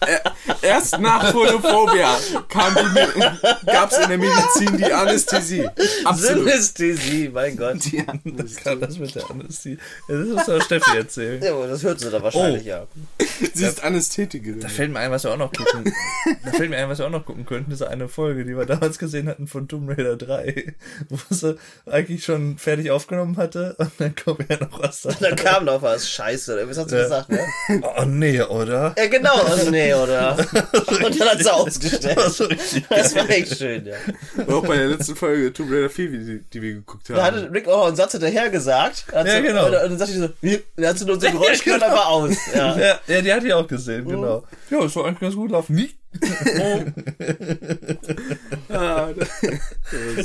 Äh, Erst nach Phonophobia kam die, gab's in der Medizin die Anästhesie. Absolut. Synästhesie, mein Gott. Das kann das mit der Anästhesie. Das muss doch Steffi erzählen. Ja, das hört sie da wahrscheinlich, Oh. ja. Sie ist Anästhetikerin. Da fällt mir ein, was wir auch noch gucken. da fällt mir ein, was wir auch noch gucken nachgucken könnten, diese eine Folge, die wir damals gesehen hatten von Tomb Raider 3, wo sie eigentlich schon fertig aufgenommen hatte und dann kommt ja noch was da. Dann kam noch was. Scheiße. oder Was hat sie Ja. gesagt, ne? Oh nee, oder? Ja, genau. Oh, nee, oder? Und dann hat sie ausgestellt. Das war richtig Das war echt schön, ja. Auch bei der letzten Folge Tomb Raider 4, die, die wir geguckt haben. Da hatte Rick auch einen Satz hinterher gesagt. Hat Ja, genau. Und, und dann sagte sie so, "Wie?" dann hat sie nur so ein Geräusch gehört, dann war aus. Ja. Ja, ja, die hatte ich auch gesehen, genau. Ja, es war eigentlich ganz gut laufen. Nie. Ah, da,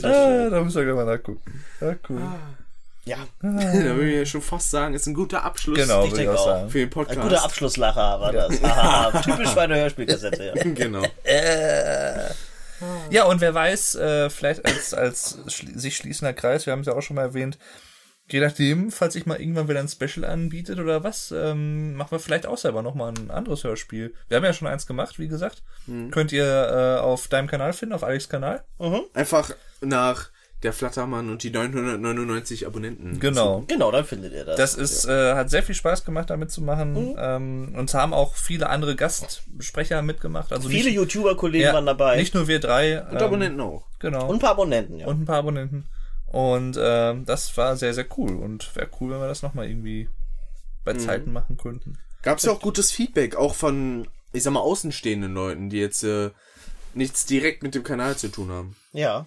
Ah, da müssen wir gleich mal nachgucken. Ja, cool. ja. da würde ich ja schon fast sagen, ist ein guter Abschluss Genau, Ich denke auch auch. sagen. für den Ein Podcast. guter Abschlusslacher war das. Haha, typisch für eine Hörspielkassette, ja. Genau. Ja, und wer weiß, äh, vielleicht als, als schli sich schließender Kreis, wir haben es ja auch schon mal erwähnt, je nachdem, falls sich mal irgendwann wieder ein Special anbietet oder was, ähm, machen wir vielleicht auch selber nochmal ein anderes Hörspiel. Wir haben ja schon eins gemacht, wie gesagt. Könnt ihr äh, auf deinem Kanal finden, auf Alex Kanal. Einfach nach der Flattermann und die 999 Abonnenten. Genau. Genau, dann findet ihr das. Das ist, äh, hat sehr viel Spaß gemacht, damit zu machen. Ähm, uns haben auch viele andere Gastsprecher mitgemacht. Also Viele YouTuber-Kollegen ja, waren dabei. Nicht nur wir drei. Und ähm, Abonnenten auch. Genau. und ein paar Abonnenten, ja. und ein paar Abonnenten. Und ähm, das war sehr, sehr cool. Und wäre cool, wenn wir das nochmal irgendwie bei Mhm. Zeiten machen könnten. Gab es ja auch gutes Feedback, auch von, ich sag mal, außenstehenden Leuten, die jetzt äh, nichts direkt mit dem Kanal zu tun haben. ja.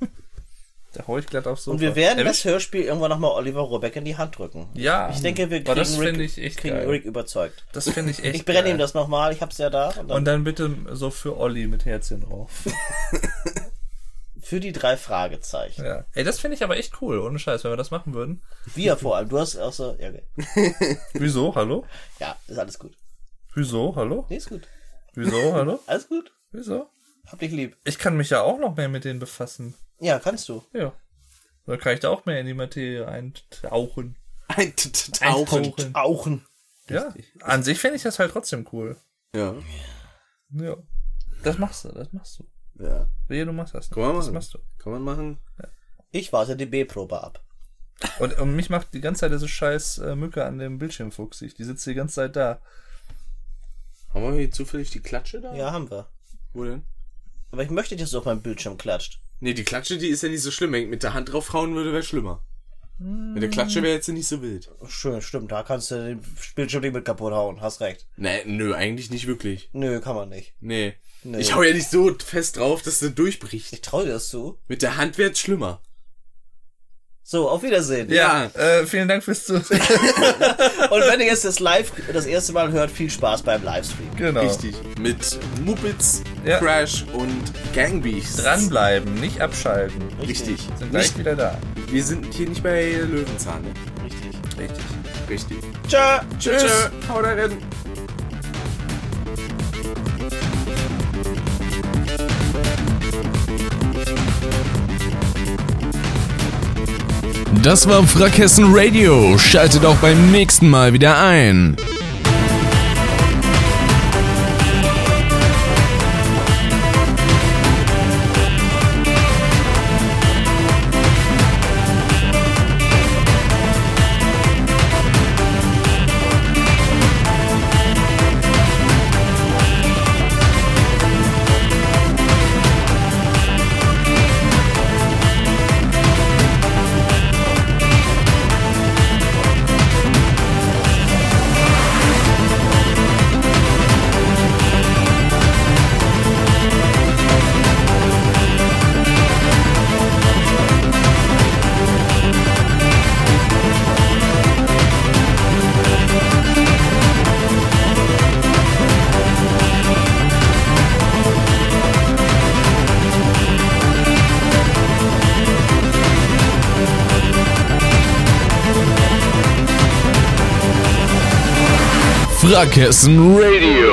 Da hau ich glatt auf so. Und wir werden das Hörspiel irgendwann nochmal Oliver Robeck in die Hand drücken. Ja. Ich denke, wir kriegen, das finde Rick, ich echt kriegen geil. Rick überzeugt. Das finde ich echt Ich brenne ihm das nochmal, ich hab's ja da. Und dann Und dann bitte so für Olli mit Herzchen drauf. für die drei Fragezeichen. ja. Ey, das finde ich aber echt cool, ohne Scheiß, wenn wir das machen würden. Wir vor allem. Du hast auch so. Ja, okay. Wieso? Hallo? ja ist alles gut. Wieso? Hallo? Nee, ist gut. Wieso? Hallo? Alles gut. Wieso? Hab dich lieb. Ich kann mich ja auch noch mehr mit denen befassen. Ja, kannst du. Ja. Dann kann ich da auch mehr in die Materie eintauchen. Eintauchen. Auchen. Ja. An sich fände ich das halt trotzdem cool. Ja. Ja. Das machst du, das machst du. Ja. Wehe, du machst das. Kann man das machen. machst du. Kann man machen. Ich warte die B-Probe ab. Und, und mich macht die ganze Zeit diese scheiß äh, Mücke an dem Bildschirm fuchsig. Die sitzt die ganze Zeit da. Haben wir hier zufällig die Klatsche da? Ja, haben wir. Wo denn? Aber ich möchte, dass du auf meinem Bildschirm klatscht. Nee, die Klatsche, die ist ja nicht so schlimm. Wenn ich mit der Hand draufhauen würde, wäre schlimmer. Mit der Klatsche wäre jetzt nicht so wild. Schön, stimmt. Da kannst du den Bildschirm nicht mit kaputt hauen. Hast recht. Nee, nö, eigentlich nicht wirklich. Nö, kann man nicht. Nee. Nee. Ich hau ja nicht so fest drauf, dass der durchbricht. Ich traue dir das zu. Mit der Hand wäre es schlimmer. So, auf Wiedersehen. Ja. Äh, vielen Dank fürs Zusehen. Und wenn ihr jetzt das live das erste Mal hört, viel Spaß beim Livestream. genau. Richtig. Mit Muppets, Ja. Crash und Gangbeasts. Dranbleiben, nicht abschalten. Richtig. Sind gleich Nicht, wieder da. wir sind hier nicht bei Löwenzahn, ne? Richtig. Richtig. Richtig. Tschö. Tschüss. Tschüss. Haut rein. Das war Frackhessen Radio. Schaltet auch beim nächsten Mal wieder ein. Frackhessen Radio.